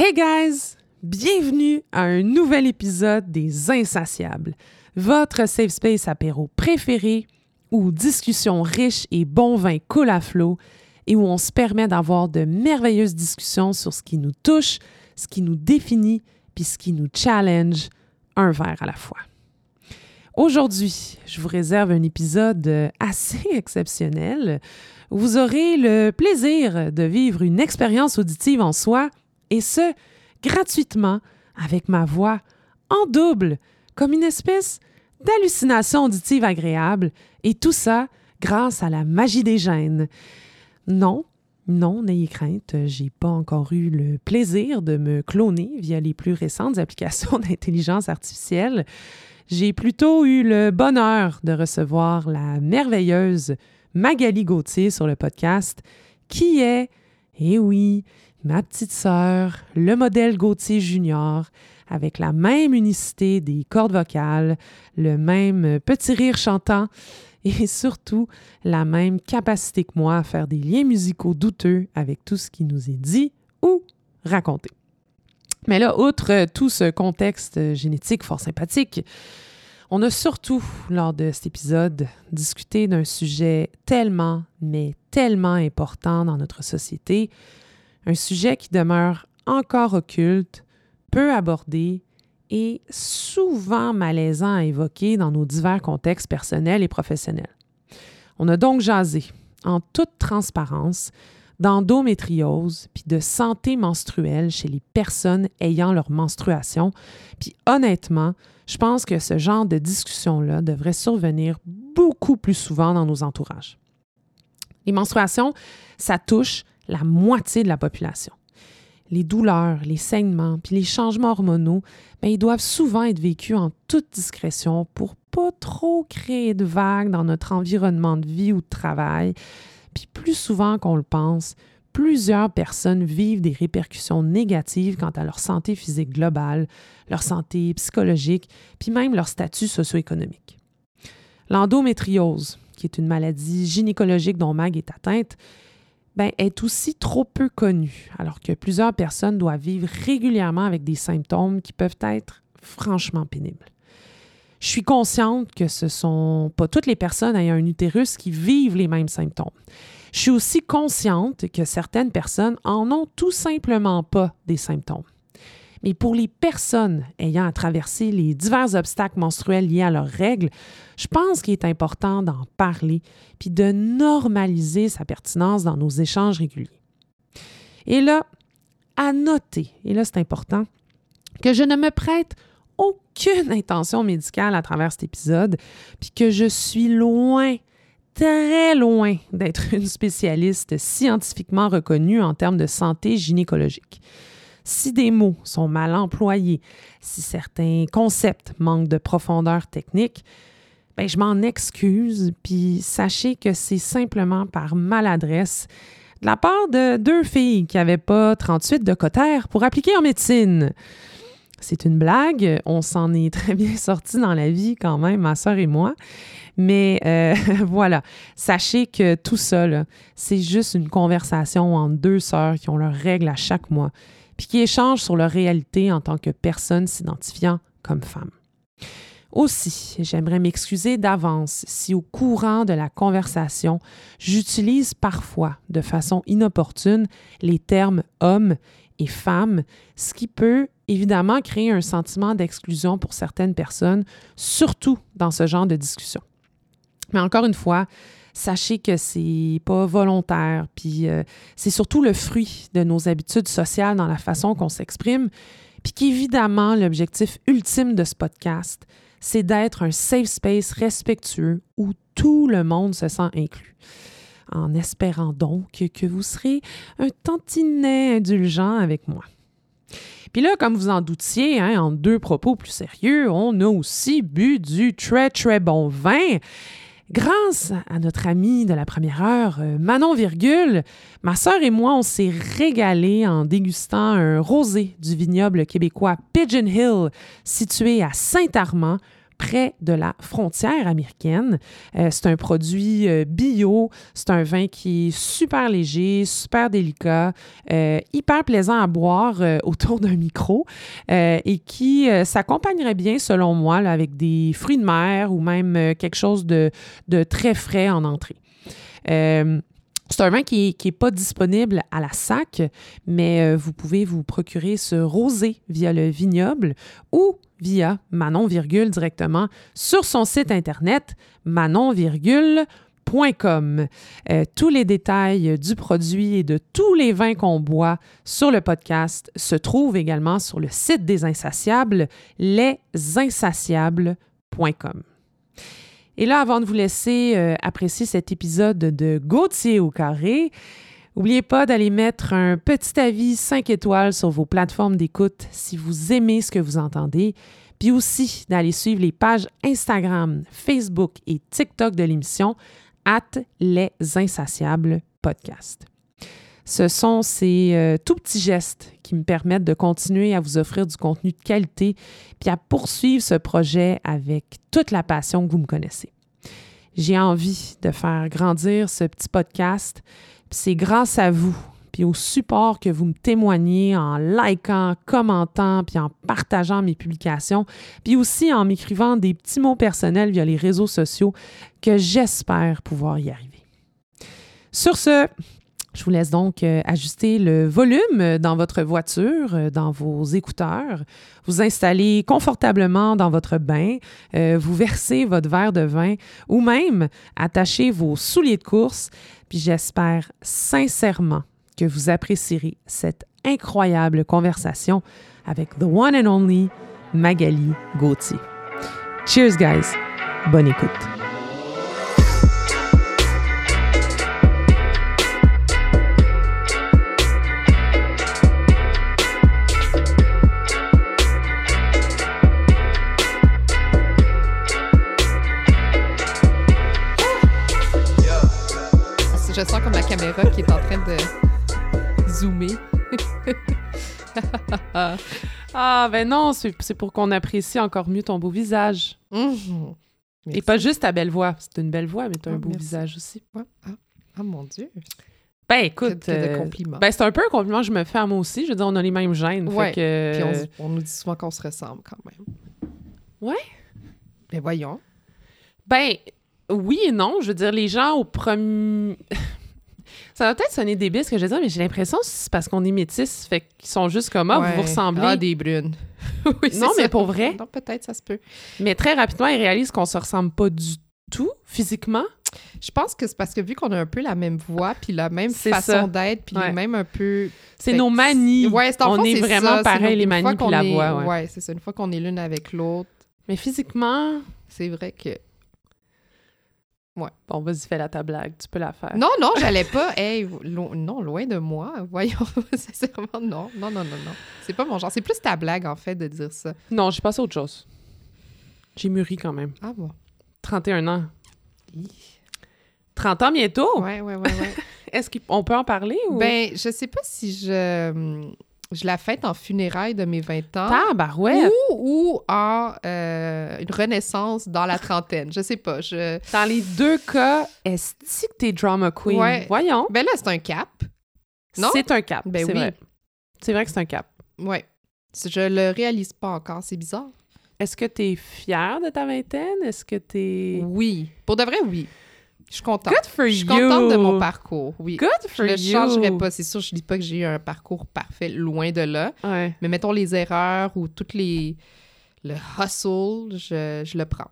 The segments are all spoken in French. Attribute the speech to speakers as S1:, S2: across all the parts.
S1: Hey guys! Bienvenue à un nouvel épisode des Insatiables, votre safe space apéro préféré où discussions riches et bon vin coulent à flot et où on se permet d'avoir de merveilleuses discussions sur ce qui nous touche, ce qui nous définit, puis ce qui nous challenge, un verre à la fois. Aujourd'hui, je vous réserve un épisode assez exceptionnel vous aurez le plaisir de vivre une expérience auditive en soi et ce, gratuitement, avec ma voix en double, comme une espèce d'hallucination auditive agréable, et tout ça grâce à la magie des gènes. Non, non, n'ayez crainte, j'ai pas encore eu le plaisir de me cloner via les plus récentes applications d'intelligence artificielle. J'ai plutôt eu le bonheur de recevoir la merveilleuse Magali Gauthier sur le podcast, qui est, eh oui, ma petite sœur, le modèle Gauthier Junior, avec la même unicité des cordes vocales, le même petit rire chantant et surtout la même capacité que moi à faire des liens musicaux douteux avec tout ce qui nous est dit ou raconté. Mais là, outre tout ce contexte génétique fort sympathique, on a surtout, lors de cet épisode, discuté d'un sujet tellement, mais tellement important dans notre société, un sujet qui demeure encore occulte, peu abordé et souvent malaisant à évoquer dans nos divers contextes personnels et professionnels. On a donc jasé, en toute transparence, d'endométriose puis de santé menstruelle chez les personnes ayant leur menstruation. Puis honnêtement, je pense que ce genre de discussion-là devrait survenir beaucoup plus souvent dans nos entourages. Les menstruations, ça touche la moitié de la population. Les douleurs, les saignements, puis les changements hormonaux, bien, ils doivent souvent être vécus en toute discrétion pour pas trop créer de vagues dans notre environnement de vie ou de travail. Puis plus souvent qu'on le pense, plusieurs personnes vivent des répercussions négatives quant à leur santé physique globale, leur santé psychologique, puis même leur statut socio-économique. L'endométriose, qui est une maladie gynécologique dont Mag est atteinte, ben, est aussi trop peu connue, alors que plusieurs personnes doivent vivre régulièrement avec des symptômes qui peuvent être franchement pénibles. Je suis consciente que ce ne sont pas toutes les personnes ayant un utérus qui vivent les mêmes symptômes. Je suis aussi consciente que certaines personnes en ont tout simplement pas des symptômes. Mais pour les personnes ayant à traverser les divers obstacles menstruels liés à leurs règles, je pense qu'il est important d'en parler puis de normaliser sa pertinence dans nos échanges réguliers. Et là, à noter, et là c'est important, que je ne me prête aucune intention médicale à travers cet épisode, puis que je suis loin, très loin d'être une spécialiste scientifiquement reconnue en termes de santé gynécologique. Si des mots sont mal employés, si certains concepts manquent de profondeur technique, ben, je m'en excuse, puis sachez que c'est simplement par maladresse de la part de deux filles qui n'avaient pas 38 de cotère pour appliquer en médecine. C'est une blague, on s'en est très bien sorti dans la vie quand même, ma soeur et moi. Mais euh, voilà, sachez que tout ça, c'est juste une conversation entre deux sœurs qui ont leurs règles à chaque mois puis qui échangent sur leur réalité en tant que personne s'identifiant comme femme. Aussi, j'aimerais m'excuser d'avance si au courant de la conversation, j'utilise parfois de façon inopportune les termes homme et femme, ce qui peut évidemment créer un sentiment d'exclusion pour certaines personnes, surtout dans ce genre de discussion. Mais encore une fois, sachez que c'est pas volontaire, puis euh, c'est surtout le fruit de nos habitudes sociales dans la façon qu'on s'exprime, puis qu'évidemment, l'objectif ultime de ce podcast, c'est d'être un safe space respectueux où tout le monde se sent inclus. En espérant donc que vous serez un tantinet indulgent avec moi. Puis là, comme vous en doutiez, hein, en deux propos plus sérieux, on a aussi bu du très très bon vin. Grâce à notre ami de la première heure, euh, Manon Virgule, ma sœur et moi, on s'est régalé en dégustant un rosé du vignoble québécois Pigeon Hill, situé à Saint-Armand, près de la frontière américaine. Euh, c'est un produit euh, bio, c'est un vin qui est super léger, super délicat, euh, hyper plaisant à boire autour d'un micro et qui s'accompagnerait bien, selon moi, avec des fruits de mer ou même quelque chose de, très frais en entrée. C'est un vin qui n'est pas disponible à la sac, mais vous pouvez vous procurer ce rosé via le vignoble ou via Manon Virgule directement sur son site internet manon-virgule.com. Euh, tous les détails du produit et de tous les vins qu'on boit sur le podcast se trouvent également sur le site des Insatiables, lesinsatiables.com. Et là, avant de vous laisser euh, apprécier cet épisode de Gauthier au carré, N'oubliez pas d'aller mettre un petit avis 5 étoiles sur vos plateformes d'écoute si vous aimez ce que vous entendez, puis aussi d'aller suivre les pages Instagram, Facebook et TikTok de l'émission at les insatiables podcast. Ce sont ces euh, tout petits gestes qui me permettent de continuer à vous offrir du contenu de qualité puis à poursuivre ce projet avec toute la passion que vous me connaissez. J'ai envie de faire grandir ce petit podcast c'est grâce à vous, puis au support que vous me témoignez en likant, commentant, puis en partageant mes publications, puis aussi en m'écrivant des petits mots personnels via les réseaux sociaux que j'espère pouvoir y arriver. Sur ce, je vous laisse donc euh, ajuster le volume dans votre voiture, euh, dans vos écouteurs, vous installer confortablement dans votre bain, euh, vous verser votre verre de vin ou même attacher vos souliers de course. Puis j'espère sincèrement que vous apprécierez cette incroyable conversation avec the one and only Magali Gauthier. Cheers, guys. Bonne écoute.
S2: Je sens comme la caméra qui est en train de zoomer.
S1: ah, ben non, c'est pour qu'on apprécie encore mieux ton beau visage.
S2: Mmh.
S1: Et pas juste ta belle voix. C'est une belle voix, mais tu as un ah, beau visage aussi.
S2: Ah, ah, mon Dieu.
S1: Ben écoute, euh, ben, c'est un peu un compliment que je me fais à moi aussi. Je veux dire, on a les mêmes gènes.
S2: Ouais. Puis on, on, nous dit souvent qu'on se ressemble quand même.
S1: Ouais.
S2: Ben voyons.
S1: Ben, oui et non. Je veux dire, les gens au premier. Ça va peut-être sonner débile ce que je veux dire, mais j'ai l'impression que c'est parce qu'on est métis, fait qu'ils sont juste comme ah, vous vous ressemblez.
S2: Ah, des brunes.
S1: oui, non, mais pour vrai.
S2: Non, peut-être, ça se peut.
S1: Mais très rapidement, ils réalisent qu'on se ressemble pas du tout physiquement.
S2: Je pense que c'est parce que vu qu'on a un peu la même voix, puis la même façon d'être, puis même un peu.
S1: C'est nos manies. Ouais, on est, vraiment pareil, les manies puis la voix.
S2: Ouais, ouais c'est ça. Une fois qu'on est l'une avec l'autre.
S1: Mais physiquement.
S2: C'est vrai que Ouais.
S1: Bon, vas-y, fais-la ta blague, tu peux la faire.
S2: Non, non, j'allais pas. Hey, non, loin de moi. Voyons, vraiment non. Non, non, non, non. C'est pas mon genre. C'est plus ta blague, en fait, de dire ça.
S1: Non, j'ai passé autre chose. J'ai mûri quand même.
S2: Ah bon?
S1: 31 ans. 30 ans bientôt?
S2: Ouais, ouais, ouais, ouais.
S1: Est-ce qu'on peut en parler ou?
S2: Ben, je sais pas si je hum, je la fête en funérailles de mes 20 ans.
S1: Tabarouette!
S2: Ou, ou en euh, une renaissance dans la trentaine. Je sais pas. Je...
S1: Dans les deux cas, est-ce que t'es drama queen?
S2: Ouais.
S1: Voyons.
S2: Ben là, c'est un cap. Non?
S1: C'est un cap.
S2: Ben
S1: oui.
S2: Vrai.
S1: C'est vrai que c'est un cap.
S2: Ouais. Je le réalise pas encore. C'est bizarre.
S1: Est-ce que tu es fière de ta vingtaine? Est-ce que tu es.
S2: Oui. Pour de vrai, oui. Je suis contente.
S1: Good for
S2: je suis contente de mon parcours, oui.
S1: Good for
S2: je
S1: you.
S2: Le changerai pas. C'est sûr, je dis pas que j'ai eu un parcours parfait, loin de là.
S1: Ouais.
S2: Mais mettons les erreurs ou toutes les... Le hustle, je, je le prends.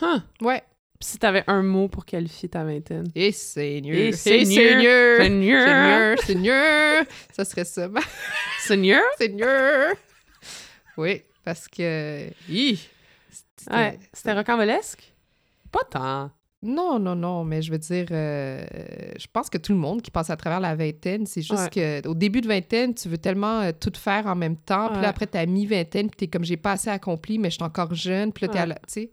S1: Huh.
S2: Ouais.
S1: Puis si t'avais un mot pour qualifier ta vingtaine?
S2: Et Seigneur.
S1: Et Seigneur.
S2: Seigneur. Seigneur. Seigneur. ça serait ça.
S1: Seigneur?
S2: Seigneur. Oui, parce que...
S1: C'était ouais, c'était rocambolesque? Pas tant.
S2: Non, non, non, mais je veux dire, euh, je pense que tout le monde qui passe à travers la vingtaine, c'est juste que au début de vingtaine, tu veux tellement euh, tout faire en même temps, puis là, après, t'as mi-vingtaine, puis t'es comme, j'ai pas assez accompli, mais je suis encore jeune, puis là, t'es à la, tu sais...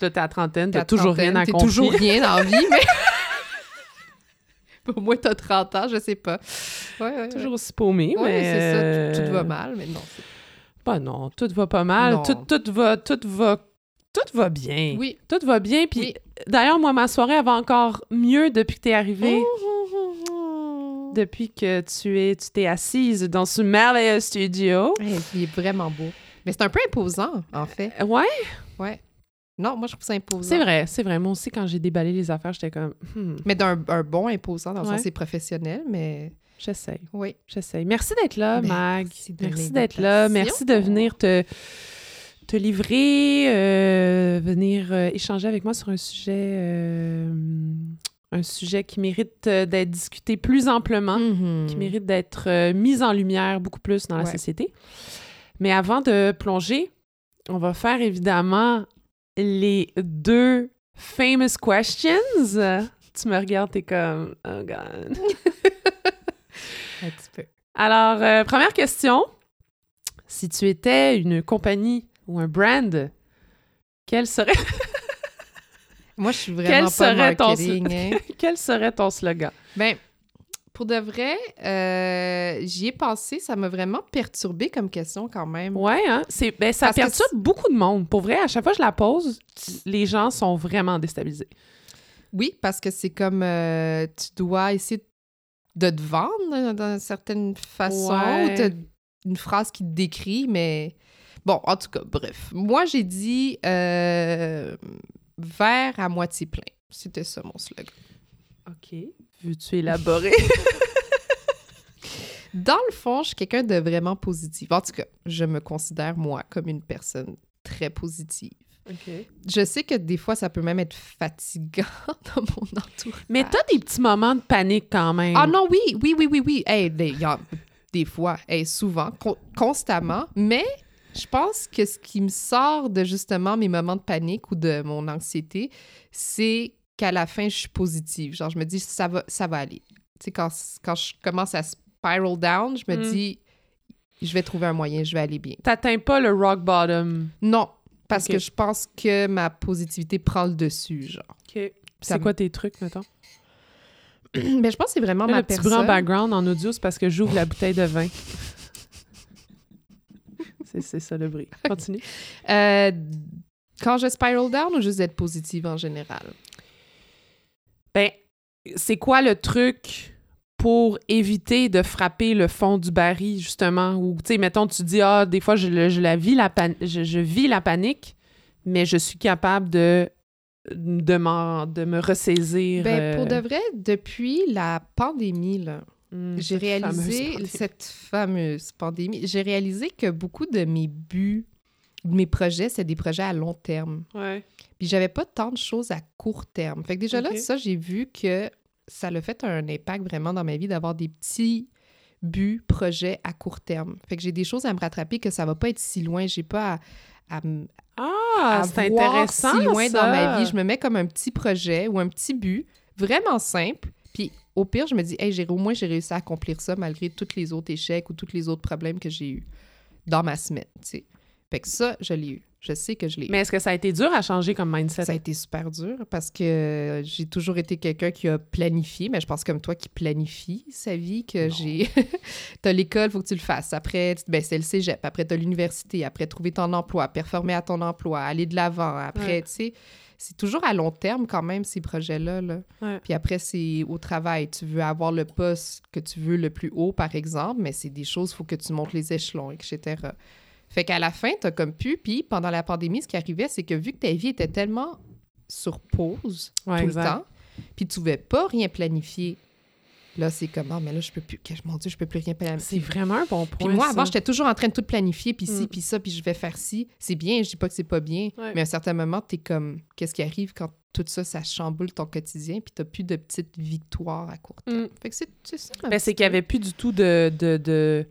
S1: Là, t'es à trentaine, t'as toujours rien accompli.
S2: T'as toujours rien en vie, mais... Au moins, t'as 30 ans, je sais pas. Ouais, ouais,
S1: toujours aussi paumé, mais...
S2: c'est ça, tout, va mal, mais non.
S1: Ben non, tout va pas mal, tout, tout, va, tout va Tout va bien.
S2: Oui.
S1: Tout va bien. Puis
S2: Oui.
S1: d'ailleurs, moi, ma soirée elle va encore mieux depuis que t'es arrivée. Depuis que tu es, tu t'es assise dans ce merveilleux studio.
S2: Hey, il est vraiment beau. Mais c'est un peu imposant, en fait.
S1: Ouais,
S2: Ouais. Non, moi, je trouve ça imposant.
S1: c'est vrai, c'est vrai. Moi aussi, quand j'ai déballé les affaires, j'étais comme, hmm,
S2: Mais d'un un bon imposant, dans le
S1: Ouais.
S2: sens c'est professionnel, mais
S1: j'essaye,
S2: oui.
S1: j'essaye. Merci d'être là, Mag. Merci d'être là. Merci de venir te, te livrer, euh, venir euh, échanger avec moi sur un sujet, euh, un sujet qui mérite d'être discuté plus amplement.
S2: Mhm.
S1: qui mérite d'être mise en lumière beaucoup plus dans la
S2: Ouais.
S1: société. Mais avant de plonger, on va faire évidemment les deux famous questions. Tu me regardes, t'es comme, oh God.
S2: Un petit peu.
S1: Alors, euh, première question. Si tu étais une compagnie ou un brand, quel serait,
S2: Moi, je suis
S1: Quel
S2: vraiment pas
S1: serait ton-
S2: marketing. hein.
S1: quel serait ton slogan?
S2: Ben, pour de vrai, euh, j'y ai pensé. Ça m'a vraiment perturbé comme question quand même.
S1: Ouais, hein? C'est, ben, ça
S2: Parce
S1: perturbe beaucoup de monde. Pour vrai, à chaque fois que je la pose, les gens sont vraiment déstabilisés.
S2: Oui, parce que c'est comme euh, tu dois essayer de te vendre d'une certaine façon.
S1: Ouais.
S2: ou une phrase qui te décrit, mais bon, en tout cas, bref. Moi, j'ai dit euh, verre à moitié plein. C'était ça mon slogan.
S1: OK. Veux-tu élaborer?
S2: Dans le fond, je suis quelqu'un de vraiment positif. En tout cas, je me considère, moi, comme une personne très positive.
S1: OK.
S2: Je sais que des fois, ça peut même être fatigant dans mon entourage.
S1: Mais t'as des petits moments de panique quand même.
S2: Ah non, oui, oui, oui, oui, oui. Hey, des, y a- des fois, hey, souvent, con- constamment. Mais je pense que ce qui me sort de justement mes moments de panique ou de mon anxiété, c'est qu'à la fin, je suis positive. Genre, je me dis, ça va, ça va aller. Tu sais, quand, quand je commence à spiral down, je me
S1: Mm.
S2: dis, je vais trouver un moyen, je vais aller bien.
S1: T'atteins pas le rock bottom.
S2: Non, parce que je pense que ma positivité prend le dessus, genre.
S1: OK. C'est
S2: me-
S1: quoi tes trucs, mettons?
S2: Mais je pense que c'est vraiment
S1: Là,
S2: ma
S1: le petit bruit en
S2: personne.
S1: background en audio, c'est parce que j'ouvre la bouteille de vin. C'est, ça le bruit. Continue.
S2: Euh, quand je spiral down ou juste d'être positive en général?
S1: Ben, c'est quoi le truc pour éviter de frapper le fond du baril, justement? Ou, tu sais, mettons, tu dis, ah, des fois, je, je la vis, la pan- je, je vis la panique, mais je suis capable de, de, de me ressaisir.
S2: Ben, pour de
S1: euh,
S2: vrai, depuis la pandémie, là,
S1: hmm,
S2: j'ai
S1: fameuse
S2: réalisé cette fameuse pandémie. J'ai réalisé que beaucoup de mes buts, de mes projets, c'est des projets à long terme.
S1: Ouais.
S2: Puis j'avais pas tant de choses à court terme. Fait que déjà là, ça, j'ai vu que ça a fait un impact vraiment dans ma vie d'avoir des petits buts, projets à court terme. Fait que j'ai des choses à me rattraper que ça va pas être si loin. J'ai pas à, à,
S1: Ah, c'est
S2: voir
S1: intéressant.
S2: si loin
S1: ça.
S2: dans ma vie. Je me mets comme un petit projet ou un petit but vraiment simple. Puis au pire, je me dis, hey, j'ai, au moins, j'ai réussi à accomplir ça malgré tous les autres échecs ou tous les autres problèmes que j'ai eus dans ma semaine. sais. Fait que ça, je l'ai eu. Je sais que je l'ai eu.
S1: Mais est-ce que ça a été dur à changer comme mindset?
S2: Ça a été super dur parce que j'ai toujours été quelqu'un qui a planifié, mais je pense comme toi qui planifie sa vie, que j'ai... t'as l'école, faut que tu le fasses. Après, ben, c'est le cégep. Après, t'as l'université. Après, trouver ton emploi, performer à ton emploi, aller de l'avant. Après,
S1: Ouais.
S2: tu sais, c'est toujours à long terme quand même, ces projets-là. Là.
S1: Ouais.
S2: Puis après, c'est au travail. Tu veux avoir le poste que tu veux le plus haut, par exemple, mais c'est des choses, il faut que tu montes les échelons, etc. Fait qu'à la fin, t'as comme pu. Puis pendant la pandémie, ce qui arrivait, c'est que vu que ta vie était tellement sur pause
S1: Ouais,
S2: tout
S1: exact.
S2: le temps, puis tu pouvais pas rien planifier, là, c'est comme, ah, mais là, je peux plus, que- mon Dieu, je peux plus rien
S1: C'est
S2: planifier.
S1: vraiment un bon point.
S2: Puis moi,
S1: ça.
S2: avant, j'étais toujours en train de tout planifier, puis ci,
S1: Mm.
S2: puis ça, puis je vais faire ci. C'est bien, je dis pas que c'est pas bien,
S1: Ouais.
S2: mais à un certain moment, t'es comme, qu'est-ce qui arrive quand tout ça, ça chamboule ton quotidien, puis t'as plus de petites victoires à court terme.
S1: Mm.
S2: Fait que c'est c'est ça.
S1: Ben, c'est qu'il n'y
S2: peu.
S1: avait plus du tout de, de, de,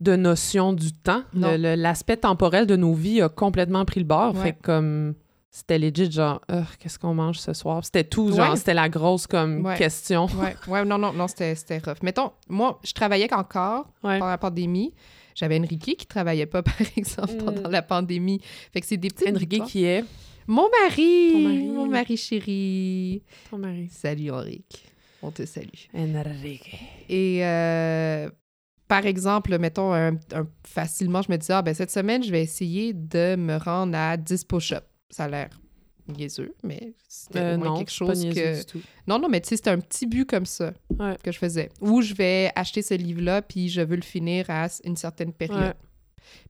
S1: de notion du temps. L'aspect temporel de nos vies a complètement pris le bord.
S2: Ouais.
S1: Fait que comme c'était legit, genre, Ugh, qu'est-ce qu'on mange ce soir? C'était tout, genre,
S2: Ouais.
S1: c'était la grosse comme
S2: Ouais.
S1: question.
S2: Ouais, ouais, non, non, non, c'était c'était rough. Mettons, moi, je travaillais encore pendant la pandémie. J'avais Enrique qui travaillait pas, par exemple,
S1: Mm.
S2: pendant la pandémie. Fait que c'est des petites
S1: Enrique qui est?
S2: Mon mari!
S1: Ton mari.
S2: Mon mari chéri!
S1: ton mari.
S2: Salut, Enrique. On te salue.
S1: Enrique.
S2: Et euh, par exemple, mettons, un, un- facilement, je me dis, ah, ben cette semaine, je vais essayer de me rendre à 10 push-ups. Ça a l'air niaiseux, mais c'était
S1: Euh,
S2: au moins
S1: non,
S2: quelque
S1: pas
S2: chose que...
S1: du tout.
S2: Non, non, mais tu sais, c'était un petit but comme ça
S1: Ouais.
S2: que je faisais. Ou je vais acheter ce livre-là, puis je veux le finir à une certaine période.
S1: Ouais.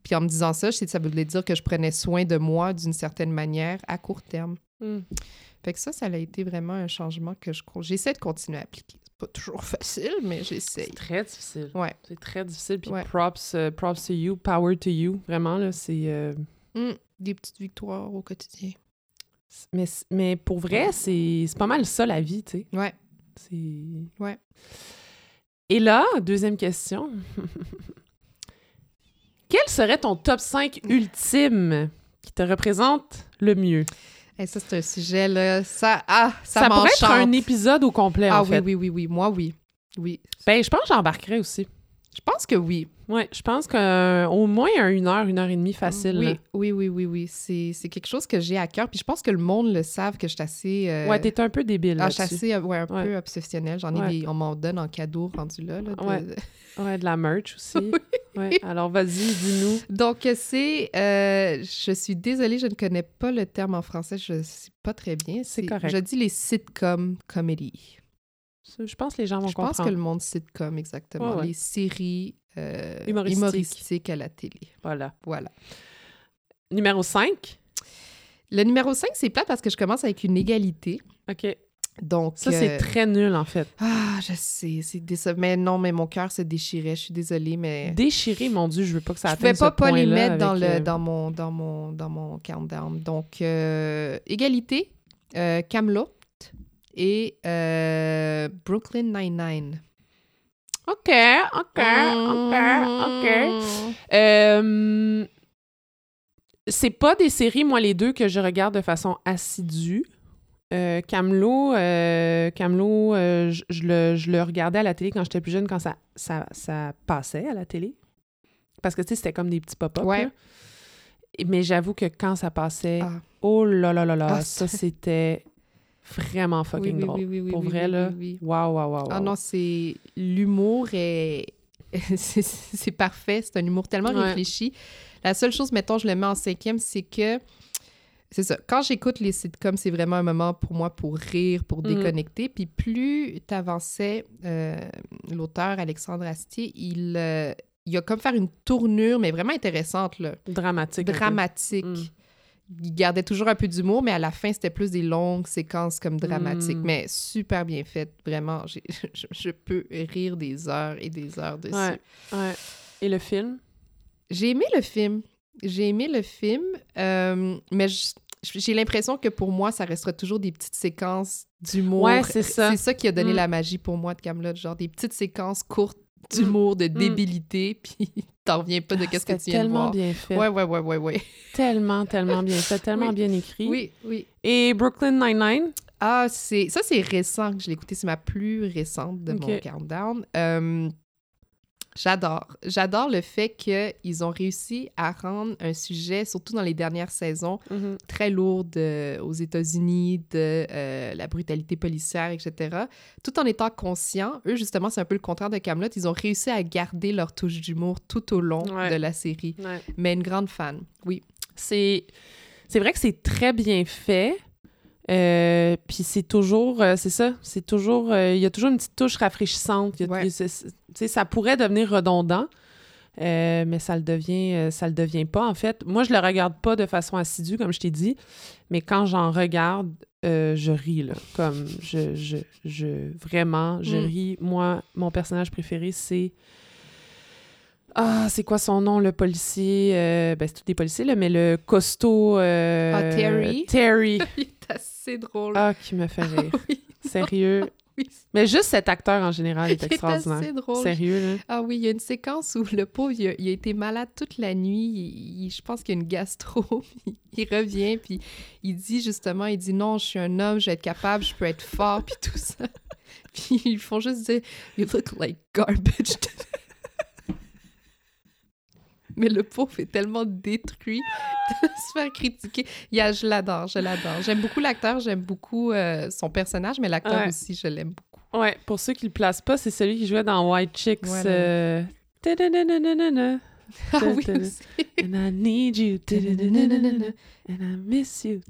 S2: Puis en me disant ça, je sais que ça voulait dire que je prenais soin de moi d'une certaine manière à court terme.
S1: Mm.
S2: Fait que ça, ça a été vraiment un changement que je j'essaie de continuer à appliquer. C'est pas toujours facile, mais j'essaie.
S1: C'est très difficile.
S2: Ouais.
S1: C'est très difficile. Puis
S2: Ouais.
S1: props, euh, props to you, power to you. Vraiment, là, c'est... euh,
S2: Mm, des petites victoires au quotidien.
S1: mais, mais pour vrai, c'est pas mal ça, la vie, tu sais.
S2: Ouais.
S1: C'est...
S2: Ouais.
S1: Et là, deuxième question. Quel serait ton top 5 ultime qui te représente le mieux?
S2: Et ça, c'est un sujet, là. Ça, ah, ça,
S1: Ça, pourrait être un épisode au complet,
S2: Ah
S1: en fait.
S2: oui, oui, oui, oui. Moi, oui. Oui.
S1: Ben, je pense que j'embarquerais aussi.
S2: Je pense que oui.
S1: Ouais, je pense qu'au moins un une heure, une heure et demie facile. là.
S2: Oui, oui, oui, oui, oui. C'est c'est quelque chose que j'ai à cœur. Puis je pense que le monde le savent que je suis assez... euh,
S1: Ouais, t'es un peu débile
S2: ah, je suis assez, ouais, un
S1: Ouais.
S2: peu obsessionnelle. J'en ai
S1: Ouais.
S2: des... On m'en donne en cadeau rendu là. là, de-
S1: Ouais. Ouais, de la merch aussi. Ouais. Alors, vas-y, dis-nous.
S2: Donc, c'est... euh, je suis désolée, je ne connais pas le terme en français. Je ne sais pas très bien.
S1: C'est correct.
S2: Je dis les sitcom comedy.
S1: Je pense que les gens vont
S2: Je pense
S1: comprendre.
S2: que le monde sitcom, exactement.
S1: Ouais, ouais.
S2: Les séries euh,
S1: Humoristiques.
S2: humoristiques à la télé.
S1: Voilà.
S2: Voilà.
S1: Numéro 5.
S2: Le numéro 5, c'est plate parce que je commence avec une égalité.
S1: OK.
S2: Donc,
S1: Ça, c'est
S2: euh,
S1: très nul, en fait.
S2: Ah, je sais, c'est décevant. Mais non, mais mon cœur se déchirait. Je suis désolée, mais...
S1: Déchiré, mon Dieu, je veux pas que ça
S2: Je
S1: atteigne
S2: pas,
S1: ce
S2: pas les mettre dans, le,
S1: euh,
S2: dans, mon, dans, mon, dans mon countdown. Donc, euh, égalité, Camelot et euh, Brooklyn Nine-Nine.
S1: OK, OK, OK, OK. Euh, c'est pas des séries, moi, les deux, que je regarde de façon assidue. Euh, Camelot, euh, Camelot, euh, je, je le, je le regardais à la télé quand j'étais plus jeune, quand ça, ça, ça passait à la télé. Parce que, tu sais, c'était comme des petits pop-up.
S2: Ouais.
S1: Mais j'avoue que quand ça passait,
S2: Ah.
S1: oh là là là là,
S2: Ah,
S1: ça, c'était vraiment fucking
S2: oui,
S1: drôle.
S2: oui, oui, oui,
S1: Pour
S2: oui,
S1: vrai, là, waouh, waouh, waouh.
S2: Ah
S1: waouh.
S2: non, c'est... L'humour est... c'est parfait. C'est un humour tellement
S1: Ouais.
S2: réfléchi. La seule chose, mettons, je le mets en cinquième, c'est que... C'est ça. Quand j'écoute les sitcoms, c'est vraiment un moment pour moi pour rire, pour
S1: Mhm.
S2: déconnecter. Puis plus t'avançais, euh, l'auteur Alexandre Astier, il, euh, il a comme faire une tournure, mais vraiment intéressante, là.
S1: Dramatique.
S2: dramatique.
S1: Mm.
S2: Il gardait toujours un peu d'humour, mais à la fin, c'était plus des longues séquences comme dramatiques.
S1: Mm.
S2: Mais super bien faites, vraiment. Je, je peux rire des heures et des heures dessus.
S1: Ouais. Ouais. Et le film?
S2: J'ai aimé le film. J'ai aimé le film, euh, mais j'ai l'impression que pour moi, ça restera toujours des petites séquences d'humour.
S1: Ouais, c'est ça.
S2: C'est ça qui a donné
S1: Mm.
S2: la magie pour moi de Camelot, genre des petites séquences courtes d'humour, de débilité, puis t'en reviens pas de qu'est-ce que
S1: Mm. Ah,
S2: tu viens de
S1: tellement
S2: voir.
S1: bien fait.
S2: Ouais, ouais, ouais, ouais, ouais.
S1: Tellement, tellement bien fait, tellement
S2: Oui.
S1: bien écrit.
S2: Oui, oui.
S1: Et Brooklyn Nine-Nine?
S2: Ah, c'est ça, c'est récent que je l'ai écouté. C'est ma plus récente de mon countdown. J'adore. J'adore le fait qu'ils ont réussi à rendre un sujet, surtout dans les dernières saisons, très lourd de- aux États-Unis, de euh, la brutalité policière, etc. Tout en étant conscients, eux, justement, c'est un peu le contraire de Camelot, ils ont réussi à garder leur touche d'humour tout au long
S1: Ouais.
S2: de la série.
S1: Ouais.
S2: Mais une grande fan, oui.
S1: C'est... c'est vrai que c'est très bien fait. Euh, puis c'est toujours, euh, c'est ça, c'est toujours, euh, il y a toujours une petite touche rafraîchissante. Y a-
S2: Ouais.
S1: ça pourrait devenir redondant, mais ça le devient, ça le devient pas en fait. Moi, je le regarde pas de façon assidue, comme je t'ai dit, mais quand j'en regarde, je ris là, comme je, je, je vraiment, je
S2: Mm.
S1: ris. Moi, mon personnage préféré, c'est ah, c'est quoi son nom, le policier? Euh, ben, c'est tous des policiers, là, mais le costaud... euh,
S2: Ah, Terry?
S1: Terry.
S2: Il est assez drôle.
S1: Ah, qui me fait rire.
S2: oui.
S1: Sérieux?
S2: Oui.
S1: Mais juste cet acteur, en général, est extraordinaire.
S2: assez drôle.
S1: Sérieux, là?
S2: Ah oui, il y a une séquence où le pauvre, il a, il a été malade toute la nuit. Il- il- je pense qu'il y a une gastro. il revient, puis il dit justement, il dit non, je suis un homme, je vais être capable, je peux être fort, puis tout ça. Puis ils font juste dire, you look like garbage. Mais le pauvre est tellement détruit de se faire critiquer. Il y a- je l'adore, je l'adore. J'aime beaucoup l'acteur, j'aime beaucoup euh, son personnage, mais l'acteur
S1: Ouais.
S2: aussi, je l'aime beaucoup.
S1: Ouais, pour ceux qui le placent pas, c'est celui qui jouait dans White Chicks.
S2: Voilà.
S1: euh.
S2: Ah oui, aussi.
S1: And I need you. And I miss you.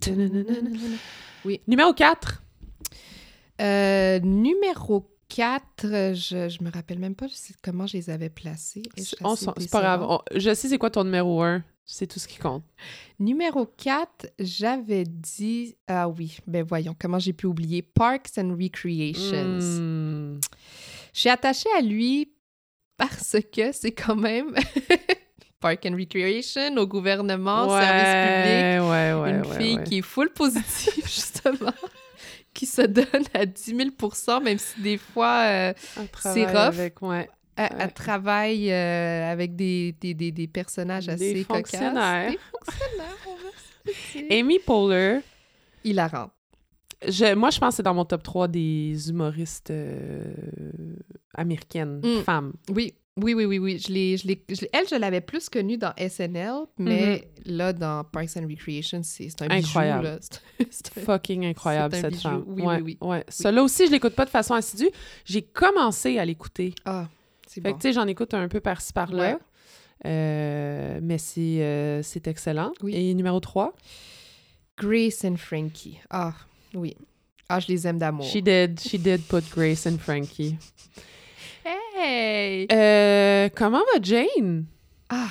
S2: Oui.
S1: Numéro 4.
S2: Euh, numéro 4, je, je me rappelle même pas comment je les avais placés.
S1: On s'en- C'est pas grave. On- Je sais c'est quoi ton numéro 1. C'est tout ce qui compte.
S2: Numéro 4, j'avais dit... Ah oui, ben voyons, comment j'ai pu oublier? Parks and Recreations.
S1: Hmm.
S2: Je suis attachée à lui parce que c'est quand même Park and Recreation, au gouvernement, service public.
S1: Ouais, ouais, ouais,
S2: une
S1: ouais,
S2: fille
S1: ouais.
S2: qui est full positive, justement, qui se donne à 10 000 même si des fois, euh,
S1: travaille
S2: rough.
S1: Avec, ouais.
S2: elle, travaille euh, avec des, des, des, des personnages
S1: Des
S2: assez cocasses.
S1: fonctionnaires.
S2: Des fonctionnaires, on.
S1: Amy Poehler,
S2: Hilarant.
S1: je, moi, je pense que c'est dans mon top 3 des humoristes euh, américaines,
S2: Mm.
S1: femmes.
S2: Oui, oui, oui, oui, oui. Je l'ai, je l'ai- je l'ai- elle, je l'avais plus connue dans SNL, mais là, dans Parks and Recreation, c'est, c'est un
S1: Incroyable.
S2: bijou. Là. C'est, c'est un-
S1: Fucking incroyable,
S2: C'est un
S1: cette
S2: bijou.
S1: femme.
S2: Oui,
S1: ouais,
S2: oui, oui.
S1: ouais. Cela aussi, je l'écoute pas de façon assidue. J'ai commencé à l'écouter.
S2: Ah, c'est
S1: Fait
S2: bon.
S1: que, tu sais, j'en écoute un peu par-ci, par-là.
S2: Ouais.
S1: Euh, mais c'est, euh, c'est excellent.
S2: Oui.
S1: Et numéro 3,
S2: Grace and Frankie. Ah, oui. Ah, je les aime d'amour.
S1: She did, she did put Grace and Frankie.
S2: Hey!
S1: Euh, comment va Jane?
S2: Ah,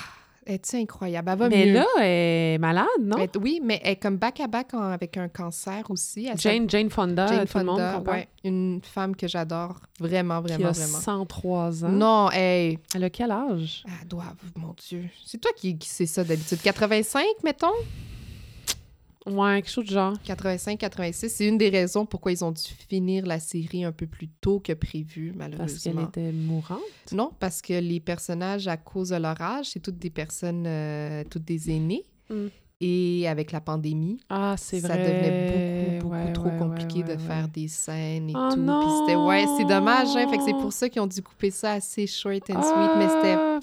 S2: es-tu incroyable? Elle va
S1: Mais
S2: mieux.
S1: là, elle est malade, non?
S2: Elle- oui, mais elle est comme back-à-back avec un cancer aussi. Elle
S1: Jane, Jane Fonda,
S2: s'appelle-
S1: tout le monde
S2: ouais, une femme que j'adore vraiment,
S1: qui
S2: vraiment,
S1: a
S2: vraiment.
S1: 103 ans.
S2: Non, hey,
S1: Elle a quel âge?
S2: elle doit, mon Dieu. C'est toi qui, qui sais ça d'habitude. 85, mettons?
S1: Ouais, quelque chose de genre.
S2: 85, 86. C'est une des raisons pourquoi ils ont dû finir la série un peu plus tôt que prévu,
S1: Parce qu'elle
S2: malheureusement.
S1: était mourante?
S2: Non, parce que les personnages, à cause de leur âge, c'est toutes des personnes, euh, toutes des aînés.
S1: Mm.
S2: Et avec la pandémie,
S1: Ah, c'est
S2: ça
S1: vrai.
S2: devenait beaucoup, beaucoup
S1: Ouais,
S2: trop
S1: ouais,
S2: compliqué
S1: ouais,
S2: de
S1: ouais,
S2: faire des scènes et
S1: Oh
S2: tout. Puis c'était, ouais, c'est
S1: non!
S2: dommage, hein. Fait que c'est pour ça qu'ils ont dû couper ça assez short and sweet. Mais c'était,
S1: Ah!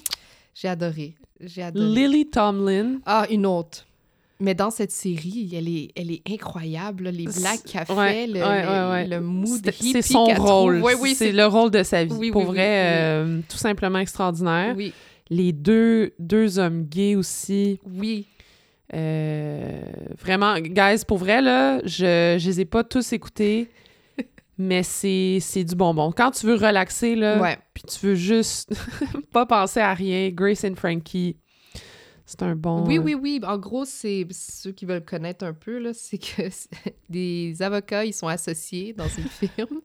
S2: j'ai adoré. J'ai adoré.
S1: Lily Tomlin.
S2: Ah, une autre. Mais dans cette série, elle est, elle est incroyable. là, Les blagues qu'elle fait, le,
S1: ouais,
S2: le- mood
S1: C'est- son rôle.
S2: Oui,
S1: c'est le rôle de sa vie.
S2: Oui,
S1: Pour
S2: oui,
S1: vrai, euh, tout simplement extraordinaire.
S2: Oui,
S1: Les deux, deux hommes gays aussi.
S2: oui.
S1: Euh, vraiment, guys, pour vrai, là, je, je les ai pas tous écoutés, mais c'est c'est du bonbon. Quand tu veux relaxer, là, puis tu veux juste pas penser à rien, Grace and Frankie, c'est un bon...
S2: Oui,
S1: euh,
S2: oui, oui. En gros, c'est ceux qui veulent connaître un peu, là, c'est que des avocats, ils sont associés dans une firme.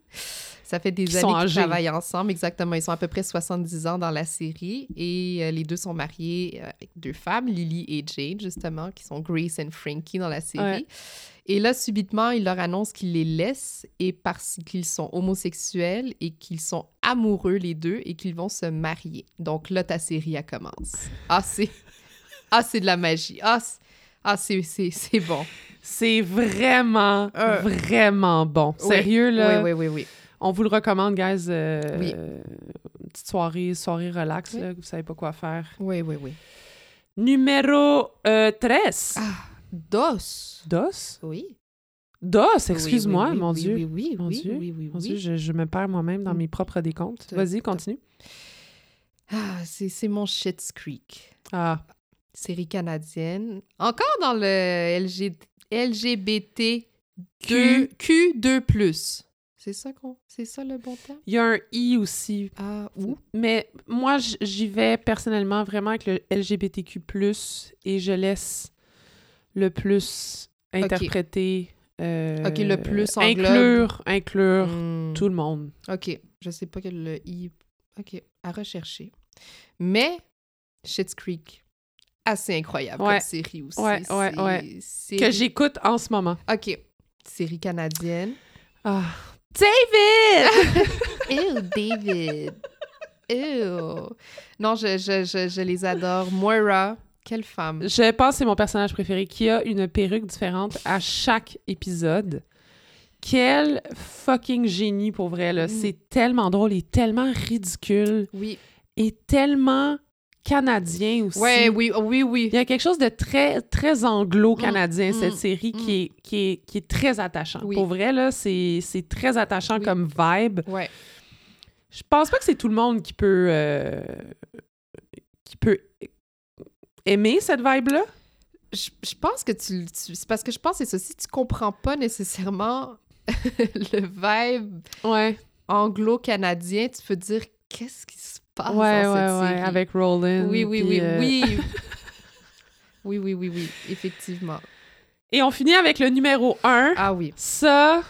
S2: Ça fait des
S1: Qui
S2: années qu'ils travaillent ensemble, exactement. Ils sont à peu près 70 ans dans la série et euh, les deux sont mariés euh, avec deux femmes, Lily et Jane, justement, qui sont Grace and Frankie dans la série.
S1: Ouais.
S2: Et là, subitement, ils leur annoncent qu'ils les laissent et parce qu'ils sont homosexuels et qu'ils sont amoureux, les deux, et qu'ils vont se marier. Donc là, ta série, elle commence. Ah, c'est... Ah, c'est de la magie. Ah, c'est, ah, c'est, c'est, c'est bon.
S1: C'est vraiment,
S2: Euh.
S1: vraiment bon.
S2: Oui.
S1: Sérieux, là,
S2: Oui, oui, oui, oui.
S1: on vous le recommande, guys. euh,
S2: Oui.
S1: euh, une petite soirée, soirée relax,
S2: Oui.
S1: là, vous savez pas quoi faire.
S2: Oui, oui, oui.
S1: Numéro euh, 13.
S2: Ah, DOS.
S1: DOS?
S2: Oui.
S1: DOS, excuse-moi, mon Dieu.
S2: Oui, oui,
S1: Mon
S2: oui,
S1: Dieu,
S2: oui, oui,
S1: Mon. Dieu, je, je me perds moi-même dans
S2: Mm.
S1: mes propres décomptes. Vas-y, continue.
S2: Ah, c'est, c'est mon Shit's Creek.
S1: Ah,
S2: Série canadienne. Encore dans le LG, LGBT 2,
S1: Q.
S2: Q2+. C'est ça, qu'on, c'est ça le bon terme?
S1: il y a un I aussi.
S2: Ah, où?
S1: Mais moi, j'y vais personnellement vraiment avec le LGBTQ+, et je laisse le plus interpréter... euh,
S2: Ok, le plus englobe.
S1: Inclure, inclure
S2: Hmm.
S1: tout le monde.
S2: OK. Je sais pas quel le I. OK. À rechercher. Mais Schitt's Creek, assez incroyable
S1: Ouais.
S2: comme série aussi.
S1: Ouais, ouais, Que j'écoute en ce moment.
S2: OK. Série canadienne.
S1: Ah. David!
S2: Ew, David. Ew. Non, je, je, je, je les adore. Moira, quelle femme.
S1: Je pense que c'est mon personnage préféré qui a une perruque différente à chaque épisode. Quel fucking génie pour vrai, là.
S2: Mm.
S1: C'est tellement drôle et tellement ridicule
S2: Oui.
S1: et tellement canadien aussi.
S2: Ouais, oui, oui, oui.
S1: Il y a quelque chose de très, très anglo-canadien,
S2: Mm,
S1: cette
S2: mm,
S1: série, qui, est, qui, est, qui est très attachant.
S2: Oui.
S1: Pour vrai, là, c'est c'est très attachant
S2: Oui.
S1: comme vibe.
S2: Ouais.
S1: Je pense pas que c'est tout le monde qui peut... euh, qui peut aimé cette vibe-là?
S2: Je, je pense que tu, tu- C'est parce que je pense que c'est ça. Si tu comprends pas nécessairement le vibe
S1: Ouais.
S2: anglo-canadien, tu peux dire qu'est-ce qui se passe
S1: ouais,
S2: dans
S1: ouais,
S2: cette
S1: ouais.
S2: série.
S1: Avec Roland.
S2: Oui, oui, oui,
S1: euh,
S2: oui. oui, oui, oui, oui, effectivement.
S1: Et on finit avec le numéro 1.
S2: Ah oui,
S1: Ça,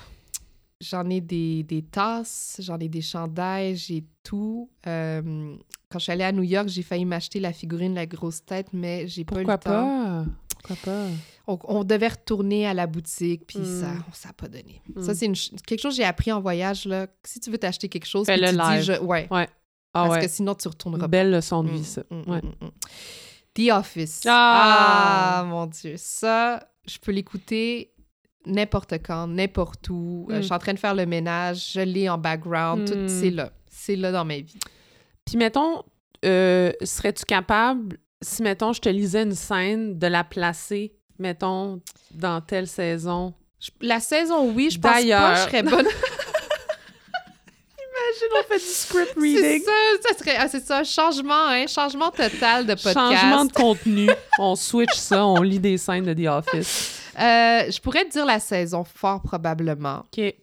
S2: j'en ai des, des tasses, j'en ai des chandails, j'ai tout. Euh, quand je suis allée à New York, j'ai failli m'acheter la figurine La Grosse Tête, mais j'ai pas eu
S1: pourquoi
S2: le temps.
S1: pas? Pourquoi pas?
S2: On, on devait retourner à la boutique, puis
S1: Mm.
S2: ça, ça n'a pas donné.
S1: Mm.
S2: Ça, c'est quelque chose que j'ai appris en voyage. Là. Si tu veux t'acheter quelque chose, puis
S1: Fais-le
S2: tu dis,
S1: live.
S2: je- ouais,
S1: Ah
S2: parce
S1: ouais.
S2: que sinon, tu retourneras.
S1: Belle leçon de
S2: Mm,
S1: vie, ça.
S2: mm,
S1: Ouais.
S2: mm. The Office.
S1: Ah!
S2: Ah, mon Dieu. Ça, je peux l'écouter n'importe quand, n'importe où. Euh, je suis en train de faire le ménage, je l'ai en background,
S1: Mm.
S2: tout, c'est là. C'est là dans ma vie.
S1: Puis mettons, euh, serais-tu capable, si mettons, je te lisais une scène, de la placer, mettons, dans telle saison?
S2: Je- la saison, oui, je pense pas que je serais bonne.
S1: Imagine, on fait du script
S2: c'est ça, ça serait, ah, c'est ça, changement, hein, changement total de podcast.
S1: Changement de contenu. on switch ça, on lit des scènes de The Office.
S2: Euh, je pourrais te dire la saison, fort probablement.
S1: OK.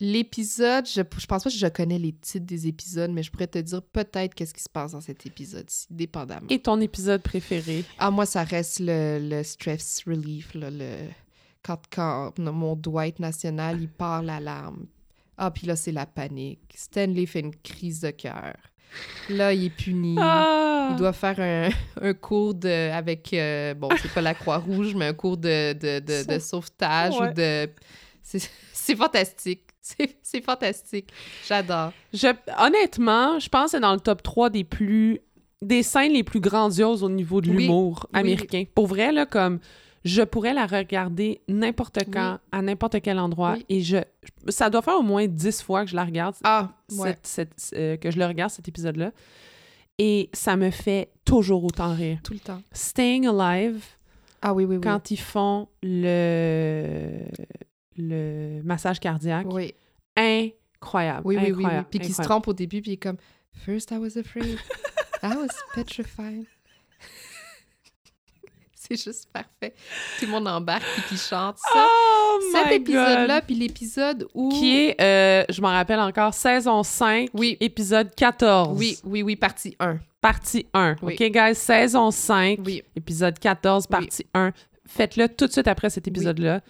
S2: L'épisode, je, je pense pas que je connais les titres des épisodes, mais je pourrais te dire peut-être qu'est-ce qui se passe dans cet épisode-ci, dépendamment.
S1: Et ton épisode préféré?
S2: Ah, moi, ça reste le, le stress relief, là, le... Quand, quand mon Dwight national, il part l'alarme. Ah, puis là, c'est la panique. Stanley fait une crise de cœur. Là, il est puni.
S1: Ah!
S2: Il doit faire un, un cours de, avec, euh, bon, c'est pas la Croix-Rouge, mais un cours de, de, de, de sauvetage
S1: Ouais.
S2: ou de... C'est fantastique. C'est fantastique. J'adore.
S1: Je, honnêtement, je pense que c'est dans le top 3 des plus des scènes les plus grandioses au niveau de l'humour
S2: oui.
S1: américain. Pour vrai, là, comme je pourrais la regarder n'importe quand,
S2: Oui.
S1: à n'importe quel endroit,
S2: Oui.
S1: et je ça doit faire au moins 10 fois que je la regarde,
S2: Ah, ouais.
S1: cette- cette- euh, que je le regarde, cet épisode-là. Et ça me fait toujours autant rire.
S2: Tout le temps.
S1: Staying Alive,
S2: Ah oui, oui, oui.
S1: quand ils font le, le massage cardiaque,
S2: Oui,
S1: incroyable.
S2: oui, oui, oui, oui. Puis qu'il se trompe au début, puis il est comme « First I was afraid. I was petrified. » C'est juste parfait. Tout le monde embarque puis qui chante ça.
S1: Oh
S2: Cet épisode-là, puis l'épisode où...
S1: Qui est, euh, je m'en rappelle encore, saison 5,
S2: Oui.
S1: épisode 14.
S2: Oui, oui, oui, partie 1.
S1: Partie 1.
S2: Oui.
S1: OK, guys? Saison 5,
S2: Oui.
S1: épisode 14,
S2: Oui.
S1: partie 1. Faites-le tout de suite après cet épisode-là.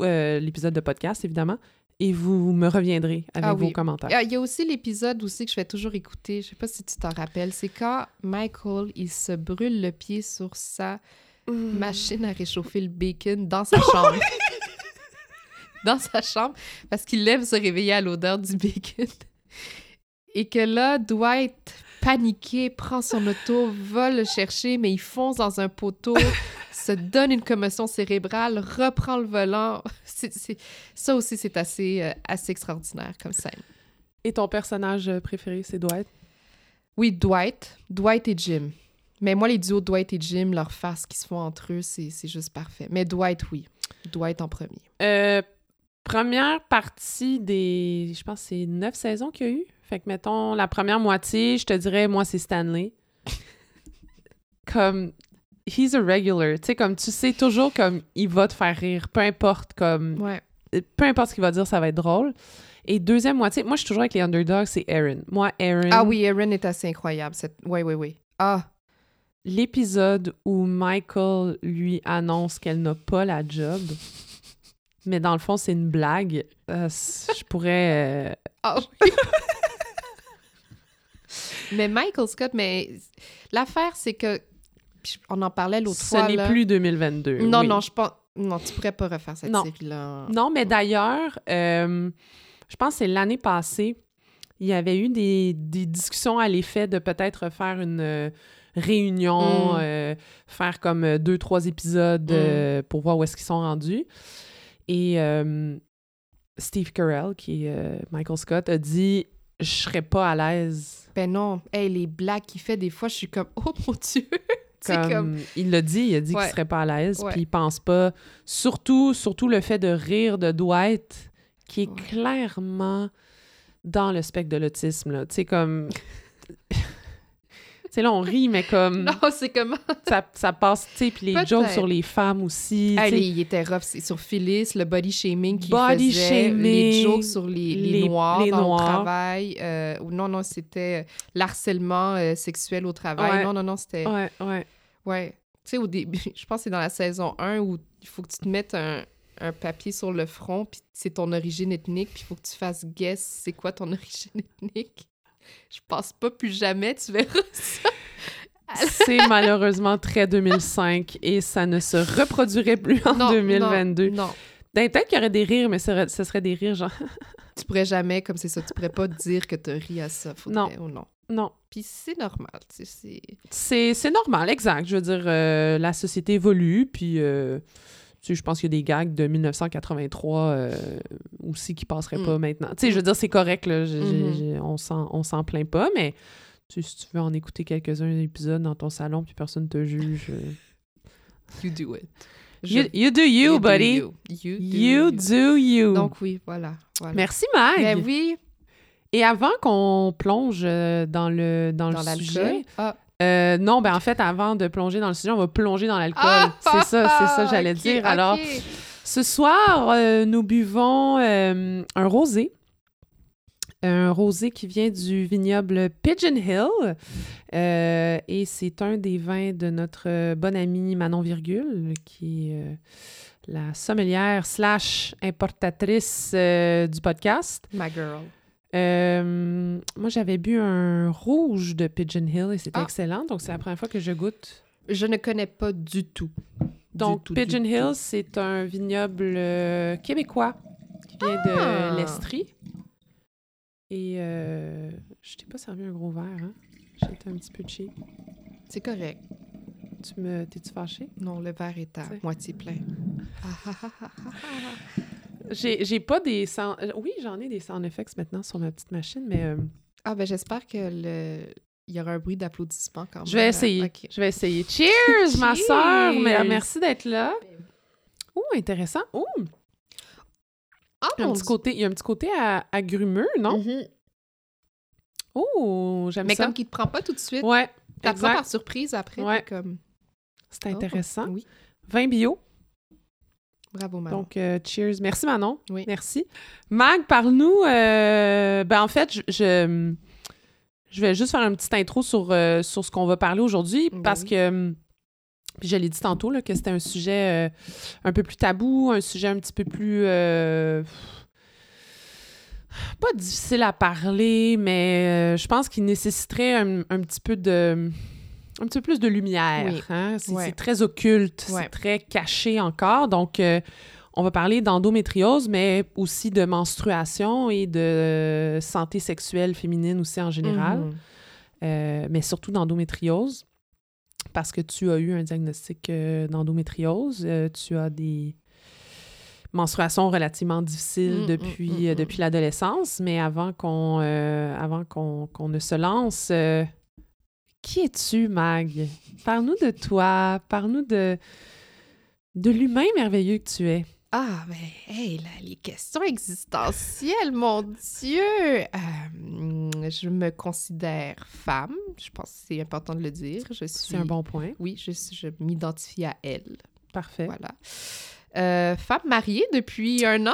S1: Euh, L'épisode de podcast, évidemment. Et vous me reviendrez avec
S2: Ah
S1: vos commentaires.
S2: Ah, Il y a aussi l'épisode aussi que je fais toujours écouter. Je sais pas si tu t'en rappelles. C'est quand Michael, il se brûle le pied sur sa machine à réchauffer le bacon dans sa chambre. dans sa chambre, parce qu'il lève se réveiller à l'odeur du bacon. Et que là, Dwight, paniqué, prend son auto, va le chercher, mais il fonce dans un poteau, se donne une commotion cérébrale, reprend le volant. Ça aussi, c'est assez, euh, assez extraordinaire comme scène.
S1: Et ton personnage euh, préféré, c'est Dwight?
S2: Oui, Dwight. Dwight et Jim. Mais moi, les duos Dwight et Jim, leur face qu'ils se font entre eux, c'est c'est juste parfait. Mais Dwight, oui. Dwight en premier.
S1: Euh, première partie des. Je pense c'est neuf saisons qu'il y a eu. Fait que, mettons, la première moitié, je te dirais, moi, c'est Stanley. comme. He's a regular. Tu sais, comme tu sais toujours, comme il va te faire rire. Peu importe, comme.
S2: Ouais.
S1: Peu importe ce qu'il va dire, ça va être drôle. Et deuxième moitié, moi, je suis toujours avec les underdogs, c'est Aaron. Moi, Aaron.
S2: Ah oui, Erin est assez incroyable. Cette... Oui, oui, oui. Ah,
S1: L'épisode où Michael lui annonce qu'elle n'a pas la job. Mais dans le fond, c'est une blague. Euh, je pourrais. euh,
S2: ah oui. mais Michael Scott, mais l'affaire, c'est que. Puis On en parlait l'autre
S1: Ce
S2: fois.
S1: n'est
S2: là.
S1: plus 2022.
S2: Non,
S1: oui.
S2: non, je pense. Non, tu pourrais pas refaire cette
S1: Non.
S2: série-là.
S1: Non, mais d'ailleurs, euh, je pense que c'est l'année passée, il y avait eu des, des discussions à l'effet de peut-être faire une euh, réunion,
S2: Mm.
S1: euh, faire comme deux, trois épisodes
S2: Mm.
S1: pour voir où est-ce qu'ils sont rendus. Et Steve Carell, qui est Michael Scott, a dit « Je serais pas à l'aise.
S2: Ben non. Hey, les blagues qu'il fait, des fois, je suis comme, oh mon Dieu! C'est
S1: Comme,
S2: comme.
S1: Il l'a dit, il a dit
S2: Ouais.
S1: qu'il serait pas à l'aise, puis il pense pas... Surtout, surtout le fait de rire de Dwight, qui est
S2: Ouais.
S1: clairement dans le spectre de l'autisme. Tu sais, comme... sais, là, on rit, mais comme...
S2: Non, c'est comment...
S1: ça, ça passe, tu sais, puis les jokes sur les femmes aussi, sais.
S2: il était rough. C'est sur Phyllis, le body shaming qu'il
S1: Body
S2: faisait,
S1: shaming,
S2: les jokes sur les, les,
S1: les-
S2: noirs
S1: les
S2: dans
S1: Noirs.
S2: le travail. euh, ou non, non, c'était l'harcèlement euh, sexuel au travail.
S1: Ouais.
S2: Non, non, non, c'était...
S1: Ouais, ouais.
S2: Ouais. Tu sais, au début, je pense que c'est dans la saison 1 où il faut que tu te mettes un, un papier sur le front, puis c'est ton origine ethnique, puis il faut que tu fasses guess c'est quoi ton origine ethnique. Je pense pas plus jamais, tu verras ça.
S1: C'est malheureusement très 2005 et ça ne se reproduirait plus en
S2: Non,
S1: 2022.
S2: Non, non.
S1: Ben, Peut-être qu'il y aurait des rires, mais ce serait, ce serait des rires genre...
S2: Tu pourrais jamais, comme c'est ça, tu pourrais pas dire que tu ris à ça. Faudrait, Ou non.
S1: Non.
S2: Puis c'est normal, tu sais, c'est...
S1: Normal, exact. Je veux dire, euh, la société évolue, puis... euh, tu sais, je pense qu'il y a des gags de 1983 euh, aussi qui passeraient
S2: Mm.
S1: pas maintenant. Tu sais, je veux dire, c'est correct, là.
S2: Mhm.
S1: j'ai- on s'en on s'en plaint pas, mais tu sais, si tu veux en écouter quelques-uns épisodes dans ton salon, puis personne te juge...
S2: You do it.
S1: You, you do you, buddy.
S2: You, do
S1: You
S2: you.
S1: do you.
S2: Donc oui, voilà. voilà.
S1: Merci, Mag.
S2: Ben oui,
S1: Et avant qu'on plonge euh, dans le, dans
S2: dans
S1: le sujet...
S2: Ah,
S1: euh, non, ben en fait, avant de plonger dans le sujet, on va plonger dans l'alcool.
S2: Ah!
S1: c'est ça, c'est ça, j'allais dire. Alors, ce soir, euh, nous buvons euh, un rosé. Un rosé qui vient du vignoble Pigeon Hill. Et c'est un des vins de notre bonne amie Manon Virgule, qui est la sommelière slash importatrice du podcast.
S2: My girl.
S1: Euh, moi, j'avais bu un rouge de Pigeon Hill et c'était
S2: Ah.
S1: excellent. Donc, c'est la première fois que je goûte.
S2: Je ne connais pas du tout.
S1: Donc,
S2: Du tout, du
S1: Pigeon. Hill, c'est un vignoble euh, québécois qui vient
S2: Ah!
S1: de l'Estrie. Et euh, je t'ai pas servi un gros verre, hein? J'ai été un petit peu cheap.
S2: C'est correct.
S1: Tu me... T'es-tu fâché?
S2: Non, le verre est à moitié plein.
S1: J'ai j'ai pas des sound... euh, Oui, j'en ai des sound effects maintenant sur ma petite machine, mais euh,
S2: Ah, ben j'espère que le... il y aura un bruit d'applaudissement quand même.
S1: je vais essayer. Je vais essayer. Cheers, ma soeur! Merci d'être là. Oh, intéressant. Oh,
S2: Ah,
S1: Il y a un petit côté, il y a un petit côté à- non? Oh, j'aime
S2: Mais
S1: ça.
S2: comme qu'il te prend pas tout de suite.
S1: Ouais,
S2: T'apprends par surprise après.
S1: Ouais.
S2: comme...
S1: C'est intéressant.
S2: Oh, oui.
S1: Vin bio.
S2: Bravo, maman.
S1: Donc, euh, cheers. Merci, Manon.
S2: Oui.
S1: Merci. Mag, parle-nous. euh, ben, en fait, je, je, je vais juste faire une petite intro sur, euh, sur ce qu'on va parler aujourd'hui
S2: Ben
S1: parce
S2: oui.
S1: que. hum, Puis je l'ai dit tantôt, là, que c'était un sujet un peu plus tabou, un sujet un petit peu plus. pas difficile à parler, mais euh, je pense qu'il nécessiterait un, un petit peu de. Un petit peu plus de lumière.
S2: Oui.
S1: hein. C'est
S2: Ouais.
S1: très occulte,
S2: Ouais.
S1: c'est très caché encore. Donc, euh, on va parler d'endométriose, mais aussi de menstruation et de santé sexuelle féminine aussi en général,
S2: Mhm.
S1: Euh, mais surtout d'endométriose, parce que tu as eu un diagnostic euh, d'endométriose, tu as des menstruations relativement difficiles
S2: Mm,
S1: depuis,
S2: mm, mm,
S1: depuis l'adolescence, mais avant qu'on avant qu'on ne se lance, qui es-tu, Mag? Parle-nous de toi, parle-nous de, de l'humain merveilleux que tu es.
S2: Ah, ben, hey, là, les questions existentielles, mon Dieu! Euh, je me considère femme, je pense que c'est important de le dire. Je suis...
S1: C'est un bon point.
S2: Oui, je, je m'identifie à elle.
S1: Parfait.
S2: Voilà. Euh, femme mariée depuis un an.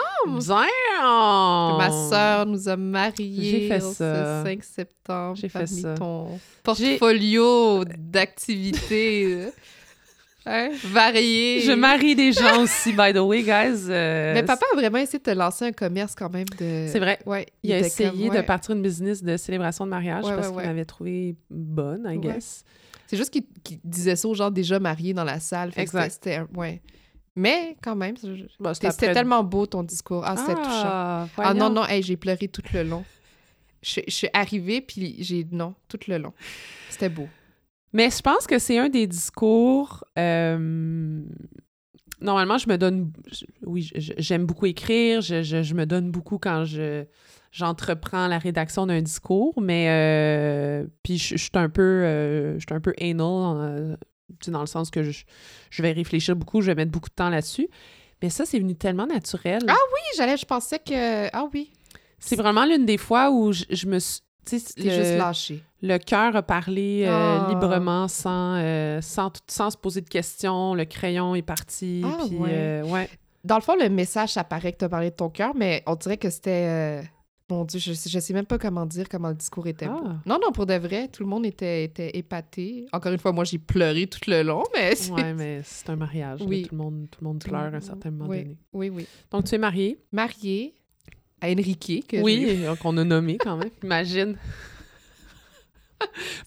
S2: Ma sœur nous a mariés
S1: J'ai fait ça.
S2: 5 septembre.
S1: J'ai fait ça.
S2: ton portfolio d'activités euh, hein, variées.
S1: Je marie des gens aussi, by the way, guys. Euh,
S2: Mais papa a vraiment essayé de te lancer un commerce quand même de...
S1: C'est vrai.
S2: Ouais,
S1: Il a essayé
S2: comme,
S1: de partir une business de célébration de mariage
S2: Ouais,
S1: parce qu'il m'avait trouvé bonne, I guess.
S2: C'est juste qu'il disait ça aux gens déjà mariés dans la salle.
S1: Exact.
S2: C'était... Ouais. Mais quand même,
S1: Bon,
S2: c'était tellement beau ton discours. Ah, c'était touchant.
S1: Ah,
S2: Ah non, non, hey, j'ai pleuré tout le long. Je, je suis arrivée, puis j'ai... Non, tout le long. C'était beau.
S1: Mais je pense que c'est un des discours. euh, Normalement, je me donne. Oui, j'aime beaucoup écrire. Je, je- je me donne beaucoup quand je j'entreprends la rédaction d'un discours, mais euh, puis je, je suis un peu, euh, je suis un peu anal, euh, dans le sens que je, je vais réfléchir beaucoup, je vais mettre beaucoup de temps là-dessus. Mais ça, c'est venu tellement naturel.
S2: Ah Oui, j'allais, je pensais que... Ah oui,
S1: C'est vraiment l'une des fois où je, je me suis. tu sais, le-
S2: juste lâché.
S1: Le cœur a parlé euh,
S2: Ah.
S1: librement sans, euh, sans, sans se poser de questions. Le crayon est parti.
S2: Ah,
S1: puis,
S2: ouais.
S1: euh, ouais.
S2: Dans le fond, le message, ça paraît que tu as parlé de ton cœur, mais on dirait que c'était. Mon Dieu, je, sais- je sais même pas comment dire comment le discours était beau.
S1: Ah.
S2: Non, non, pour de vrai, tout le monde était, était épaté. Encore une fois, moi, j'ai pleuré tout le long, mais c'est-
S1: Ouais, mais c'est un mariage. là.
S2: Oui.
S1: Tout, le monde, tout le monde pleure à un certain moment
S2: oui,
S1: donné.
S2: Oui, oui.
S1: Donc, tu es mariée.
S2: Mariée à Enrique, que.
S1: Oui, qu'on a nommé quand même. Imagine.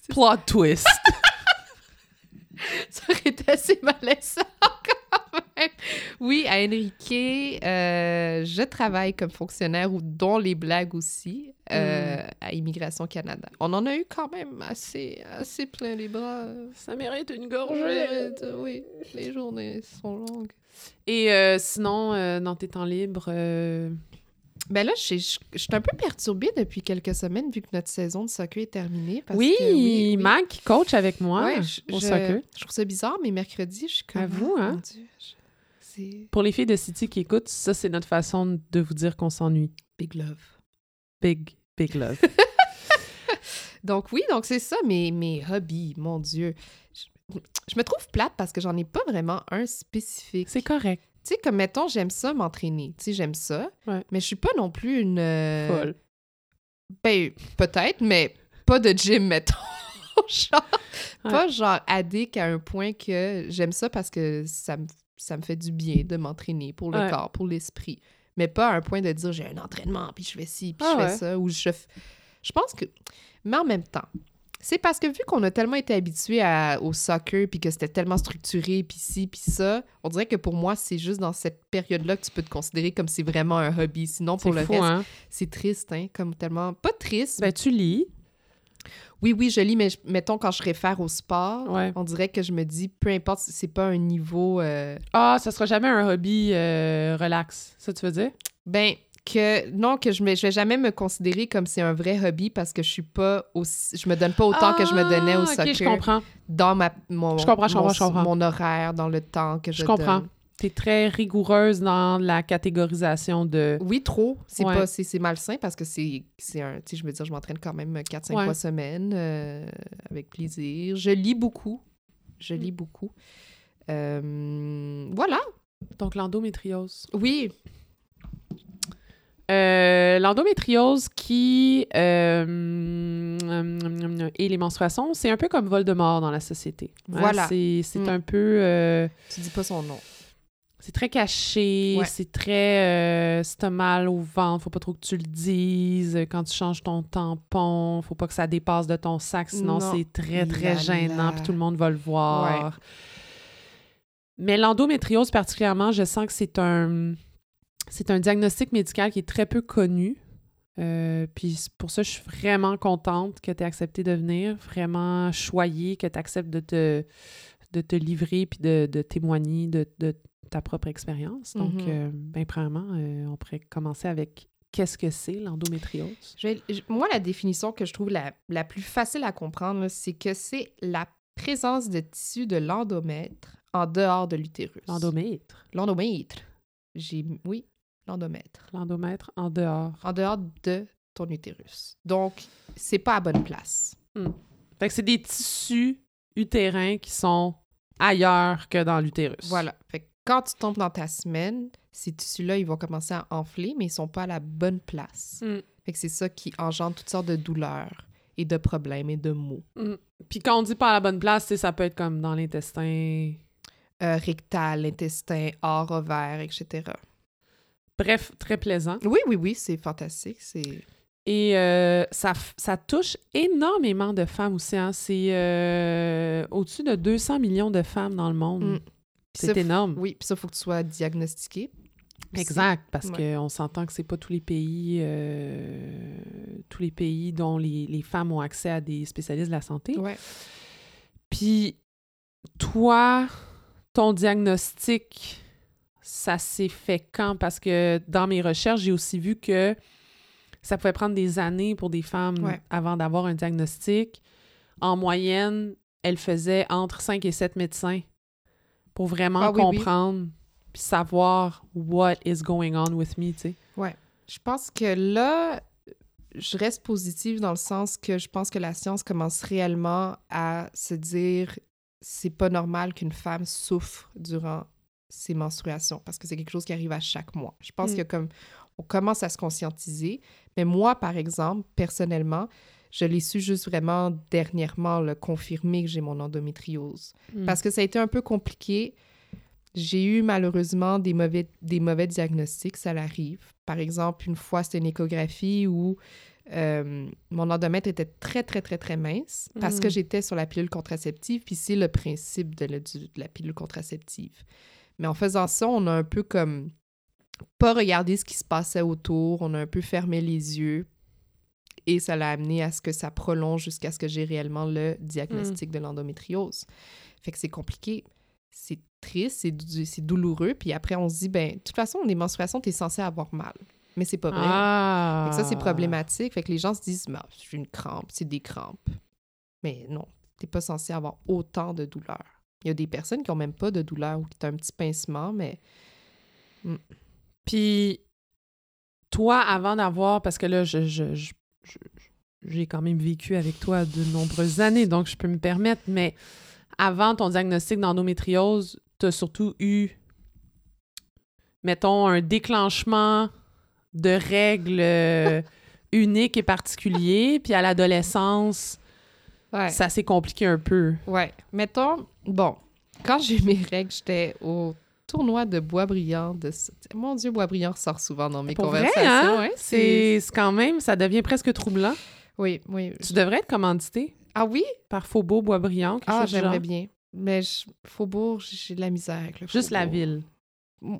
S1: Plot twist.
S2: Ça aurait été assez malaisant. Oui, à Enrique, euh, je travaille comme fonctionnaire ou dont les blagues aussi euh,
S1: Hmm.
S2: à Immigration Canada. On en a eu quand même assez, assez plein les bras.
S1: Ça mérite une gorgée.
S2: oui, les journées sont longues.
S1: Et euh, sinon, dans tes temps libres,
S2: Ben là, je suis un peu perturbée depuis quelques semaines vu que notre saison de soccer est terminée. Parce
S1: oui,
S2: que, oui, oui.
S1: Mac coach avec moi
S2: Ouais, je,
S1: au
S2: je-
S1: soccer.
S2: je trouve ça bizarre, mais mercredi, je suis comme...
S1: Avoue,
S2: oh,
S1: hein?
S2: Dieu, je-
S1: Pour les filles de City qui écoutent, ça, c'est notre façon de vous dire qu'on s'ennuie.
S2: big love.
S1: Big, big love.
S2: Donc oui, donc c'est ça mes, mes hobbies, mon Dieu. Je, je me trouve plate parce que j'en ai pas vraiment un spécifique.
S1: c'est correct.
S2: Tu sais, comme mettons, j'aime ça m'entraîner. Tu sais, j'aime ça.
S1: Ouais.
S2: Mais je suis pas non plus une... euh,
S1: Folle.
S2: Ben, peut-être, mais pas de gym, mettons. genre,
S1: Ouais.
S2: pas genre addict à un point que j'aime ça parce que ça me, ça me fait du bien de m'entraîner pour le
S1: Ouais.
S2: corps, pour l'esprit. Mais pas à un point de dire j'ai un entraînement, puis je fais ci, puis
S1: Ah
S2: je fais
S1: ouais.
S2: ça, ou je f- Je pense que... Mais en même temps, c'est parce que vu qu'on a tellement été habitué au soccer, puis que c'était tellement structuré, puis ci, puis ça, on dirait que pour moi, c'est juste dans cette période-là que tu peux te considérer comme c'est vraiment un hobby. Sinon, pour le
S1: fou,
S2: reste,
S1: hein?
S2: c'est triste, hein, comme tellement... Pas triste,
S1: Ben, tu lis.
S2: Oui, oui, je lis, mais je- mettons, quand je réfère au sport,
S1: Ouais.
S2: on dirait que je me dis, peu importe, si c'est pas un niveau... euh,
S1: Ah, ça sera jamais un hobby euh, relax. Ça, tu veux dire?
S2: ben, que... Non, que je, vais jamais me considérer comme c'est un vrai hobby parce que je suis pas aussi... Je me donne pas autant que je me donnais au
S1: Ah,
S2: soccer.
S1: OK, je comprends.
S2: Dans ma, mon,
S1: Je comprends, je
S2: mon,
S1: comprends, je comprends.
S2: mon horaire, dans le temps que je,
S1: Je comprends.
S2: donne.
S1: Tu es très rigoureuse dans la catégorisation de...
S2: Oui, trop. C'est
S1: Ouais.
S2: pas c'est c'est malsain parce que c'est c'est un tu sais je veux dire je m'entraîne quand même 4 5
S1: Ouais.
S2: fois semaine euh, avec plaisir. Je lis beaucoup. Je
S1: Mm.
S2: lis beaucoup. Euh, voilà.
S1: Donc, l'endométriose.
S2: Oui.
S1: Euh, l'endométriose qui euh, hum, et les menstruations, c'est un peu comme Voldemort dans la société. Hein,
S2: Voilà.
S1: C'est c'est
S2: Mm.
S1: un peu...
S2: Tu dis pas son nom.
S1: C'est très caché,
S2: Ouais.
S1: c'est très... euh, si t'as mal au ventre, faut pas trop que tu le dises. Quand tu changes ton tampon, faut pas que ça dépasse de ton sac, sinon
S2: Non.
S1: c'est très, très
S2: Là,
S1: gênant, puis tout le monde va le voir. Mais l'endométriose particulièrement, je sens que c'est un... C'est un diagnostic médical qui est très peu connu. Euh, puis pour ça, je suis vraiment contente que tu aies accepté de venir, vraiment choyée que tu acceptes de te, de te livrer puis de, de témoigner de, de ta propre expérience. Donc,
S2: Mhm.
S1: euh, ben, premièrement, euh, on pourrait commencer avec qu'est-ce que c'est l'endométriose?
S2: Moi, la définition que je trouve la, la plus facile à comprendre, c'est que c'est la présence de tissu de l'endomètre en dehors de l'utérus.
S1: L'endomètre?
S2: L'endomètre. J'ai oui, l'endomètre.
S1: L'endomètre en dehors.
S2: En dehors de ton utérus. Donc, c'est pas à bonne place.
S1: Fait que c'est des tissus utérins qui sont ailleurs que dans l'utérus.
S2: Voilà. Fait que quand tu tombes dans ta semaine, ces tissus-là, ils vont commencer à enfler, mais ils sont pas à la bonne place.
S1: Mm.
S2: Fait que c'est ça qui engendre toutes sortes de douleurs et de problèmes et de maux.
S1: Puis quand on dit pas à la bonne place, ça peut être comme dans l'intestin.
S2: Euh, rectal, intestin, hors, ovaire, etc.
S1: Bref, très plaisant.
S2: Oui, oui, oui, c'est fantastique. C'est...
S1: Et euh, ça, ça touche énormément de femmes aussi. hein. C'est euh, au-dessus de 200 millions de femmes dans le monde.
S2: Mm.
S1: C'est énorme.
S2: Oui, puis ça, il faut que tu sois diagnostiqué.
S1: Exact, parce
S2: Ouais.
S1: qu'on s'entend que c'est pas tous les pays, euh, tous les pays dont les, les femmes ont accès à des spécialistes de la santé.
S2: Ouais.
S1: Puis toi, ton diagnostic, ça s'est fait quand? Parce que dans mes recherches, j'ai aussi vu que ça pouvait prendre des années pour des femmes
S2: Ouais.
S1: avant d'avoir un diagnostic. En moyenne, elles faisaient entre 5 et 7 médecins pour vraiment
S2: Ah oui,
S1: comprendre puis savoir what is going on with me, tu sais.
S2: Je pense que là, je reste positive dans le sens que je pense que la science commence réellement à se dire c'est pas normal qu'une femme souffre durant ses menstruations parce que c'est quelque chose qui arrive à chaque mois. Je pense
S1: Mm.
S2: que comme on commence à se conscientiser, mais moi par exemple, personnellement, je l'ai su juste vraiment dernièrement le confirmer que j'ai mon endométriose
S1: Mm.
S2: parce que ça a été un peu compliqué. J'ai eu malheureusement des mauvais, des mauvais diagnostics, ça l'arrive. Par exemple, une fois, c'était une échographie où euh, mon endomètre était très, très, très, très mince parce que
S1: Mhm.
S2: j'étais sur la pilule contraceptive, puis c'est le principe de, de la pilule contraceptive. Mais en faisant ça, on a un peu comme pas regardé ce qui se passait autour, on a un peu fermé les yeux et ça l'a amené à ce que ça prolonge jusqu'à ce que j'ai réellement le diagnostic de l'endométriose. Fait que c'est compliqué, c'est triste, c'est dou- c'est douloureux, puis après on se dit, ben, de toute façon, les menstruations, t'es censé avoir mal. Mais c'est pas vrai.
S1: Ah!
S2: Fait que ça, c'est problématique. Fait que les gens se disent, bah, j'ai une crampe, c'est des crampes. Mais non, t'es pas censé avoir autant de douleur. Il y a des personnes qui ont même pas de douleur ou qui ont un petit pincement, mais
S1: Puis, toi, avant d'avoir, parce que là, je, je- je- je- j'ai quand même vécu avec toi de nombreuses années, donc je peux me permettre, mais avant ton diagnostic d'endométriose, tu as surtout eu, mettons, un déclenchement de règles euh, unique et particulier, puis à l'adolescence,
S2: ouais.
S1: ça s'est compliqué un peu.
S2: Ouais. Mettons, bon, quand j'ai eu mes règles, j'étais au tournoi de Boisbriand. De... Mon Dieu, Boisbriand ressort souvent dans mes
S1: Pour vrai,
S2: conversations.
S1: hein?
S2: ouais,
S1: C'est c'est quand même, ça devient presque troublant.
S2: Oui, oui.
S1: Tu devrais être commandité
S2: Ah oui?
S1: par Faubourg Boisbriand,
S2: Ah, j'aimerais bien. Mais je- Faubourg, j'ai de la misère avec le
S1: Juste la ville.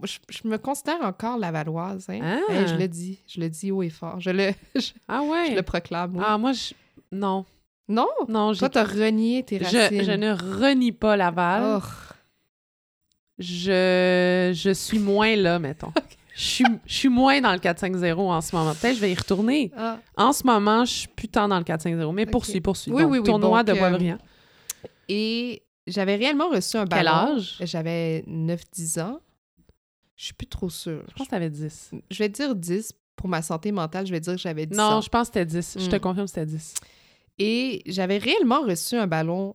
S2: Je, je me considère encore lavalloise. Hein?
S1: Ah.
S2: Hey, je le dis, je le dis haut et fort. Je le, je,
S1: Ah ouais?
S2: je le proclame. oui.
S1: Ah, moi, je... non.
S2: Non,
S1: Non, j'ai...
S2: toi, t'as renié tes racines.
S1: Je, je ne renie pas Laval.
S2: Oh.
S1: Je, je suis moins là, mettons. Je suis, je suis moins dans le 4-5-0 en ce moment. Peut-être que je vais y retourner.
S2: Ah.
S1: En ce moment, je suis plus tant dans le 4-5-0. Mais poursuis, poursuis.
S2: Oui,
S1: Donc,
S2: oui, oui,
S1: Tournoi
S2: donc,
S1: de
S2: euh,
S1: Boisbriand.
S2: Et j'avais réellement reçu un
S1: Quel
S2: ballon.
S1: âge?
S2: J'avais 9-10 ans. Je suis plus trop sûre.
S1: Je pense que t'avais 10.
S2: Je vais dire 10. Pour ma santé mentale, je vais dire que j'avais 10
S1: Non,
S2: ans.
S1: je pense que c'était 10. Je te
S2: Mm.
S1: confirme que c'était 10.
S2: Et j'avais réellement reçu un ballon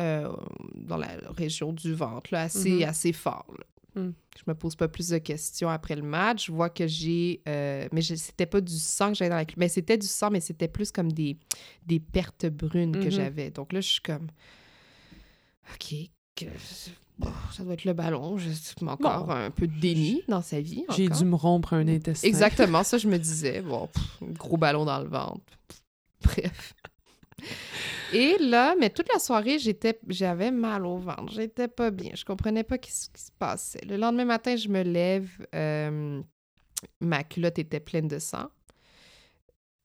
S2: euh, dans la région du ventre, là, assez,
S1: Mhm.
S2: assez fort. là.
S1: Mm.
S2: Je me pose pas plus de questions après le match. Je vois que j'ai... euh, mais c'était pas du sang que j'avais dans la... Mais c'était du sang, mais c'était plus comme des, des pertes brunes que
S1: Mhm.
S2: j'avais. Donc là, je suis comme... OK, que- ça doit être le ballon. Je encore
S1: Bon.
S2: un peu de déni dans sa vie.
S1: J'ai dû me rompre un intestin.
S2: Exactement, ça, je me disais. Bon, pff, gros ballon dans le ventre. Bref. Et là, mais toute la soirée, j'étais, j'avais mal au ventre. J'étais pas bien. Je comprenais pas ce qui se passait. Le lendemain matin, je me lève. euh, ma culotte était pleine de sang.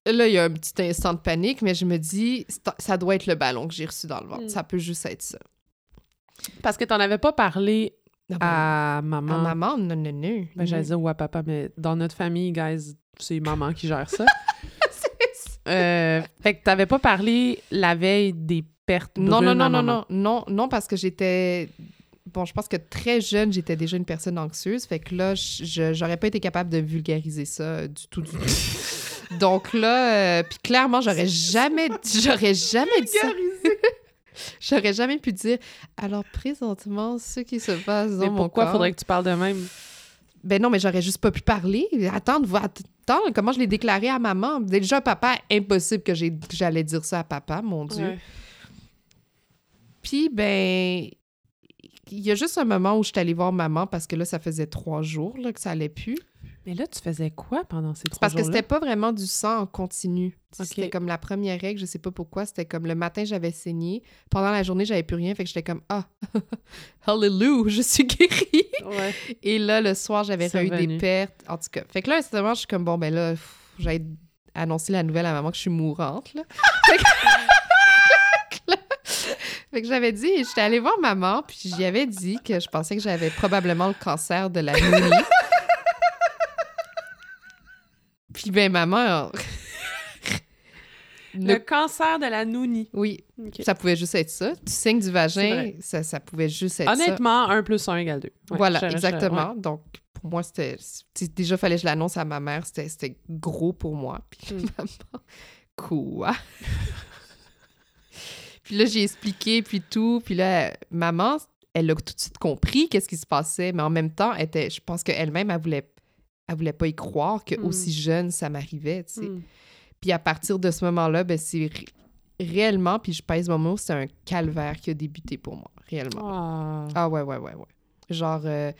S2: Là, il y a un petit instant de panique, mais je me dis, ça doit être le ballon que j'ai reçu dans le ventre.
S1: Mm.
S2: Ça peut juste être ça.
S1: Parce que t'en avais pas parlé à maman.
S2: à maman, non, non, non.
S1: Ben, j'allais dire ou à papa, mais dans notre famille, guys, c'est maman qui gère ça. Euh, fait que t'avais pas parlé la veille des pertes
S2: Non, non, non, non, non, non, non, parce que j'étais. Bon, je pense que très jeune, j'étais déjà une personne anxieuse. Fait que là, je- j'aurais pas été capable de vulgariser ça euh, du tout, du tout. Donc là, euh, puis clairement, j'aurais jamais, j'aurais jamais dit ça. J'aurais jamais pu dire. Alors présentement, ce qui se passe dans
S1: Mais
S2: mon
S1: pourquoi
S2: corps.
S1: faudrait que tu parles de même?
S2: Ben non, mais j'aurais juste pas pu parler. Attendre, voir- attends, comment je l'ai déclaré à maman? Déjà, papa, impossible que j'allais dire ça à papa, mon Dieu.
S1: Ouais.
S2: Puis, ben, il y a juste un moment où je suis allée voir maman parce que là, ça faisait trois jours là, que ça allait plus.
S1: Mais là, tu faisais quoi pendant ces trois
S2: Parce que c'était pas vraiment du sang en continu. C'était comme la première règle, je sais pas pourquoi. C'était comme le matin, j'avais saigné. Pendant la journée, j'avais plus rien. Fait que j'étais comme, ah, hallelujah, je suis guérie.
S1: Ouais.
S2: Et là, le soir, j'avais eu des pertes. En tout cas, fait que là, instantanément, je suis comme, bon, ben là, j'allais annoncer la nouvelle à maman que je suis mourante, là. fait que, fait que j'avais dit, j'étais allée voir maman, puis j'y avais dit que je pensais que j'avais probablement le cancer de la nuit. Puis ben, maman...
S1: Le
S2: ne-
S1: cancer de la nounie.
S2: Oui, ça pouvait juste être ça. Tu saignes du vagin, ça, ça pouvait juste être ça.
S1: Honnêtement, 1 plus 1 égale 2.
S2: voilà, exactement. Donc, pour moi, c'était... Déjà, fallait que je l'annonce à ma mère. C'était gros pour moi. Puis
S1: Mm.
S2: maman, quoi? puis là, j'ai expliqué, puis tout. Puis là, maman, elle a tout de suite compris qu'est-ce qui se passait. Mais en même temps, elle était, je pense qu'elle-même, elle voulait, elle voulait pas y croire que
S1: Mm.
S2: aussi jeune, ça m'arrivait, tu sais.
S1: Hmm.
S2: Puis à partir de ce moment-là, ben c'est ré- réellement, puis je pèse mon mot, c'est un calvaire qui a débuté pour moi, réellement.
S1: Ah.
S2: Ah ouais, ouais, ouais, ouais. Genre, euh,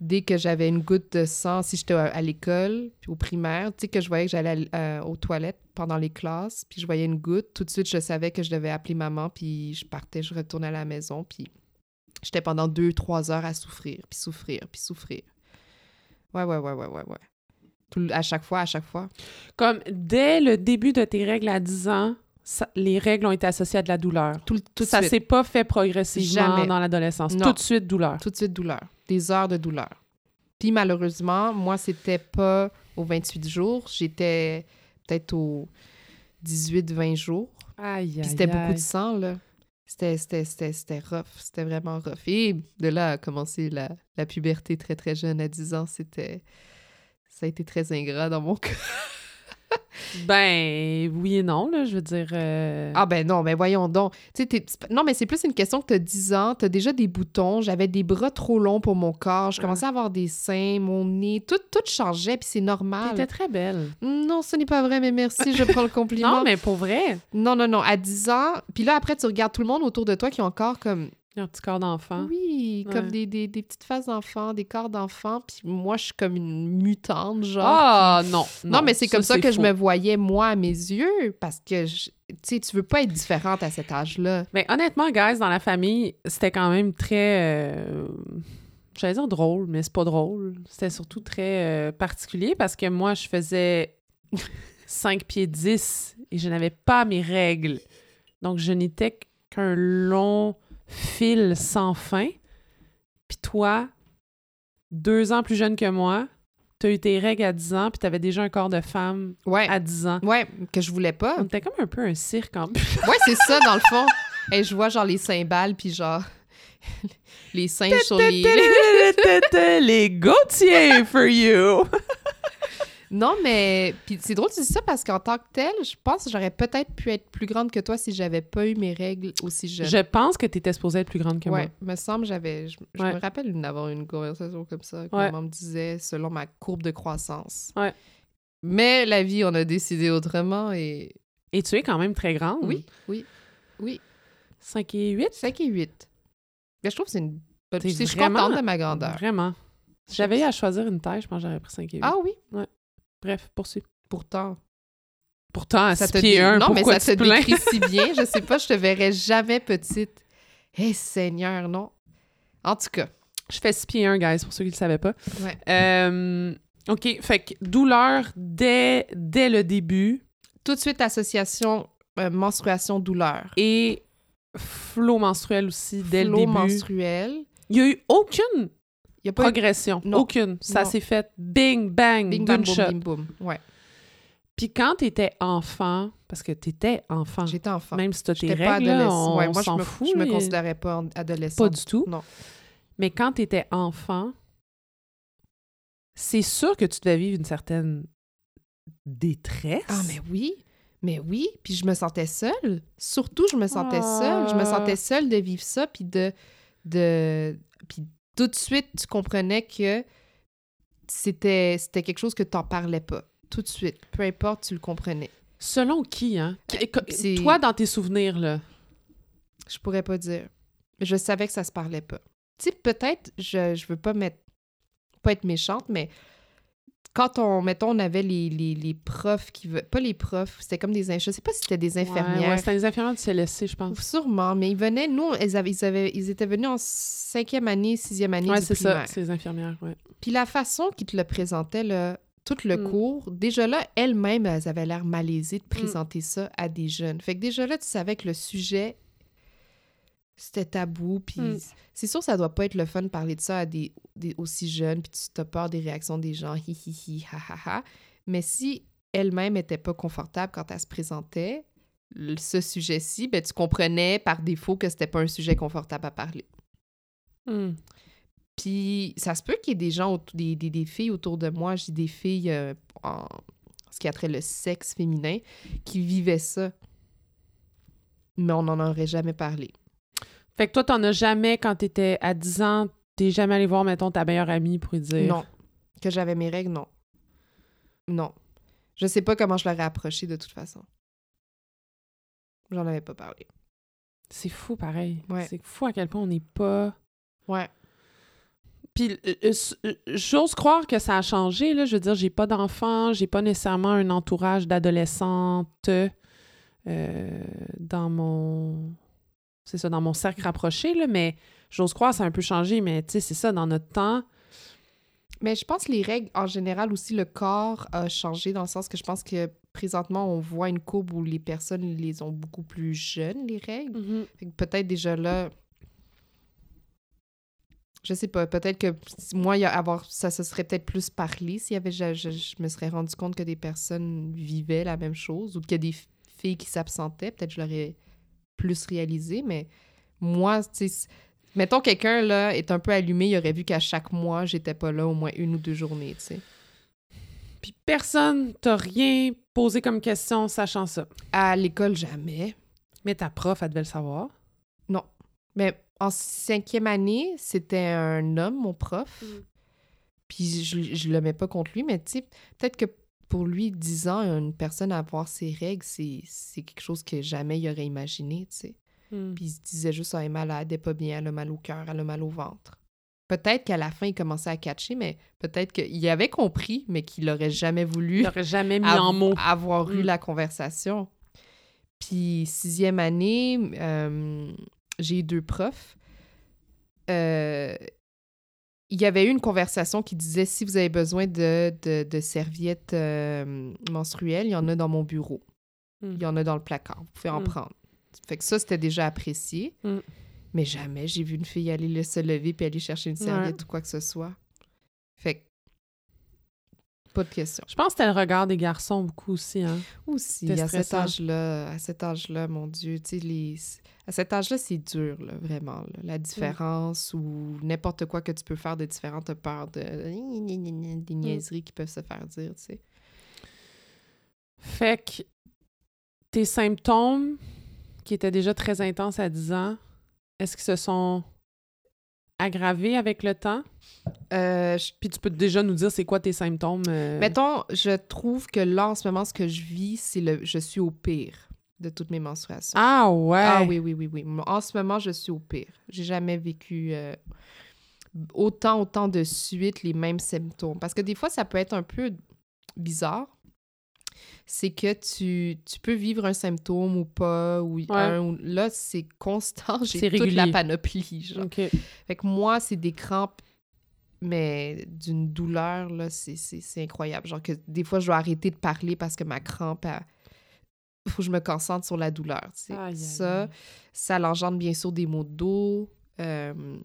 S2: dès que j'avais une goutte de sang, si j'étais à, à l'école, puis au primaire, tu sais, que je voyais que j'allais euh, aux toilettes pendant les classes, puis je voyais une goutte, tout de suite, je savais que je devais appeler maman, puis je partais, je retournais à la maison, puis j'étais pendant deux, trois heures à souffrir, puis souffrir, puis souffrir. Ouais, ouais, ouais, ouais, ouais, ouais. Tout à chaque fois, à chaque fois.
S1: Comme dès le début de tes règles à 10 ans, ça- les règles ont été associées à de la douleur.
S2: Tout, tout
S1: ça s'est pas fait progressivement
S2: Jamais.
S1: dans l'adolescence. Tout de suite, douleur.
S2: Tout de suite douleur. Des heures de douleur. Puis malheureusement, moi, c'était pas aux 28 jours. J'étais peut-être aux 18-20 jours.
S1: Aïe,
S2: Puis
S1: aïe,
S2: c'était beaucoup de sang, là. C'était, c'était, c'était, c'était rough. C'était vraiment rough. Et de là a commencé la, la puberté très, très jeune, à 10 ans. C'était... Ça a été très ingrat dans mon cas.
S1: Ben, oui et non, là, je veux dire... euh,
S2: Ah ben non, mais voyons donc. Tu sais, non, mais c'est plus une question que t'as 10 ans, t'as déjà des boutons, j'avais des bras trop longs pour mon corps, je commençais à avoir des seins, mon nez, tout, tout changeait, puis c'est normal.
S1: T'étais très belle.
S2: Non, ce n'est pas vrai, mais merci, je prends le compliment.
S1: Non, mais pour vrai,
S2: Non, non, non, à 10 ans, puis là, après, tu regardes tout le monde autour de toi qui ont encore comme...
S1: un petit corps d'enfant.
S2: Oui, comme des, des, des petites faces d'enfants, des corps d'enfants, puis moi, je suis comme une mutante, genre.
S1: Ah, non,
S2: Non, mais c'est comme ça, que je me voyais, moi, à mes yeux, parce que, tu sais, tu veux pas être différente à cet âge-là.
S1: Mais honnêtement, guys, dans la famille, c'était quand même très. euh, J'allais dire drôle, mais c'est pas drôle. C'était surtout très euh, particulier parce que moi, je faisais 5 pieds 10 et je n'avais pas mes règles. Donc, je n'étais qu'un long fil sans fin. Puis toi, deux ans plus jeune que moi, t'as eu tes règles à 10 ans, puis t'avais déjà un corps de femme
S2: Ouais.
S1: à 10 ans.
S2: Ouais, que je voulais pas.
S1: Était comme un peu un cirque en plus.
S2: Ouais, c'est ça, dans le fond. Et je vois, genre, les cymbales, puis genre, les singes sur les...
S1: les Gautier for you!
S2: Non, mais... Puis c'est drôle tu dis ça, parce qu'en tant que telle, je pense que j'aurais peut-être pu être plus grande que toi si j'avais pas eu mes règles aussi jeunes.
S1: Je pense que tu étais supposée être plus grande que
S2: ouais, me semble, j'avais... Je, je
S1: Ouais.
S2: me rappelle d'avoir une conversation comme ça, que
S1: Ouais.
S2: maman me disait, selon ma courbe de croissance.
S1: Ouais.
S2: Mais la vie, on a décidé autrement, et...
S1: moi. Et tu es quand même très grande.
S2: Oui, oui, oui.
S1: 5 et 8.
S2: 5 et 8. Mais je trouve que c'est une... bonne- Je suis contente de ma grandeur.
S1: Vraiment. Si j'avais eu à choisir une taille, je pense que j'aurais pris 5 et 8.
S2: Ah oui?
S1: Bref, poursuis.
S2: Pourtant...
S1: Pourtant, à
S2: Ça
S1: 6
S2: te
S1: pieds
S2: dé-
S1: 1,
S2: non, mais ça te décrit si bien. Je sais pas, je te verrais jamais petite. Eh, Seigneur, non. En tout cas,
S1: Je fais 6 pieds 1, guys, pour ceux qui ne le savaient pas.
S2: ouais.
S1: Euh, OK, fait que douleur dès, dès le début
S2: tout de suite, association euh, menstruation-douleur.
S1: et flot menstruel aussi dès
S2: Flot
S1: le début.
S2: menstruel.
S1: Il n'y a eu aucune
S2: y a pas
S1: progression. Aucune. Ça s'est fait bing, bang,
S2: bing, bam, boum,
S1: shot.
S2: bim, boum. Ouais,
S1: Puis quand t'étais enfant, parce que t'étais enfant,
S2: j'étais enfant.
S1: même si t'as tes
S2: pas
S1: on,
S2: Ouais, moi, je me,
S1: fout.
S2: je me considérais pas en- adolescente.
S1: Pas du tout.
S2: Non.
S1: Mais quand t'étais enfant, c'est sûr que tu devais vivre une certaine détresse.
S2: Ah, mais oui. Mais oui. Puis je me sentais seule. Surtout, je me sentais
S1: Ah.
S2: seule. Je me sentais seule de vivre ça. Puis de. de... Puis tout de suite, tu comprenais que c'était c'était quelque chose que t'en parlais pas. Tout de suite. Peu importe, tu le comprenais.
S1: Selon qui, hein? Qu-
S2: c'est-
S1: Toi, dans tes souvenirs, là.
S2: Je pourrais pas dire. Je savais que ça se parlait pas. Tu sais, peut-être, je, je veux pas mettre. pas être méchante, mais quand on, mettons, on avait les, les, les profs qui veulent. Pas les profs, c'était comme des. Je sais pas si c'était des infirmières.
S1: Ouais, c'était les infirmières du CLSC, je pense.
S2: Sûrement, mais ils venaient, nous, ils, avaient, ils, avaient, ils étaient venus en cinquième année, sixième année
S1: Ouais, c'est ça, c'est les infirmières, ouais.
S2: Puis la façon qu'ils te le présentaient, là, tout le
S1: Mm.
S2: cours, déjà là, elles-mêmes, elles avaient l'air malaisées de présenter ça à des jeunes. Fait que déjà là, tu savais que le sujet, c'était tabou, puis
S1: Mm.
S2: c'est sûr ça doit pas être le fun de parler de ça à des, des aussi jeunes, puis tu as peur des réactions des gens, hi hi hi, ha ha ha. Mais si elle-même était pas confortable quand elle se présentait, ce sujet-ci, ben tu comprenais par défaut que c'était pas un sujet confortable à parler.
S1: Hmm.
S2: Puis ça se peut qu'il y ait des gens, des, des, des, filles autour de moi, j'ai des filles euh, en ce qui a trait le sexe féminin, qui vivaient ça. Mais on n'en aurait jamais parlé.
S1: Fait que toi, t'en as jamais, quand t'étais à 10 ans, t'es jamais allé voir, mettons, ta meilleure amie pour lui dire...
S2: Non. Que j'avais mes règles, non. Non. Je sais pas comment je l'aurais approché de toute façon. J'en avais pas parlé.
S1: C'est fou, pareil.
S2: Ouais.
S1: C'est fou à quel point on n'est pas...
S2: Ouais.
S1: Puis, euh, euh, euh, j'ose croire que ça a changé, là. Je veux dire, j'ai pas d'enfants, j'ai pas nécessairement un entourage d'adolescentes euh, dans mon... C'est ça, dans mon cercle rapproché, là, mais j'ose croire que ça a un peu changé, mais tu sais, c'est ça, dans notre temps...
S2: Mais je pense que les règles, en général, aussi, le corps a changé dans le sens que je pense que présentement, on voit une courbe où les personnes les ont beaucoup plus jeunes, les règles. Que Peut-être déjà là, je sais pas, peut-être que moi, y a- avoir, ça se serait peut-être plus parlé s'il y avait, je, je- je me serais rendu compte que des personnes vivaient la même chose ou qu'il y a des filles qui s'absentaient, peut-être je l'aurais plus réalisé, mais moi, tu sais, mettons quelqu'un là est un peu allumé, il aurait vu qu'à chaque mois, j'étais pas là au moins une ou deux journées, tu sais.
S1: Puis personne t'a rien posé comme question sachant ça?
S2: À l'école, jamais.
S1: Mais ta prof, elle devait le savoir?
S2: Mais en cinquième année, c'était un homme, mon prof.
S1: Mm.
S2: Puis je, je le mets pas contre lui, mais tu sais, peut-être que pour lui, 10 ans, une personne à avoir ses règles, c'est c'est quelque chose que jamais il aurait imaginé, tu sais.
S1: Mm.
S2: Puis il se disait juste, ah, elle est malade, elle est pas bien, elle a mal au cœur, elle a mal au ventre. Peut-être qu'à la fin, il commençait à catcher, mais peut-être qu'il avait compris, mais qu'il aurait jamais voulu
S1: Il n'aurait jamais mis
S2: av-
S1: en mots.
S2: avoir eu
S1: Mm.
S2: la conversation. Puis sixième année, euh, j'ai eu deux profs. Euh, il y avait eu une conversation qui disait si vous avez besoin de, de, de serviettes euh, menstruelles, il y en a dans mon bureau.
S1: Mm.
S2: Il y en a dans le placard. Vous pouvez en
S1: Mm.
S2: prendre. Fait que ça, c'était déjà apprécié.
S1: Mm.
S2: Mais jamais j'ai vu une fille aller le- se lever puis aller chercher une serviette ou quoi que ce soit. Fait que pas de question.
S1: Je pense que c'était le regard des garçons beaucoup aussi, hein.
S2: Aussi, à cet âge-là, à cet âge-là, mon Dieu, tu sais, les... à cet âge-là, c'est dur, là, vraiment, là. la différence ou n'importe quoi que tu peux faire de différent, t'as peur de des niaiseries qui peuvent se faire dire, tu sais.
S1: Fait que tes symptômes, qui étaient déjà très intenses à 10 ans, est-ce qu'ils se sont aggravés avec le temps?
S2: Euh, je-
S1: Puis tu peux déjà nous dire c'est quoi tes symptômes? euh,
S2: Mettons, je trouve que là, en ce moment, ce que je vis, c'est le... Je suis au pire de toutes mes menstruations.
S1: Ah ouais!
S2: Ah oui, oui, oui, oui. En ce moment, je suis au pire. J'ai jamais vécu euh, autant, autant de suite les mêmes symptômes. Parce que des fois, ça peut être un peu bizarre. C'est que tu, tu peux vivre un symptôme ou pas. Ou un, ou- là, c'est constant. J'ai toute la panoplie. Genre. Fait que moi, c'est des crampes, mais d'une douleur, là, c'est- incroyable. Genre que des fois, je dois arrêter de parler parce que ma crampe, il faut que je me concentre sur la douleur. tu sais.
S1: Aïe, aïe,
S2: ça,
S1: aïe.
S2: ça l'engendre bien sûr des maux de dos, euh,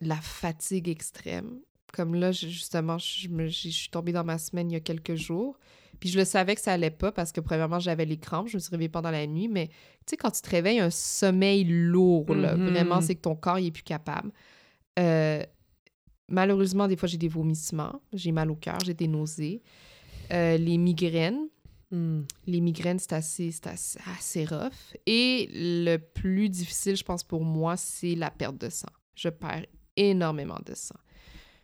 S2: la fatigue extrême. Comme là, justement, je, me- je suis tombée dans ma semaine il y a quelques jours. Puis je le savais que ça allait pas parce que, premièrement, j'avais les crampes. Je me suis réveillée pendant la nuit. Mais tu sais, quand tu te réveilles, un sommeil lourd, là,
S1: Mhm.
S2: vraiment, c'est que ton corps, il est plus capable. Euh, malheureusement, des fois, j'ai des vomissements. J'ai mal au cœur, j'ai des nausées. Euh, les migraines.
S1: Hmm.
S2: Les migraines, c'est assez, c'est assez, assez rough. Et le plus difficile, je pense, pour moi, c'est la perte de sang. Je perds énormément de sang.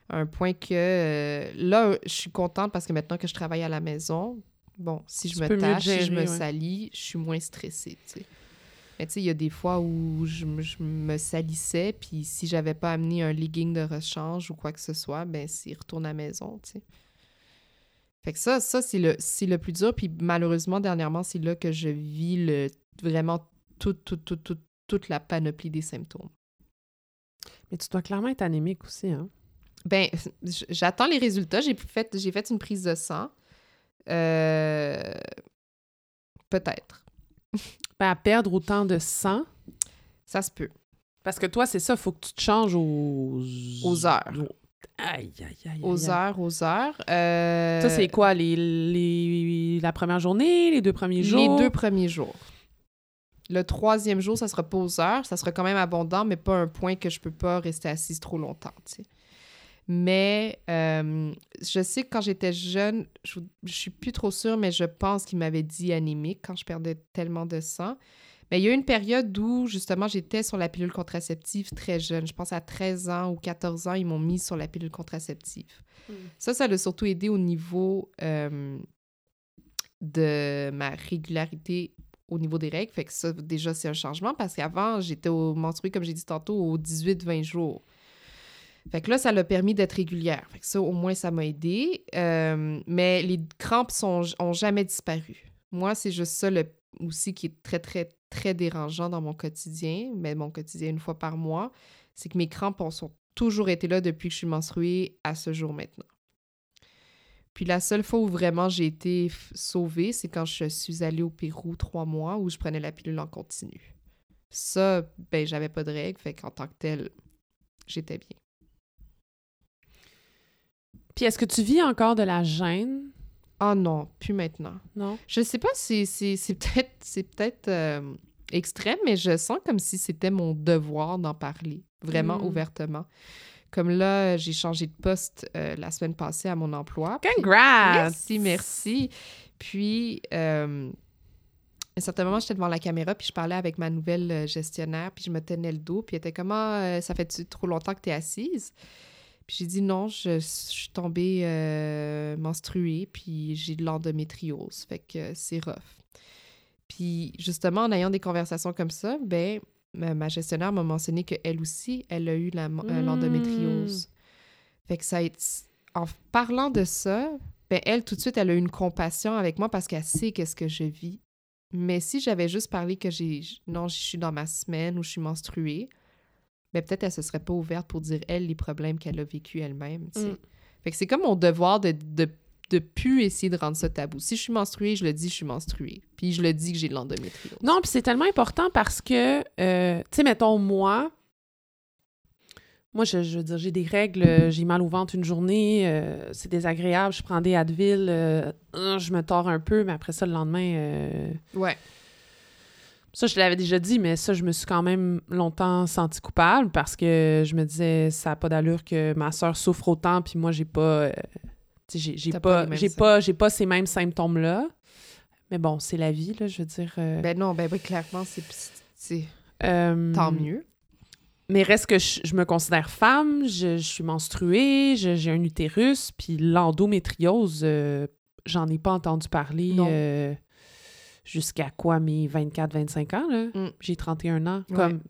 S2: À un point que euh, là, je suis contente parce que maintenant que je travaille à la maison, bon, si je
S1: Tu
S2: me tâche,
S1: gérer,
S2: si je me
S1: ouais.
S2: salis, je suis moins stressée, tu sais. Mais tu sais, il y a des fois où je, me- je me salissais, puis si j'avais pas amené un legging de rechange ou quoi que ce soit, ben, c'est retourne à la maison, tu sais. Fait que ça, ça c'est le, c'est le plus dur. Puis malheureusement, dernièrement, c'est là que je vis le, vraiment toute, toute, toute, toute, toute la panoplie des symptômes.
S1: Mais tu dois clairement être anémique aussi, hein?
S2: Ben, j'attends les résultats. J'ai fait, j'ai fait une prise de sang. Euh, Peut-être.
S1: Ben, à perdre autant de sang,
S2: Ça se peut.
S1: parce que toi, c'est ça, faut que tu te changes aux...
S2: Aux heures.
S1: Aïe, aïe, aïe.
S2: Aux heures, aux heures. Euh,
S1: Ça, c'est quoi? Les, les, la première journée, les deux premiers jours?
S2: Les deux premiers jours. Le troisième jour, ça sera pas aux heures. Ça sera quand même abondant, mais pas un point que je peux pas rester assise trop longtemps, tu sais. Mais euh, je sais que quand j'étais jeune, je, je suis plus trop sûre, mais je pense qu'il m'avait dit anémique quand je perdais tellement de sang. Mais il y a eu une période où, justement, j'étais sur la pilule contraceptive très jeune. Je pense à 13 ans ou 14 ans, ils m'ont mis sur la pilule contraceptive.
S1: Hmm.
S2: Ça, ça a surtout aidé au niveau euh, de ma régularité au niveau des règles. Fait que ça, déjà, c'est un changement parce qu'avant, j'étais au menstrué, comme j'ai dit tantôt, aux 18-20 jours. Fait que là, ça l'a permis d'être régulière. Fait que ça, au moins, ça m'a aidé. Euh, mais les crampes sont, ont jamais disparu. Moi, c'est juste ça le, aussi qui est très, très, très dérangeant dans mon quotidien, mais mon quotidien une fois par mois, c'est que mes crampes ont, toujours été là depuis que je suis menstruée à ce jour maintenant. Puis la seule fois où vraiment j'ai été sauvée, c'est quand je suis allée au Pérou trois mois où je prenais la pilule en continu. Ça, ben, j'avais pas de règles, fait qu'en tant que telle, j'étais bien.
S1: Puis est-ce que tu vis encore de la gêne?
S2: Ah non, plus maintenant.
S1: Non?
S2: Je sais pas si c'est peut-être c'est peut-être euh, extrême, mais je sens comme si c'était mon devoir d'en parler, vraiment
S1: Mm.
S2: ouvertement. Comme là, j'ai changé de poste euh, la semaine passée à mon emploi.
S1: Congrats!
S2: Merci, merci. Puis, euh, à un certain moment, j'étais devant la caméra, puis je parlais avec ma nouvelle gestionnaire, puis je me tenais le dos, puis elle était comme Ah, ça fait trop longtemps que tu es assise? Puis j'ai dit non, je, je suis tombée euh, menstruée, puis j'ai de l'endométriose, fait que c'est rough. Puis justement, en ayant des conversations comme ça, ben ma, gestionnaire m'a mentionné qu'elle aussi, elle a eu euh, l'endométriose. Fait que ça a été- En parlant de ça, ben elle, tout de suite, elle a eu une compassion avec moi parce qu'elle sait qu'est-ce que je vis. Mais si j'avais juste parlé que j'ai... Non, je suis dans ma semaine ou je suis menstruée, peut-être elle se serait pas ouverte pour dire, elle, les problèmes qu'elle a vécu elle-même.
S1: Mm.
S2: Fait que c'est comme mon devoir de, de, de plus essayer de rendre ça tabou. Si je suis menstruée, je le dis, je suis menstruée. Puis je le dis que j'ai de l'endométriose.
S1: Non, puis c'est tellement important parce que, euh, tu sais, mettons, moi, moi, je, je veux dire, j'ai des règles, j'ai mal au ventre une journée, euh, c'est désagréable, je prends des Advil, euh, je me tords un peu, mais après ça, le lendemain,
S2: Ouais.
S1: Ça, je l'avais déjà dit, mais ça, je me suis quand même longtemps sentie coupable parce que je me disais, ça n'a pas d'allure que ma soeur souffre autant, puis moi, j'ai pas, euh, j'ai-
S2: pas
S1: pas, j'ai pas, j'ai pas ces mêmes symptômes-là. Mais bon, c'est la vie, là, je veux dire. euh,
S2: Ben non, ben oui, clairement, c'est... c'est-
S1: euh,
S2: Tant mieux.
S1: Mais reste que je, je me considère femme, je, je suis menstruée, je- j'ai un utérus, puis l'endométriose, euh, j'en ai pas entendu parler
S2: Non.
S1: Jusqu'à quoi, mes 24-25 ans, là?
S2: Mm.
S1: J'ai 31 ans.
S2: Ouais.
S1: Comme,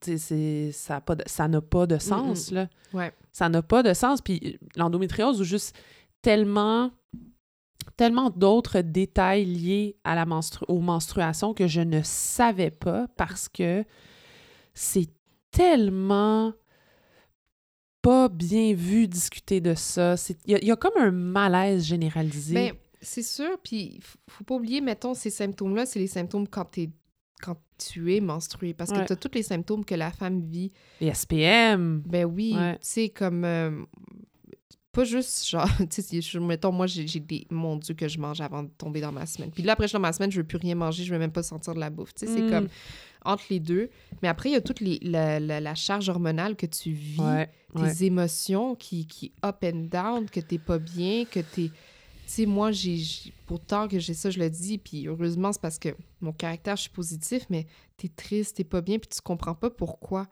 S1: c'est- ça a pas de- ça n'a pas de sens, là.
S2: Ouais.
S1: Ça n'a pas de sens. Puis euh, l'endométriose, ou juste tellement tellement d'autres détails liés à la menstru- aux menstruations que je ne savais pas parce que c'est tellement pas bien vu discuter de ça. C'est- Il y, a- il y a comme un malaise généralisé.
S2: Ben, c'est sûr, puis faut pas oublier, mettons, ces symptômes-là, c'est les symptômes quand, t'es- quand tu es menstruée, parce que tu as tous les symptômes que la femme vit.
S1: Les SPM.
S2: Ben oui,
S1: Ouais.
S2: tu sais, comme... euh, pas juste, genre, tu sais, mettons, moi, j'ai des... Mon Dieu, que je mange avant de tomber dans ma semaine. Puis là, après, je suis dans ma semaine, je veux plus rien manger, je veux même pas sentir de la bouffe. Tu sais, c'est
S1: Mm.
S2: comme entre les deux. Mais après, il y a toute les, la, la- la charge hormonale que tu vis,
S1: Ouais,
S2: tes émotions qui, qui up and down, que t'es pas bien, que t'es... Tu sais, moi, j'ai... j'ai- Pourtant que j'ai ça, je le dis, puis heureusement, c'est parce que mon caractère, je suis positif, mais t'es triste, t'es pas bien, puis tu comprends pas pourquoi.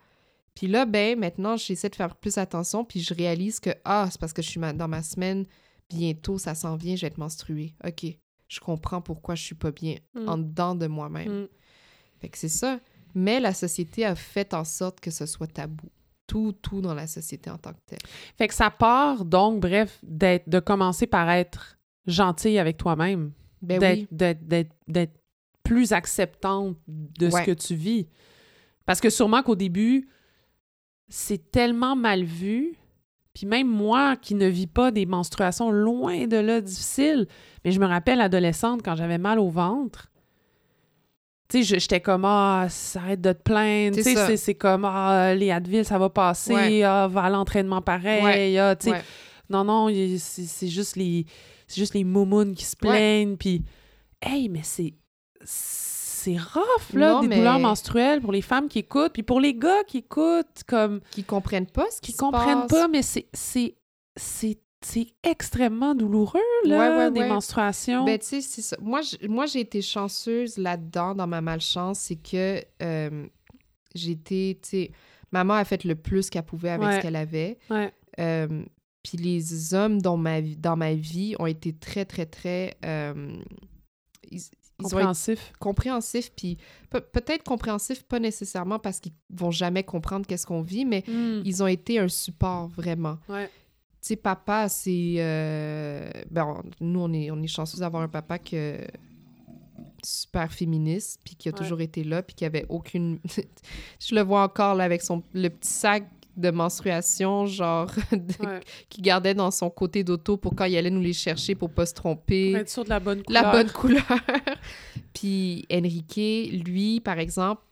S2: Puis là, ben, maintenant, j'essaie de faire plus attention, puis je réalise que, ah, c'est parce que je suis ma- dans ma semaine, bientôt, ça s'en vient, je vais être menstruée. OK, je comprends pourquoi je suis pas bien
S1: Mm.
S2: en dedans de moi-même.
S1: Mm.
S2: Fait que c'est ça. Mais la société a fait en sorte que ce soit tabou. Tout, tout dans la société en tant que telle.
S1: Fait que ça part donc, bref, d'être, de commencer par être gentille avec toi-même.
S2: Ben
S1: d'être,
S2: oui.
S1: d'être, plus acceptante de
S2: Ouais.
S1: ce que tu vis. Parce que sûrement qu'au début, c'est tellement mal vu. Puis même moi qui ne vis pas des menstruations loin de là difficiles, mais je me rappelle adolescente quand j'avais mal au ventre. Tu sais, je- j'étais comme ah, ça arrête de te plaindre.
S2: C'est
S1: Tu sais, c'est, c'est comme ah, les Advil, ça va passer.
S2: Ouais.
S1: Ah, va à l'entraînement pareil.
S2: Ouais.
S1: Ah, tu sais, non, non, c'est juste les c'est juste les moumounes qui se plaignent, puis hey, mais c'est c'est rough, là,
S2: Non,
S1: des
S2: mais-
S1: douleurs menstruelles pour les femmes qui écoutent, puis pour les gars qui écoutent, comme,
S2: Qui comprennent pas ce qui
S1: qui
S2: se
S1: comprennent
S2: passe.
S1: pas, mais c'est c'est c'est extrêmement douloureux, là, des menstruations.
S2: Ben, tu sais, c'est ça. Moi, moi, j'ai été chanceuse là-dedans, dans ma malchance, c'est que euh, j'ai été, tu sais, maman a fait le plus qu'elle pouvait avec ce qu'elle avait.
S1: Ouais.
S2: Euh, puis les hommes dans ma, dans ma vie ont été très, très, très... Euh,
S1: compréhensifs.
S2: Compréhensifs, puis peut-être compréhensifs, pas nécessairement parce qu'ils vont jamais comprendre qu'est-ce qu'on vit, mais hmm. ils ont été un support, vraiment.
S1: Ouais.
S2: Tu sais, papa, c'est... Euh, ben, nous, on est, on est chanceux d'avoir un papa que super féministe, puis qui a toujours été là, puis qui avait aucune... je le vois encore, là, avec son, le petit sac de menstruation, genre, qui gardait dans son côté d'auto pour quand il allait nous les chercher pour pas se tromper.
S1: Pour être sûr de la bonne couleur.
S2: La bonne couleur. Puis Enrique, lui, par exemple,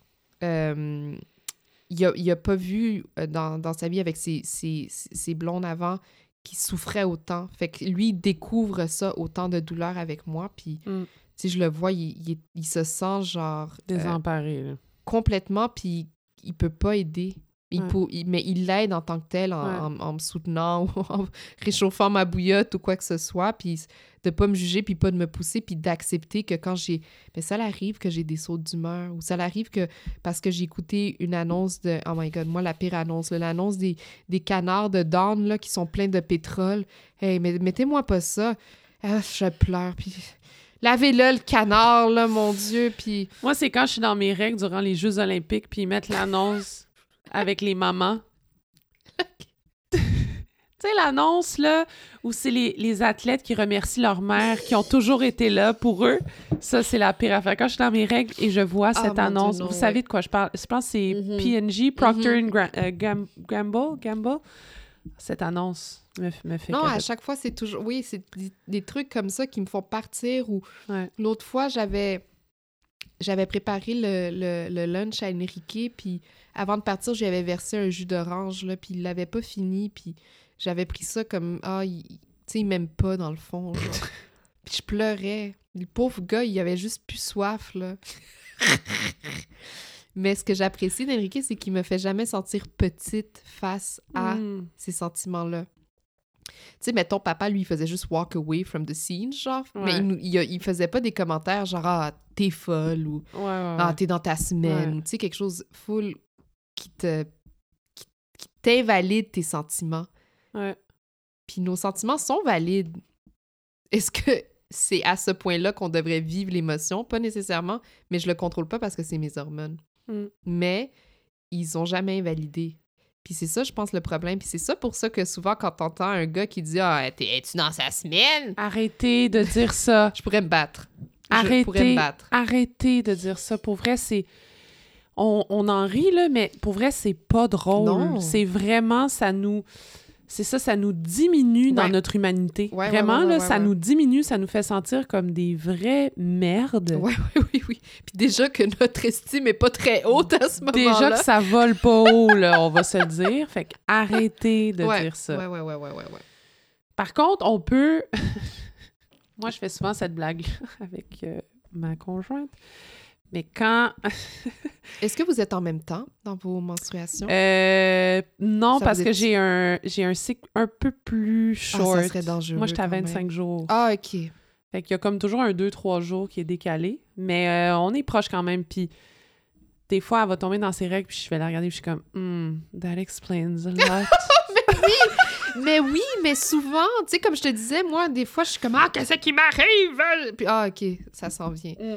S2: euh, il, a, il a pas vu euh, dans, dans sa vie avec ses, ses, ses blondes avant qui souffrait autant. Fait que lui, il découvre ça, autant de douleur avec moi. Puis, mm. si je le vois, il, il, se sent genre. Euh,
S1: Désemparé.
S2: complètement, puis il peut pas aider. Il mais il l'aide en tant que tel en, me soutenant ou en réchauffant ma bouillotte ou quoi que ce soit. Puis de pas me juger, puis pas de me pousser, puis d'accepter que quand j'ai... Mais ça arrive que j'ai des sauts d'humeur ou ça arrive que parce que j'ai écouté une annonce de... Oh my God, moi, la pire annonce, l'annonce des, des canards de Dawn là, qui sont pleins de pétrole. Hey, mais mettez-moi pas ça. Ah, je pleure, puis... Lavez-le, le canard, là, mon Dieu, puis...
S1: Moi, c'est quand je suis dans mes règles durant les Jeux olympiques, puis ils mettent l'annonce avec les mamans. tu sais, l'annonce, là, où c'est les, les, athlètes qui remercient leur mère, qui ont toujours été là pour eux. Ça, c'est la pire affaire. Quand je suis dans mes règles et je vois cette ah, annonce, vous savez de quoi je parle? Je pense que c'est mm-hmm. PNG, Procter mm euh, Gamble, Gamble. Cette annonce me, me fait.
S2: Non, à chaque fois, c'est toujours. Oui, c'est des, trucs comme ça qui me font partir. Ou l'autre fois, j'avais j'avais préparé le, le, lunch à Enrique, puis avant de partir, j'avais versé un jus d'orange, là, puis il l'avait pas fini, puis j'avais pris ça comme, ah, il, tu sais, il m'aime pas, dans le fond, puis je pleurais. Le pauvre gars, il avait juste plus soif, là. Mais ce que j'apprécie d'Enrique, c'est qu'il me fait jamais sentir petite face à hmm. ces sentiments-là. Tu sais, mettons, papa, lui, il faisait juste walk away from the scene, genre. Mais il, il, faisait pas des commentaires genre, ah, t'es folle ou ah, t'es dans ta semaine. Tu sais, quelque chose full qui te. qui, t'invalide tes sentiments.
S1: Ouais.
S2: Puis nos sentiments sont valides. Est-ce que c'est à ce point-là qu'on devrait vivre l'émotion? Pas nécessairement, mais je le contrôle pas parce que c'est mes hormones.
S1: Mm.
S2: Mais ils ont jamais invalidé. Puis c'est ça, je pense, le problème. Puis c'est ça pour ça que souvent, quand t'entends un gars qui dit Ah, es-tu dans sa semaine?
S1: Arrêtez de dire ça.
S2: je pourrais me battre.
S1: Arrêtez, je pourrais me battre. Arrêtez de dire ça. Pour vrai, c'est. On, on, en rit, là, mais pour vrai, c'est pas drôle. C'est vraiment, ça nous c'est ça, ça nous diminue dans notre humanité. Vraiment, là, ça nous diminue, ça nous fait sentir comme des vraies merdes.
S2: Oui, oui, oui, oui. Puis déjà que notre estime est pas très haute à ce moment-là.
S1: Déjà que ça vole pas haut, là, on va se le dire. Fait que arrêtez de dire ça.
S2: Ouais, ouais, ouais, ouais, ouais,
S1: Par contre, on peut... Moi, je fais souvent cette blague avec euh, ma conjointe. Mais quand.
S2: Est-ce que vous êtes en même temps dans vos menstruations?
S1: Euh, non, parce que j'ai un, j'ai un cycle un peu plus short.
S2: Ah, ça serait dangereux.
S1: Moi, j'étais à 25 jours.
S2: Ah, OK.
S1: Fait qu'il y a comme toujours un 2-3 jours qui est décalé. Mais euh, on est proche quand même. Puis des fois, elle va tomber dans ses règles, puis je vais la regarder, puis je suis comme, hmm, that explains a lot.
S2: mais oui! Mais oui, mais souvent, tu sais, comme je te disais, moi, des fois, je suis comme, ah, qu'est-ce qui m'arrive? Puis, ah, OK, ça s'en vient. Mm.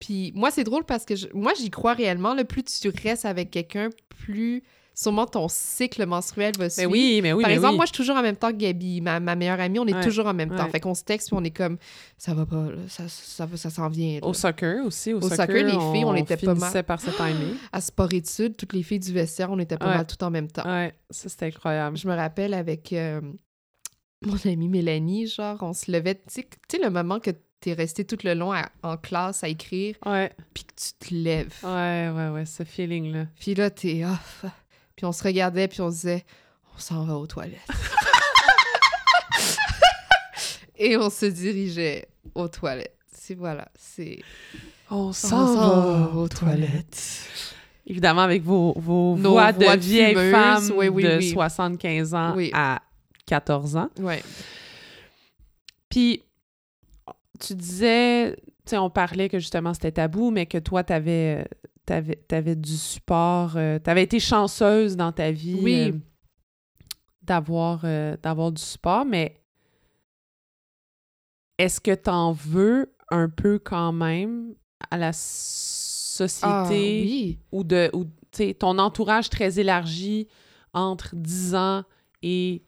S2: Puis moi, c'est drôle parce que moi, j'y crois réellement. Le plus tu restes avec quelqu'un, plus sûrement ton cycle menstruel va suivre.
S1: Mais oui, mais oui,
S2: Par exemple,
S1: moi,
S2: je suis toujours en même temps que Gabi, ma, meilleure amie. On est toujours en même temps. Fait qu'on se texte, puis on est comme, ça va pas, ça, ça, ça s'en vient.
S1: Au soccer aussi. Au,
S2: soccer, les filles, on, était pas mal.
S1: par ce timing.
S2: À sport-études, toutes les filles du vestiaire, on était pas mal tout en même temps.
S1: Ouais, ça, c'était incroyable.
S2: Je me rappelle avec euh, mon amie Mélanie, genre, on se levait, tu sais, le moment que t'es resté tout le long en classe à écrire.
S1: Ouais.
S2: Puis que tu te lèves.
S1: Ouais, ouais, ouais, ce feeling-là.
S2: Puis là, t'es off. Puis on se regardait, puis on se disait, on s'en va aux toilettes. Et on se dirigeait aux toilettes. C'est voilà, c'est.
S1: On s'en va aux toilettes. Évidemment, avec vos, vos voix, de vieilles femmes de 75 ans à 14 ans.
S2: Ouais.
S1: Puis, tu disais, tu sais, on parlait que justement c'était tabou, mais que toi, tu avais, avais, du support. euh, tu avais été chanceuse dans ta vie
S2: Oui.
S1: euh, d'avoir euh, d'avoir du support, mais est-ce que tu en veux un peu quand même à la
S2: Ah,
S1: société
S2: oui.
S1: ou de ou tu sais ton entourage très élargi entre 10 ans et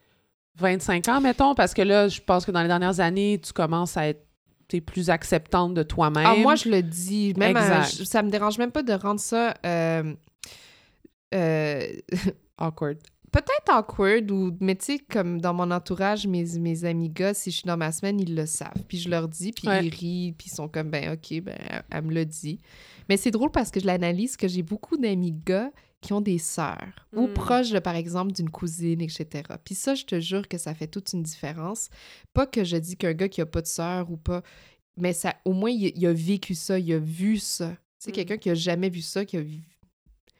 S1: 25 ans mettons? Parce que là je pense que dans les dernières années tu commences à être t'es plus acceptante de toi-même.
S2: Ah, moi, je le dis. Même
S1: Exact.
S2: ça me dérange même pas de rendre ça euh, euh,
S1: awkward.
S2: peut-être awkward ou mais tu sais comme dans mon entourage mes, mes amis gars si je suis dans ma semaine ils le savent puis je leur dis puis
S1: Ouais.
S2: ils rient puis ils sont comme ben ok ben elle, elle me le dit mais c'est drôle parce que je l'analyse que j'ai beaucoup d'amis gars qui ont des sœurs ou
S1: Mm.
S2: proches de, par exemple d'une cousine etc puis ça je te jure que ça fait toute une différence pas que je dis qu'un gars qui a pas de sœur ou pas mais ça au moins il, il a vécu ça il a vu ça c'est
S1: Mm.
S2: quelqu'un qui a jamais vu ça qui a vu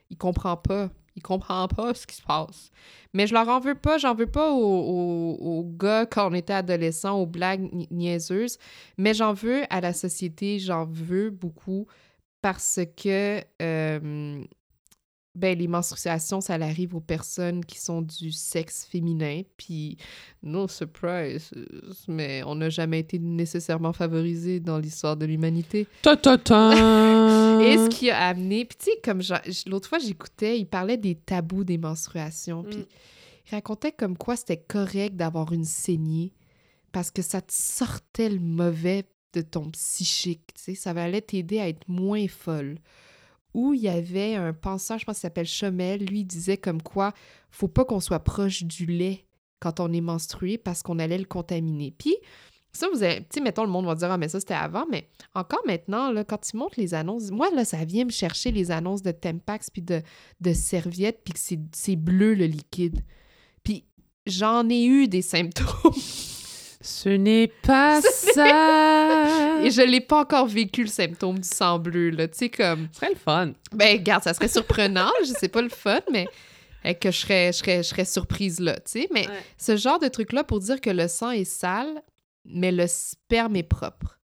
S2: il comprend pas. Il comprend pas ce qui se passe. Mais je leur en veux pas. J'en veux pas aux, aux- aux gars quand on était adolescents, aux blagues ni- niaiseuses. Mais j'en veux à la société. J'en veux beaucoup parce que euh, ben, les menstruations, ça arrive aux personnes qui sont du sexe féminin. Puis, no surprise, mais on n'a jamais été nécessairement favorisés dans l'histoire de l'humanité.
S1: Ta ta ta.
S2: Et ce qui a amené, puis tu sais, comme l'autre fois, j'écoutais, il parlait des tabous des menstruations, puis
S1: Mm.
S2: il racontait comme quoi c'était correct d'avoir une saignée parce que ça te sortait le mauvais de ton psychique, tu sais, ça allait t'aider à être moins folle. Ou il y avait un penseur, je pense qu'il s'appelle Chomel, lui disait comme quoi faut pas qu'on soit proche du lait quand on est menstrué parce qu'on allait le contaminer. Puis ça, vous avez, tu mettons, le monde va dire, ah, mais ça, c'était avant, mais encore maintenant, là, quand ils montrent les annonces, moi, là, ça vient me chercher les annonces de Tempax puis de, de serviettes, puis que c'est bleu, le liquide. Puis j'en ai eu des symptômes
S1: Ce n'est pas ça.
S2: et je l'ai pas encore vécu, le symptôme du sang bleu, là. Tu sais, comme,
S1: Ce serait le fun.
S2: ben, regarde, ça serait surprenant, je sais pas le fun, mais euh, que je serais, je serais, je serais surprise là, tu sais. Mais
S1: Ouais.
S2: ce genre de truc-là pour dire que le sang est sale, mais le sperme est propre.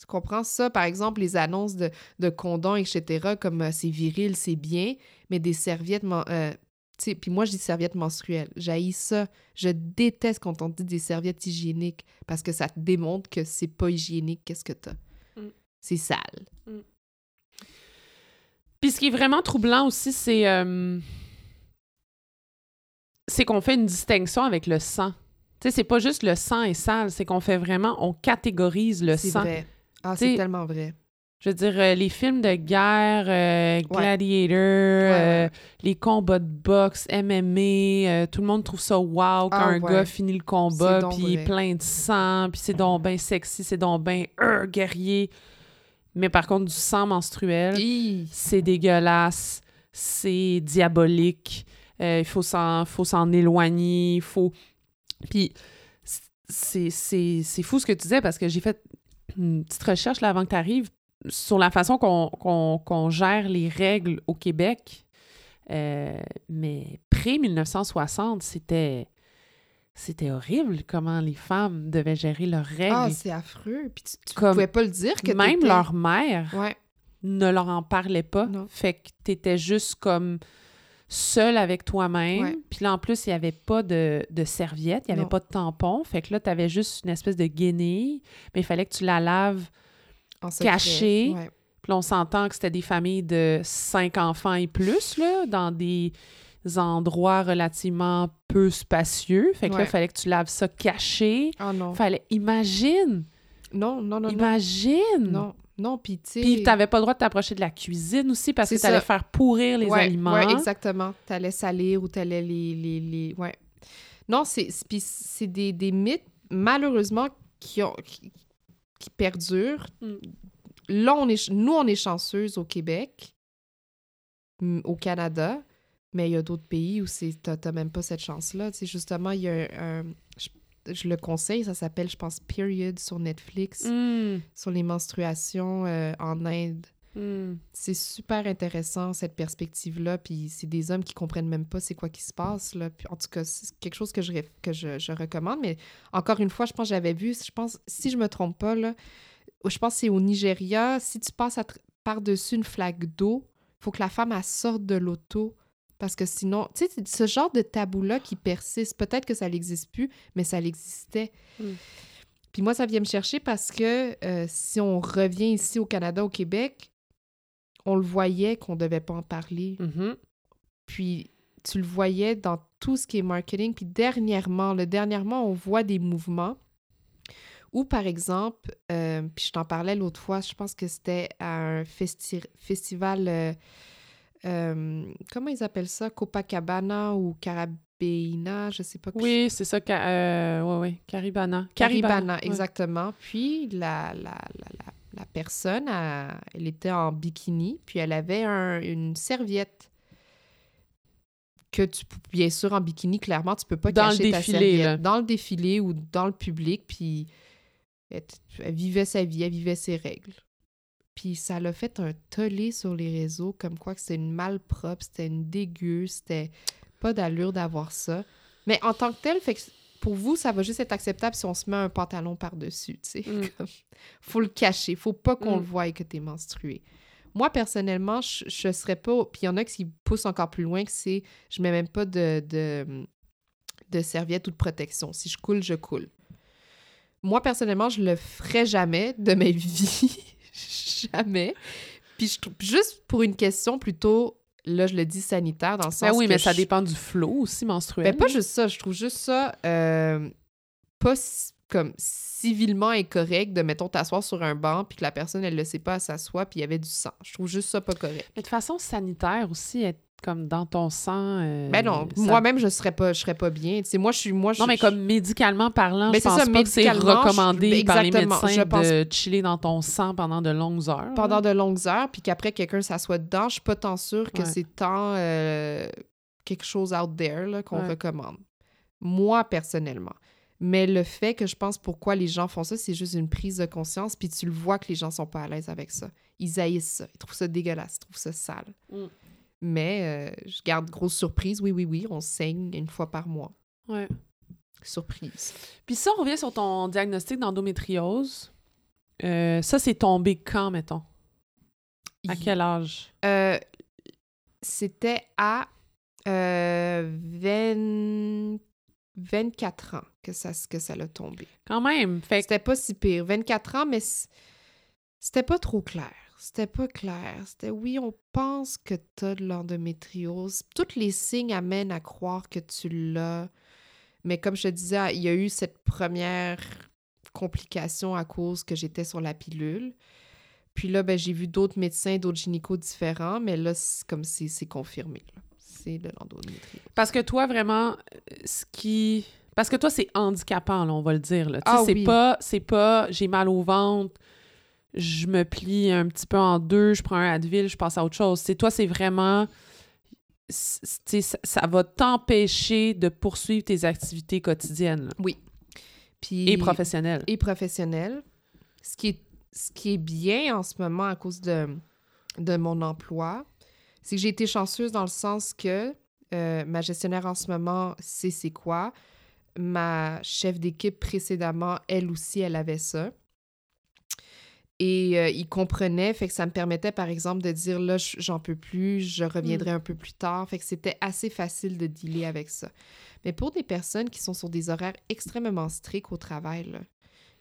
S2: Tu comprends ça? Par exemple, les annonces de, de condoms, etc., comme euh, c'est viril, c'est bien, mais des serviettes... euh, puis moi, je dis serviettes menstruelles. J'haïs ça. Je déteste quand on dit des serviettes hygiéniques parce que ça te démontre que c'est pas hygiénique. Qu'est-ce que t'as?
S1: Mm.
S2: C'est sale.
S1: Puis ce qui est vraiment troublant aussi, c'est euh, c'est qu'on fait une distinction avec le sang. Tu sais, c'est pas juste le sang est sale, c'est qu'on fait vraiment, on catégorise le
S2: C'est
S1: sang.
S2: vrai. Ah, c'est tellement vrai.
S1: Je veux dire, euh, les films de guerre, euh, Gladiator,
S2: Ouais,
S1: euh, les combats de boxe, MMA, tout le monde trouve ça wow quand
S2: Ah,
S1: un
S2: ouais.
S1: gars finit le combat, puis il est
S2: vrai.
S1: plein de sang, puis c'est donc bien sexy, c'est donc euh, guerrier. Mais par contre, du sang menstruel, c'est dégueulasse, c'est diabolique, il faut s'en faut s'en éloigner, il faut... Puis c'est fou ce que tu disais parce que j'ai fait une petite recherche là avant que tu arrives sur la façon qu'on gère les règles au Québec. Euh, mais pré-1960, c'était... C'était horrible comment les femmes devaient gérer leurs règles.
S2: Ah, c'est affreux. Puis tu, tu pouvais pas le dire que
S1: Même leur mère
S2: Ouais.
S1: ne leur en parlait pas.
S2: Non.
S1: Fait que t'étais juste comme seule avec toi-même.
S2: Ouais.
S1: Puis là, en plus, il n'y avait pas de, de serviette, il n'y avait
S2: Non.
S1: pas de tampon. Fait que là, tu avais juste une espèce de guenille, mais il fallait que tu la laves.
S2: En secret.
S1: Caché.
S2: Ouais.
S1: Puis là, on s'entend que c'était des familles de cinq enfants et plus, là, dans des endroits relativement peu spacieux. Fait que là, il fallait que tu laves ça caché.
S2: Ah non.
S1: Fallait... Imagine!
S2: Non, non, non, non.
S1: imagine!
S2: Non, non, puis tu sais...
S1: Puis t'avais pas le droit de t'approcher de la cuisine aussi parce que t'allais
S2: ça.
S1: faire pourrir les
S2: ouais,
S1: aliments.
S2: Ouais, exactement. T'allais salir ou t'allais les, les, les... Ouais. Non, c'est c'est- puis c'est des, des mythes, malheureusement, qui, ont, qui, qui perdurent.
S1: Mm.
S2: Là, on est, nous, on est chanceuses au Québec, mm, au Canada, mais il y a d'autres pays où t'as t'as même pas cette chance-là. Tu sais, justement, il y a un... un- je, je le conseille, ça s'appelle, je pense, Period sur Netflix,
S1: Mm,
S2: sur les menstruations euh, en Inde.
S1: Hmm.
S2: C'est super intéressant, cette perspective-là. Puis c'est des hommes qui comprennent même pas c'est quoi qui se passe. Là. Puis en tout cas, c'est quelque chose que, je, ré- que je, je recommande. Mais encore une fois, je pense que j'avais vu, je pense, si je me trompe pas, là, je pense que c'est au Nigeria, si tu passes par-dessus une flaque d'eau, il faut que la femme elle sorte de l'auto. Parce que sinon, tu sais, c'est ce genre de tabou-là qui persiste. Peut-être que ça n'existe plus, mais ça l'existait.
S1: Mm.
S2: Puis moi, ça vient me chercher parce que euh, si on revient ici au Canada, au Québec, on le voyait qu'on ne devait pas en parler.
S1: Mhm.
S2: Puis tu le voyais dans tout ce qui est marketing. Puis dernièrement, le dernièrement, on voit des mouvements où, par exemple, euh, puis je t'en parlais l'autre fois, je pense que c'était à un festi- festival, euh, euh, comment ils appellent ça? Copacabana ou Carabina, je sais pas.
S1: Oui, c'est ça. ca- euh, ouais, ouais. Caribana.
S2: Caribana,
S1: ouais.
S2: exactement. Puis la, la, la, la, la personne, elle, elle était en bikini, puis elle avait un- une serviette que tu bien sûr en bikini clairement tu peux pas
S1: Dans le
S2: cacher ta serviette
S1: là.
S2: dans le défilé ou dans le public puis elle, elle vivait sa vie elle vivait ses règles puis ça l'a fait un tollé sur les réseaux comme quoi que c'était une malpropre c'était une dégueu c'était pas d'allure d'avoir ça mais en tant que tel fait que pour vous ça va juste être acceptable si on se met un pantalon par dessus tu sais
S1: Mm.
S2: Faut le cacher faut pas qu'on
S1: Mm.
S2: le voie que t'es menstruée moi, personnellement, je, je serais pas. Puis il y en a qui poussent encore plus loin, que c'est. Je mets même pas de, de, de serviette ou de protection. Si je coule, je coule. Moi, personnellement, je le ferais jamais de ma vie. jamais. Puis je trouve. Juste pour une question plutôt. Là, je le dis sanitaire, dans le sens.
S1: Ben oui,
S2: que
S1: mais ça dépend du flot aussi menstruel.
S2: ben, pas juste ça. Je trouve juste ça euh, pas si- comme civilement incorrect de, mettons, t'asseoir sur un banc puis que la personne, elle le sait pas, elle s'assoit puis il y avait du sang. Je trouve juste ça pas correct.
S1: Mais de façon sanitaire aussi, être comme dans ton sang. euh,
S2: Ben non,
S1: ça-
S2: moi-même, je serais pas, je serais pas bien. Moi, je suis... Moi, je,
S1: Non, mais comme médicalement parlant,
S2: Ben,
S1: je
S2: c'est
S1: pense
S2: ça,
S1: pas que c'est
S2: je-
S1: recommandé
S2: ben,
S1: par les médecins
S2: je pense-
S1: de chiller dans ton sang pendant de longues heures.
S2: pendant
S1: là.
S2: de longues heures, puis qu'après, quelqu'un s'assoit dedans, je suis pas tant sûre que
S1: Ouais.
S2: c'est tant euh, quelque chose out there qu'on
S1: Ouais.
S2: recommande. Moi, personnellement. Mais le fait que je pense pourquoi les gens font ça, c'est juste une prise de conscience, puis tu le vois que les gens sont pas à l'aise avec ça. Ils haïssent ça, ils trouvent ça dégueulasse, ils trouvent ça sale.
S1: Mm.
S2: Mais euh, je garde grosse surprise, oui, oui, oui, on saigne une fois par mois.
S1: Ouais.
S2: Surprise.
S1: Puis ça, on revient sur ton diagnostic d'endométriose. Euh, ça, c'est tombé quand, mettons? À quel âge?
S2: Euh, c'était à euh, 20 24 ans que ça, que ça l'a tombé.
S1: Quand même. Fait
S2: C'était pas si pire. 24 ans, mais c'était pas trop clair. C'était pas clair. C'était oui, on pense que t'as de l'endométriose. Tous les signes amènent à croire que tu l'as. Mais comme je te disais, il y a eu cette première complication à cause que j'étais sur la pilule. Puis là, ben, j'ai vu d'autres médecins, d'autres gynécos différents, mais là, c'est comme c'est confirmé. C'est de l'endométriose.
S1: Parce que toi, vraiment, euh, ce qui. Parce que toi, c'est handicapant, là, on va le dire. Là. Tu sais,
S2: Ah
S1: c'est
S2: oui.
S1: pas, c'est pas j'ai mal au ventre, je me plie un petit peu en deux, je prends un Advil, je passe à autre chose. C'est toi, c'est vraiment. Ça, ça va t'empêcher de poursuivre tes activités quotidiennes là,
S2: Puis,
S1: et professionnelles.
S2: et professionnel. Ce qui est, ce qui est bien en ce moment à cause de, de mon emploi, c'est que j'ai été chanceuse dans le sens que euh, ma gestionnaire en ce moment sait c'est quoi. Ma chef d'équipe précédemment, elle aussi, elle avait ça. Et euh, il comprenait, fait que ça me permettait, par exemple, de dire là, j'en peux plus, je reviendrai un peu plus tard. Fait que c'était assez facile de dealer avec ça. Mais pour des personnes qui sont sur des horaires extrêmement stricts au travail, là,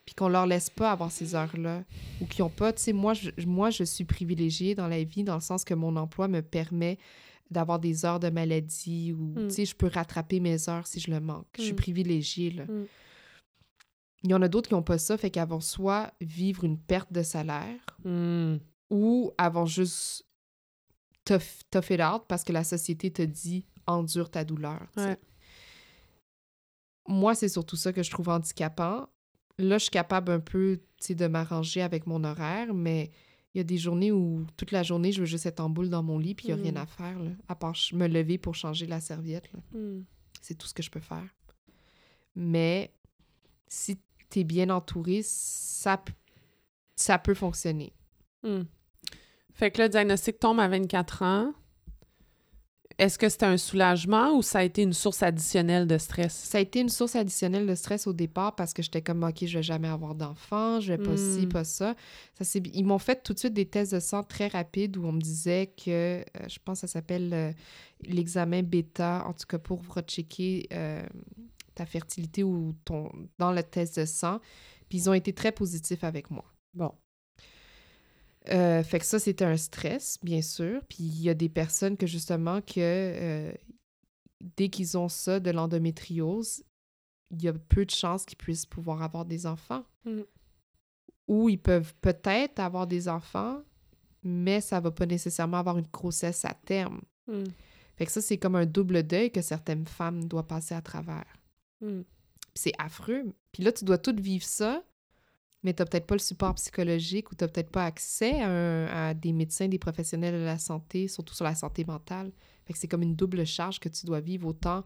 S2: puis qu'on leur laisse pas avoir ces heures-là, ou qui ont pas, tu sais, moi je, moi, je suis privilégiée dans la vie dans le sens que mon emploi me permet d'avoir des heures de maladie ou,
S1: Mm.
S2: tu sais, je peux rattraper mes heures si je le manque. Je suis
S1: Mm.
S2: privilégiée, là. Il y en a d'autres qui n'ont pas ça, fait qu'elles vont soit vivre une perte de salaire
S1: Hmm.
S2: ou elles vont juste tough, tough it out parce que la société te dit endure ta douleur.
S1: Ouais.
S2: Moi, c'est surtout ça que je trouve handicapant. Là, je suis capable un peu de m'arranger avec mon horaire, mais il y a des journées où toute la journée, je veux juste être en boule dans mon lit puis il n'y a rien
S1: Mm.
S2: à faire, là, à part me lever pour changer la serviette.
S1: Hmm.
S2: C'est tout ce que je peux faire. Mais si tu es bien entouré, ça, ça peut fonctionner.
S1: Hmm. Fait que le diagnostic tombe à 24 ans. Est-ce que c'était un soulagement ou ça a été une source additionnelle de stress?
S2: Ça a été une source additionnelle de stress au départ parce que j'étais comme, OK, je vais jamais avoir d'enfant, je vais pas ci,
S1: Hmm.
S2: pas ça. ça ils m'ont fait tout de suite des tests de sang très rapides où on me disait que, euh, je pense que ça s'appelle euh, l'examen bêta, en tout cas pour rechecker euh, ta fertilité ou ton dans le test de sang. Puis ils ont été très positifs avec moi.
S1: Bon.
S2: Euh, fait que ça, c'était un stress, bien sûr. Puis il y a des personnes que justement, que euh, dès qu'ils ont ça, de l'endométriose, il y a peu de chances qu'ils puissent pouvoir avoir des enfants.
S1: Mm.
S2: Ou ils peuvent peut-être avoir des enfants, mais ça va pas nécessairement avoir une grossesse à terme.
S1: Hmm.
S2: Fait que ça, c'est comme un double deuil que certaines femmes doivent passer à travers.
S1: Hmm.
S2: C'est affreux. Puis là, tu dois tout vivre ça, mais tu peut-être pas le support psychologique ou tu peut-être pas accès à, des médecins, des professionnels de la santé, surtout sur la santé mentale. Fait c'est comme une double charge que tu dois vivre, autant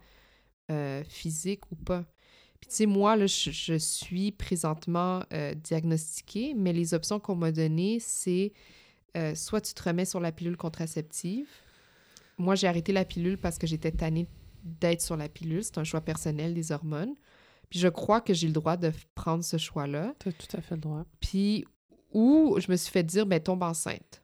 S2: euh, physique ou pas. Puis tu sais, moi, là, je, suis présentement euh, diagnostiquée, mais les options qu'on m'a données, c'est euh, soit tu te remets sur la pilule contraceptive. Moi, j'ai arrêté la pilule parce que j'étais tannée d'être sur la pilule. C'est un choix personnel des hormones. Puis je crois que j'ai le droit de prendre ce choix-là.
S1: T'as tout à fait le droit.
S2: Puis, ou je me suis fait dire, ben, tombe enceinte.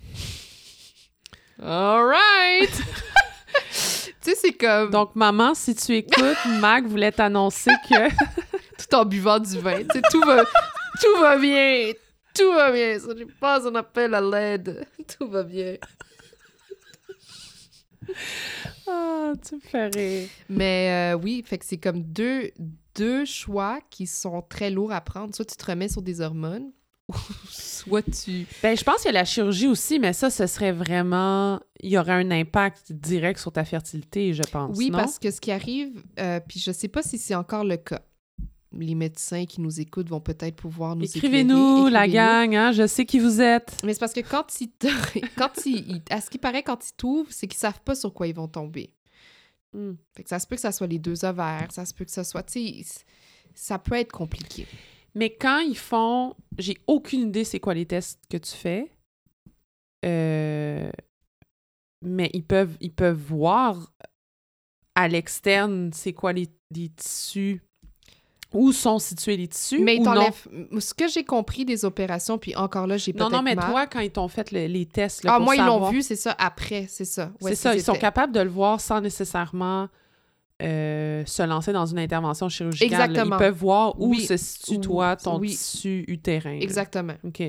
S2: All right! tu sais, c'est comme
S1: Donc, maman, si tu écoutes, Mac voulait t'annoncer que...
S2: tout en buvant du vin. Tu sais, tout va, tout va bien. Tout va bien. Ça n'est pas un appel à l'aide. Tout va bien.
S1: Ah, tu me fais rire.
S2: Mais euh, oui, fait que c'est comme deux, deux choix qui sont très lourds à prendre. Soit tu te remets sur des hormones, ou soit tu...
S1: Ben, je pense qu'il y a la chirurgie aussi, mais ça, ce serait vraiment... Il y aurait un impact direct sur ta fertilité, je pense,
S2: Oui,
S1: non?
S2: parce que ce qui arrive, euh, puis je sais pas si c'est encore le cas. Les médecins qui nous écoutent vont peut-être pouvoir nous
S1: Écrivez-nous,
S2: éclairer.
S1: la gang, hein, je sais qui vous êtes.
S2: Mais c'est parce que quand ils... quand ils... À ce qui paraît, quand ils t'ouvrent, c'est qu'ils savent pas sur quoi ils vont tomber.
S1: Hmm.
S2: Fait que ça se peut que ça soit les deux ovaires, ça se peut que ça soit... Ça peut être compliqué.
S1: Mais quand ils font... J'ai aucune idée c'est quoi les tests que tu fais. Euh, Mais ils peuvent, ils peuvent voir à l'externe c'est quoi les, les tissus... Où sont situés les tissus
S2: Mais ils
S1: ou non?
S2: t'enlèvent... Ce que j'ai compris des opérations, puis encore là, j'ai
S1: Non,
S2: peut-être
S1: non, mais
S2: mal.
S1: toi, quand ils t'ont fait le- les tests, là,
S2: Ah,
S1: pour
S2: moi, ils l'ont vu, c'est ça, après, c'est ça.
S1: C'est ça, ils sont capables de le voir sans nécessairement euh, se lancer dans une intervention chirurgicale.
S2: Exactement.
S1: Ils peuvent voir où
S2: Oui.
S1: se situe, toi, ton
S2: oui.
S1: tissu utérin. là.
S2: Exactement.
S1: OK.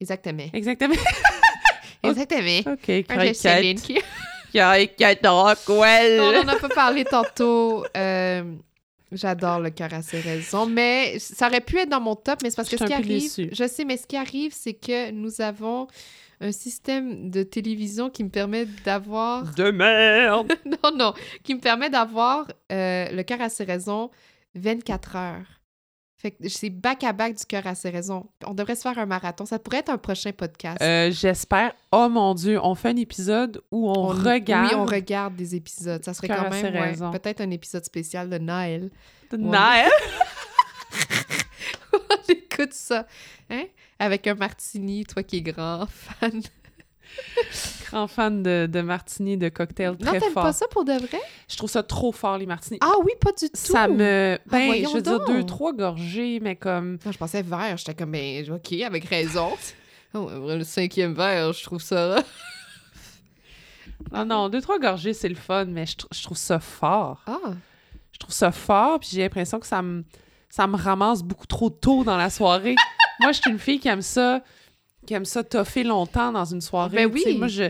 S2: Exactement.
S1: Exactement.
S2: Exactement.
S1: OK,
S2: Céline qui-
S1: Rockwell.
S2: On en a pas parlé tantôt. Euh, J'adore le cœur à ses raisons, mais ça aurait pu être dans mon top, mais c'est parce
S1: Je
S2: que ce qui arrive,
S1: déçue.
S2: je sais, mais ce qui arrive, c'est que nous avons un système de télévision qui me permet d'avoir,
S1: De merde.
S2: non, non, qui me permet d'avoir euh, le cœur à ses raisons 24 heures. Fait que c'est back à back du cœur à ses raisons. On devrait se faire un marathon. Ça pourrait être un prochain podcast.
S1: Euh, J'espère. Oh mon Dieu, on fait un épisode où on, regarde.
S2: Oui, on regarde des épisodes. Ça serait
S1: Cœur
S2: quand même ouais, peut-être un épisode spécial de Noël.
S1: Naël?
S2: on écoute ça. Hein? Avec un martini, toi qui es grand fan.
S1: Grand fan de, de martini, de cocktail
S2: non,
S1: très
S2: t'aimes
S1: fort.
S2: pas ça pour de vrai?
S1: Je trouve ça trop fort, les martinis.
S2: Ah oui, pas du tout.
S1: ça me... Ben,
S2: voyons
S1: je veux dire
S2: donc.
S1: deux, trois gorgées, mais comme...
S2: Non, je pensais verre. J'étais comme, ben, OK, avec raison. Oh, le cinquième verre, je trouve ça.
S1: Non, non, deux, trois gorgées, c'est le fun, mais je, tr- je trouve ça fort.
S2: Ah,
S1: Je trouve ça fort, puis j'ai l'impression que ça me, ça me ramasse beaucoup trop tôt dans la soirée. moi, je suis une fille qui aime ça, qui aime ça toffer longtemps dans une soirée.
S2: Ben oui.
S1: Moi, je,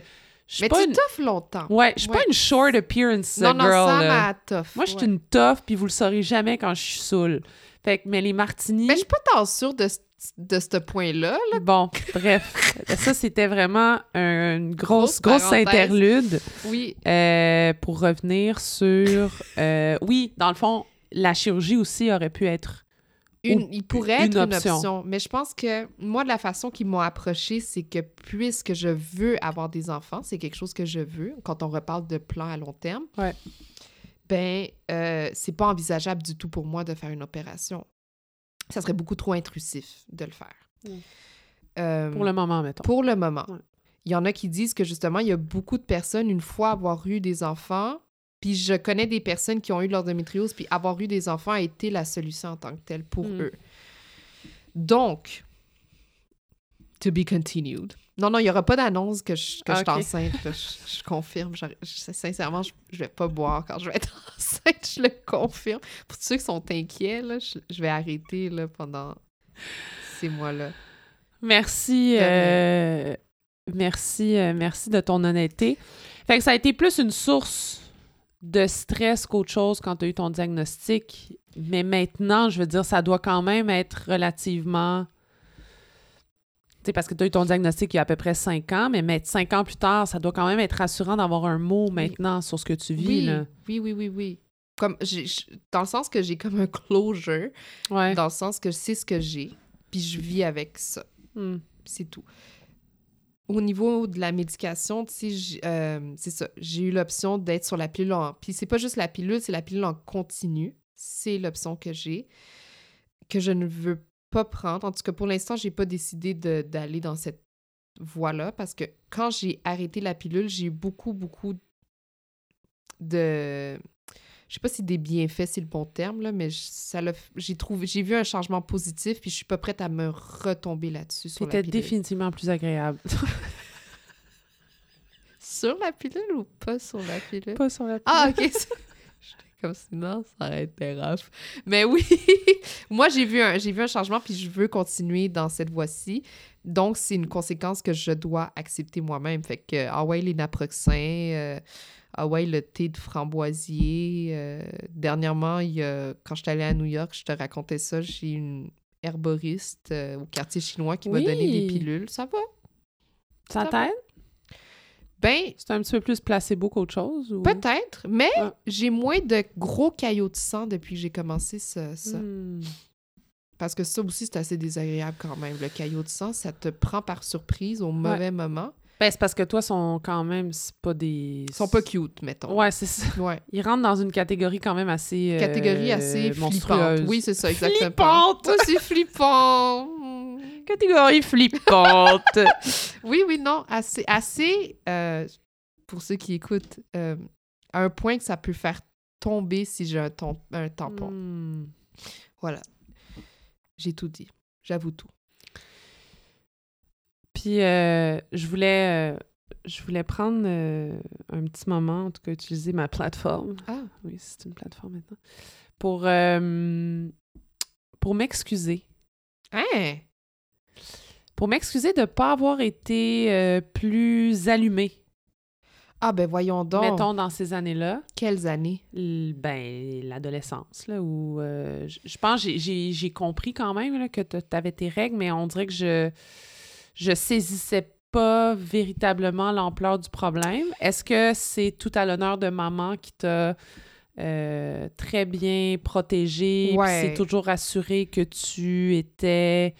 S1: je suis
S2: mais
S1: pas
S2: tu
S1: une...
S2: toffes longtemps.
S1: Ouais, je suis pas
S2: Ouais.
S1: une short appearance
S2: non, non,
S1: girl.
S2: ça
S1: là.
S2: m'a tough.
S1: Moi, je suis
S2: ouais.
S1: une tough, puis vous le saurez jamais quand je suis saoule. Fait que, mais les martinis...
S2: Mais je suis pas tant sûre de, ce- de ce point-là. là.
S1: Bon, bref, ça, c'était vraiment un- une grosse,
S2: Grosse
S1: grosse interlude.
S2: Oui.
S1: Euh, pour revenir sur... euh, oui, dans le fond, la chirurgie aussi aurait pu être...
S2: Une, il pourrait
S1: une
S2: être une
S1: option.
S2: Mais je pense que moi, de la façon qu'ils m'ont approché, c'est que puisque je veux avoir des enfants, c'est quelque chose que je veux, quand on reparle de plan à long terme,
S1: Ouais.
S2: ben, euh, c'est pas envisageable du tout pour moi de faire une opération. Ça serait beaucoup trop intrusif de le faire.
S1: Mm.
S2: Euh,
S1: Pour le moment, mettons.
S2: Pour le moment.
S1: Ouais.
S2: Il y en a qui disent que justement, il y a beaucoup de personnes, une fois avoir eu des enfants, puis je connais des personnes qui ont eu de l'endométriose, puis avoir eu des enfants a été la solution en tant que telle pour
S1: Mm.
S2: eux. Donc, to be continued. Non, non, il n'y aura pas d'annonce que je, que je suis
S1: Ok.
S2: enceinte. Je, je confirme. Je- sincèrement, je, je vais pas boire quand je vais être enceinte. Je le confirme. Pour ceux qui sont inquiets, là, je, vais arrêter là, pendant ces mois-là.
S1: Merci. Euh, merci, euh, merci de ton honnêteté. Fait que ça a été plus une source de stress qu'autre chose quand tu as eu ton diagnostic. Mais maintenant, je veux dire, ça doit quand même être relativement. Tu sais, parce que tu as eu ton diagnostic il y a à peu près cinq ans, mais mettre cinq ans plus tard, ça doit quand même être rassurant d'avoir un mot maintenant sur ce que tu vis.
S2: Oui,
S1: Là.
S2: oui, oui, oui, oui. Comme j'ai- je- dans le sens que j'ai comme un closure,
S1: Ouais.
S2: dans le sens que je sais ce que j'ai, puis je vis avec ça.
S1: Hmm.
S2: C'est tout. Au niveau de la médication, tu sais, euh, c'est ça. J'ai eu l'option d'être sur la pilule en... Puis c'est pas juste la pilule, c'est la pilule en continu. C'est l'option que j'ai, que je ne veux pas prendre. En tout cas, pour l'instant, j'ai pas décidé d'aller dans cette voie-là parce que quand j'ai arrêté la pilule, j'ai eu beaucoup, beaucoup de... Je sais pas si des bienfaits, c'est le bon terme, là, mais ça j'ai trouvé, j'ai vu un changement positif, puis je suis pas prête à me retomber là-dessus
S1: C'était
S2: pilule.
S1: définitivement plus agréable.
S2: Sur la pilule ou pas sur la pilule?
S1: Pas sur la
S2: Ah, ok. Comme sinon, ça aurait été rough. Mais oui, moi, j'ai vu, un, j'ai vu un changement, puis je veux continuer dans cette voie-ci. Donc, c'est une conséquence que je dois accepter moi-même. Fait que, ah ouais, les naproxens, euh, ah ouais, le thé de framboisier. euh, dernièrement, il y a- quand je suis allée à New York, je te racontais ça, j'ai une herboriste euh, au quartier chinois qui m'a donné des pilules. Ça va?
S1: Ça
S2: Ça
S1: t'aide?
S2: Ben,
S1: C'est un petit peu plus placebo qu'autre chose? Ou...
S2: Peut-être, mais j'ai moins de gros caillots de sang depuis que j'ai commencé ça. ça.
S1: Hmm.
S2: Parce que ça aussi, c'est assez désagréable quand même. Le caillot de sang, ça te prend par surprise au mauvais moment.
S1: Ben, c'est parce que toi, sont quand même, c'est pas des...
S2: Ils sont pas cute, mettons.
S1: Ouais, c'est ça.
S2: Ouais.
S1: Ils rentrent dans une catégorie quand même assez... euh,
S2: Catégorie assez flippante. Oui, c'est ça, exactement.
S1: Flippante!
S2: C'est flippant!
S1: Catégorie flippante!
S2: Oui, oui, non, assez, assez euh, pour ceux qui écoutent, euh, à un point que ça peut faire tomber si j'ai un tampon.
S1: Hmm.
S2: Voilà. J'ai tout dit. J'avoue tout.
S1: Puis, euh, je voulais... euh, je voulais prendre euh, un petit moment, en tout cas, utiliser ma plateforme.
S2: Ah.
S1: Oui, c'est une plateforme maintenant. Pour, pour m'excuser.
S2: Hein?
S1: Pour m'excuser de ne pas avoir été plus allumée,
S2: Ah, ben voyons donc.
S1: mettons, dans ces années-là.
S2: Quelles années?
S1: L- Ben, l'adolescence, là, où euh, je pense que j'ai- j'ai j'ai compris quand même là, que tu avais tes règles, mais on dirait que je, je saisissais pas véritablement l'ampleur du problème. Est-ce que c'est tout à l'honneur de maman qui t'a euh, très bien protégée,
S2: Ouais.
S1: s'est toujours assuré que tu étais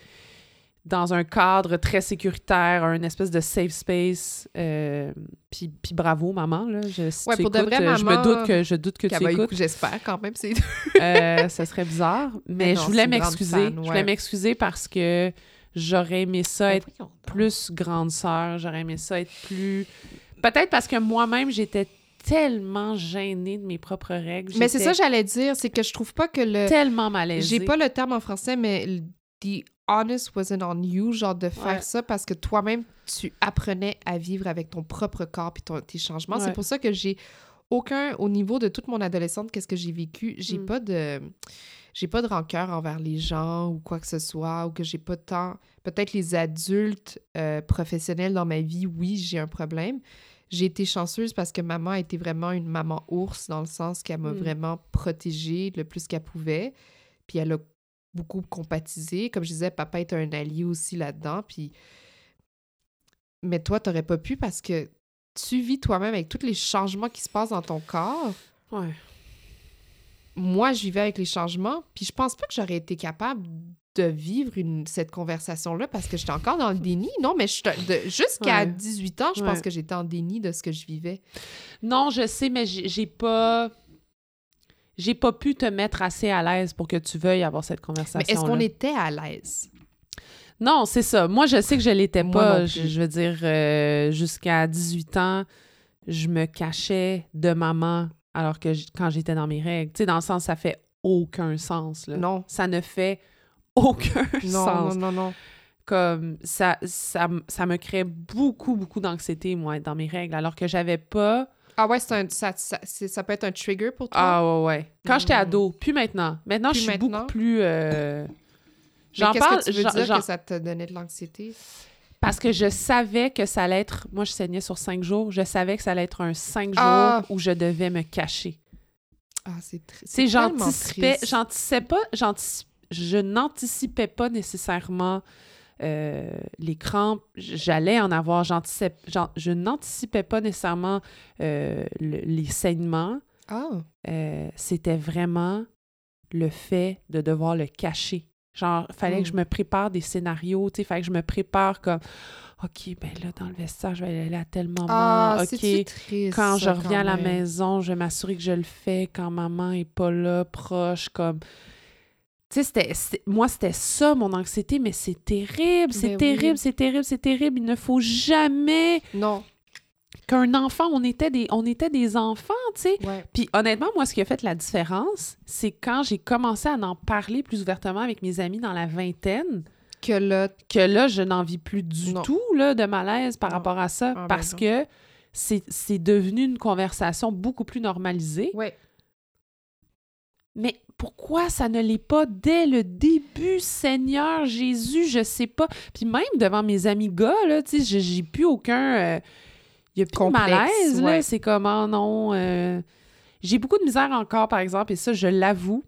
S1: dans un cadre très sécuritaire, un espèce de safe space. euh, puis, puis bravo, maman. Là, je, si
S2: Ouais,
S1: tu
S2: pour de vrai,
S1: euh, je me doute que, je doute que tu écoutes.
S2: J'espère quand même. C'est...
S1: Euh, ça serait bizarre. Mais,
S2: Mais non,
S1: je
S2: c'est
S1: voulais m'excuser. Je voulais m'excuser parce que j'aurais aimé ça être
S2: Voyons donc.
S1: plus grande sœur. J'aurais aimé ça être plus. Peut-être parce que moi-même, j'étais tellement gênée de mes propres règles.
S2: Mais c'est ça, j'allais dire, c'est que je trouve pas que le.
S1: tellement malaisée.
S2: J'ai pas le terme en français, mais le- the honest wasn't on you, genre de faire
S1: Ouais.
S2: ça parce que toi-même, tu apprenais à vivre avec ton propre corps puis ton- tes changements.
S1: Ouais.
S2: C'est pour ça que j'ai aucun, au niveau de toute mon adolescente, qu'est-ce que j'ai vécu, j'ai
S1: Mm.
S2: pas de. J'ai pas de rancœur envers les gens ou quoi que ce soit, ou que j'ai pas tant. Peut-être les adultes euh, professionnels dans ma vie, oui, j'ai un problème. J'ai été chanceuse parce que maman a été vraiment une maman ours dans le sens qu'elle m'a
S1: Mm.
S2: vraiment protégée le plus qu'elle pouvait. Puis elle a beaucoup compatisé. Comme je disais, papa est un allié aussi là-dedans. Puis... Mais toi, t'aurais pas pu parce que tu vis toi-même avec tous les changements qui se passent dans ton corps.
S1: Ouais.
S2: Moi, je vivais avec les changements. Puis je pense pas que j'aurais été capable de vivre une, cette conversation-là parce que j'étais encore dans le déni. Non, mais jusqu'à
S1: Ouais.
S2: 18 ans, je pense que j'étais en déni de ce que je vivais.
S1: Non, je sais, mais j'ai pas. J'ai pas pu te mettre assez à l'aise pour que tu veuilles avoir cette conversation.
S2: Mais est-ce qu'on était à l'aise?
S1: Non, c'est ça. Moi, je sais que je l'étais pas. je veux dire, euh, jusqu'à 18 ans, je me cachais de maman alors que quand j'étais dans mes règles. Tu sais, dans le sens, ça fait aucun sens. Là.
S2: Non.
S1: Ça ne fait aucun
S2: Non,
S1: sens.
S2: non, non, non.
S1: Comme ça, ça, ça me crée beaucoup, beaucoup d'anxiété, moi, dans mes règles, alors que j'avais pas.
S2: Ah ouais, c'est un, ça, ça, peut être un trigger pour toi?
S1: Ah ouais, ouais. Quand j'étais ado, plus maintenant. Maintenant,
S2: Plus
S1: je suis
S2: maintenant?
S1: beaucoup plus. euh, J'en
S2: Qu'est-ce
S1: parle
S2: que tu veux
S1: j'en-
S2: dire que ça te donnait de l'anxiété?
S1: Parce que je savais que ça allait être. Moi, je saignais sur cinq jours. Je savais que ça allait être un cinq jours
S2: Ah!
S1: où je devais me cacher.
S2: Ah, c'est
S1: sais, j'anticipais, j'anticipais pas, je n'anticipais pas nécessairement euh, les crampes. J'allais en avoir. Je n'anticipais pas nécessairement euh, le- les saignements.
S2: Ah,
S1: Euh, c'était vraiment le fait de devoir le cacher. Genre, fallait
S2: Mm.
S1: que je me prépare des scénarios, tu sais, fallait que je me prépare comme, OK, ben là, dans le vestiaire, je vais aller à tel moment.
S2: ah
S1: OK,
S2: triste.
S1: quand je reviens à la maison, je vais m'assurer que je le fais quand maman est pas là, proche, comme... Tu sais, moi, c'était ça, mon anxiété, mais c'est terrible, c'est
S2: Ben oui.
S1: terrible, c'est terrible, c'est terrible. Il ne faut jamais
S2: Non,
S1: qu'un enfant, on était des, on était des enfants, tu sais.
S2: ouais.
S1: Puis honnêtement, moi, ce qui a fait la différence, c'est quand j'ai commencé à en parler plus ouvertement avec mes amis dans la vingtaine,
S2: Que là,
S1: que là, je n'en vis plus du
S2: Non.
S1: tout là, de malaise par
S2: Non.
S1: rapport à ça,
S2: Ah, ben
S1: parce que c'est devenu une conversation beaucoup plus normalisée.
S2: ouais.
S1: Mais pourquoi ça ne l'est pas dès le début, Seigneur Jésus, je sais pas. Puis même devant mes amis gars, là, tu sais, j'ai- j'ai plus aucun... euh, Il y a plus
S2: Complexe,
S1: de malaise, là.
S2: ouais.
S1: C'est comment, non... euh, J'ai beaucoup de misère encore, par exemple, et ça, je l'avoue,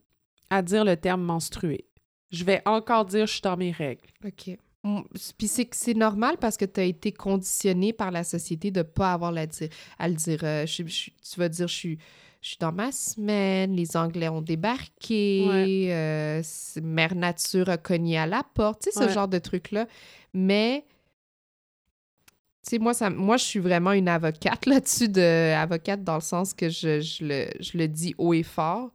S1: à dire le terme menstrué. Je vais encore dire je suis dans mes règles.
S2: OK. Mm, Puis c'est que c'est normal parce que tu as été conditionné par la société de pas avoir la dire, à le dire. euh, je, je tu vas dire, je suis, je suis dans ma semaine, les Anglais ont débarqué, euh, Mère Nature a cogné à la porte, tu sais, ce genre de truc-là. Mais, sais, moi, ça, moi, je suis vraiment une avocate là-dessus, de, avocate dans le sens que je, je le, je le dis haut et fort,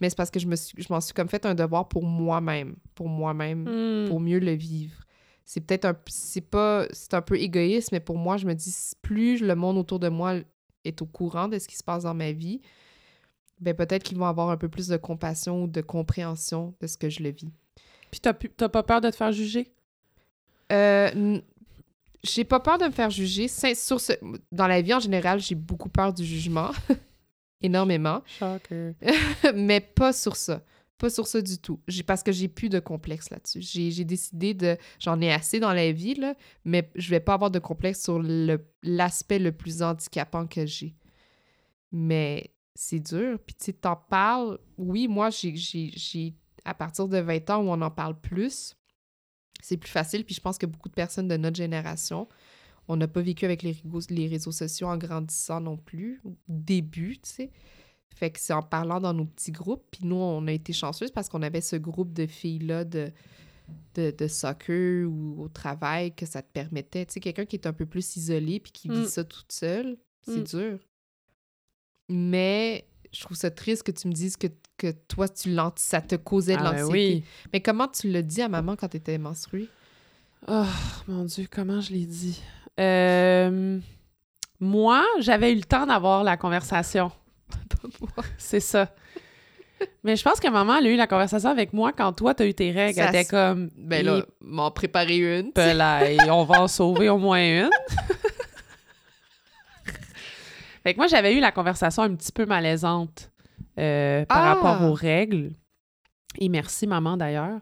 S2: mais c'est parce que je me suis, je m'en suis comme fait un devoir pour moi-même, pour moi-même
S1: Hmm.
S2: pour mieux le vivre. C'est peut-être un c'est pas c'est un peu égoïste mais pour moi je me dis plus le monde autour de moi est au courant de ce qui se passe dans ma vie, ben peut-être qu'ils vont avoir un peu plus de compassion ou de compréhension de ce que je le vis.
S1: Puis t'as pu- t'as pas peur de te faire juger?
S2: Euh, n- j'ai pas peur de me faire juger. Sur ce, dans la vie en général, j'ai beaucoup peur du jugement. Énormément. Mais pas sur ça. Pas sur ça du tout. Parce que j'ai plus de complexe là-dessus. J'ai, décidé de. J'en ai assez dans la vie, là, mais je vais pas avoir de complexe sur l'aspect le plus handicapant que j'ai. Mais c'est dur. Puis tu sais, t'en parles. Oui, moi, j'ai. À partir de 20 ans où on en parle plus, c'est plus facile. Puis je pense que beaucoup de personnes de notre génération, on n'a pas vécu avec les, réseaux sociaux en grandissant non plus, au début, tu sais. Fait que c'est en parlant dans nos petits groupes. Puis nous, on a été chanceuses parce qu'on avait ce groupe de filles-là de, de, de soccer ou au travail que ça te permettait. Tu sais, quelqu'un qui est un peu plus isolé puis qui
S1: Mm.
S2: vit ça toute seule, c'est
S1: Mm.
S2: dur. Mais je trouve ça triste que tu me dises que, que toi, tu ça te causait de
S1: Ah
S2: l'anxiété.
S1: oui.
S2: Mais comment tu l'as dit à maman quand tu étais menstruée?
S1: Oh, mon Dieu, comment je l'ai dit? Euh, moi, j'avais eu le temps d'avoir la conversation. C'est ça. Mais je pense que maman, elle a eu la conversation avec moi quand toi, t'as eu tes règles.
S2: Ça
S1: Elle était comme,
S2: Ben là, m'en préparer une.
S1: Pelaye, on va en sauver au moins une. fait que moi, j'avais eu la conversation un petit peu malaisante euh, par
S2: Ah!
S1: rapport aux règles. Et merci, maman, d'ailleurs.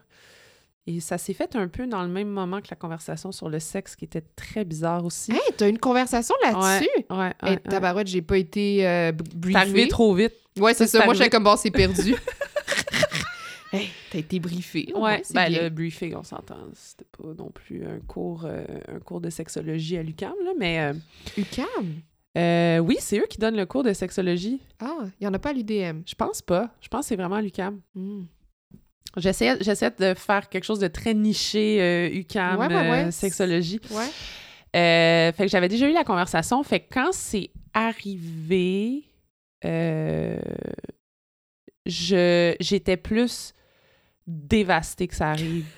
S1: Et ça s'est fait un peu dans le même moment que la conversation sur le sexe, qui était très bizarre aussi.
S2: Hey, t'as une conversation là-dessus?
S1: Ouais, ouais,
S2: Hey,
S1: ouais.
S2: tabarouette, j'ai pas été euh, b-
S1: T'es
S2: briefée.
S1: arrivé trop vite.
S2: Ouais, c'est
S1: Ça,
S2: ça. Moi, j'étais comme, bon, c'est perdu. hey, t'as été briefée.
S1: Ouais,
S2: c'est
S1: ben
S2: bien.
S1: le briefing, on s'entend. C'était pas non plus un cours, euh, un cours de sexologie à l'UQAM, là, mais euh,
S2: UQAM?
S1: Euh, oui, c'est eux qui donnent le cours de sexologie.
S2: Ah, il y en a pas à l'UDM.
S1: Je pense pas. Je pense que c'est vraiment l'UQAM.
S2: Hmm.
S1: J'essayais, j'essayais de faire quelque chose de très niché euh, UQAM,
S2: Ouais, ouais, ouais.
S1: euh, sexologie.
S2: Ouais.
S1: Euh, fait que j'avais déjà eu la conversation. Fait que quand c'est arrivé, euh, j'étais plus dévastée que ça arrive.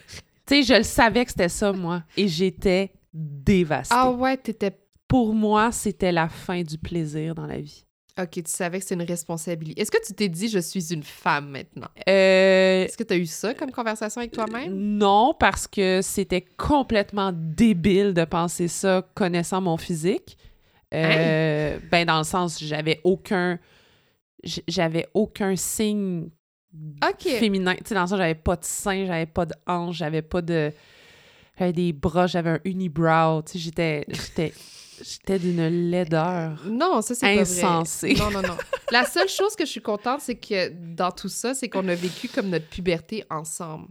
S1: Tu sais, je le savais que c'était ça, moi. Et j'étais dévastée.
S2: Ah ouais, t'étais...
S1: Pour moi, c'était la fin du plaisir dans la vie.
S2: OK, tu savais que c'est une responsabilité. Est-ce que tu t'es dit « je suis une femme maintenant?
S1: Euh,
S2: Est-ce que tu as eu ça comme conversation avec toi-même?
S1: Non, parce que c'était complètement débile de penser ça connaissant mon physique. Euh, Ben, dans le sens, j'avais aucun. J'avais aucun signe féminin. Tu sais, dans le sens, j'avais pas de sein, j'avais pas de hanche, j'avais pas de. J'avais des bras, j'avais un unibrow. Tu sais, j'étais. J'étais. D'une laideur.
S2: Non, ça, c'est pas vrai.
S1: Insensé.
S2: Non, non, non. La seule chose que je suis contente, c'est que dans tout ça, c'est qu'on a vécu comme notre puberté ensemble.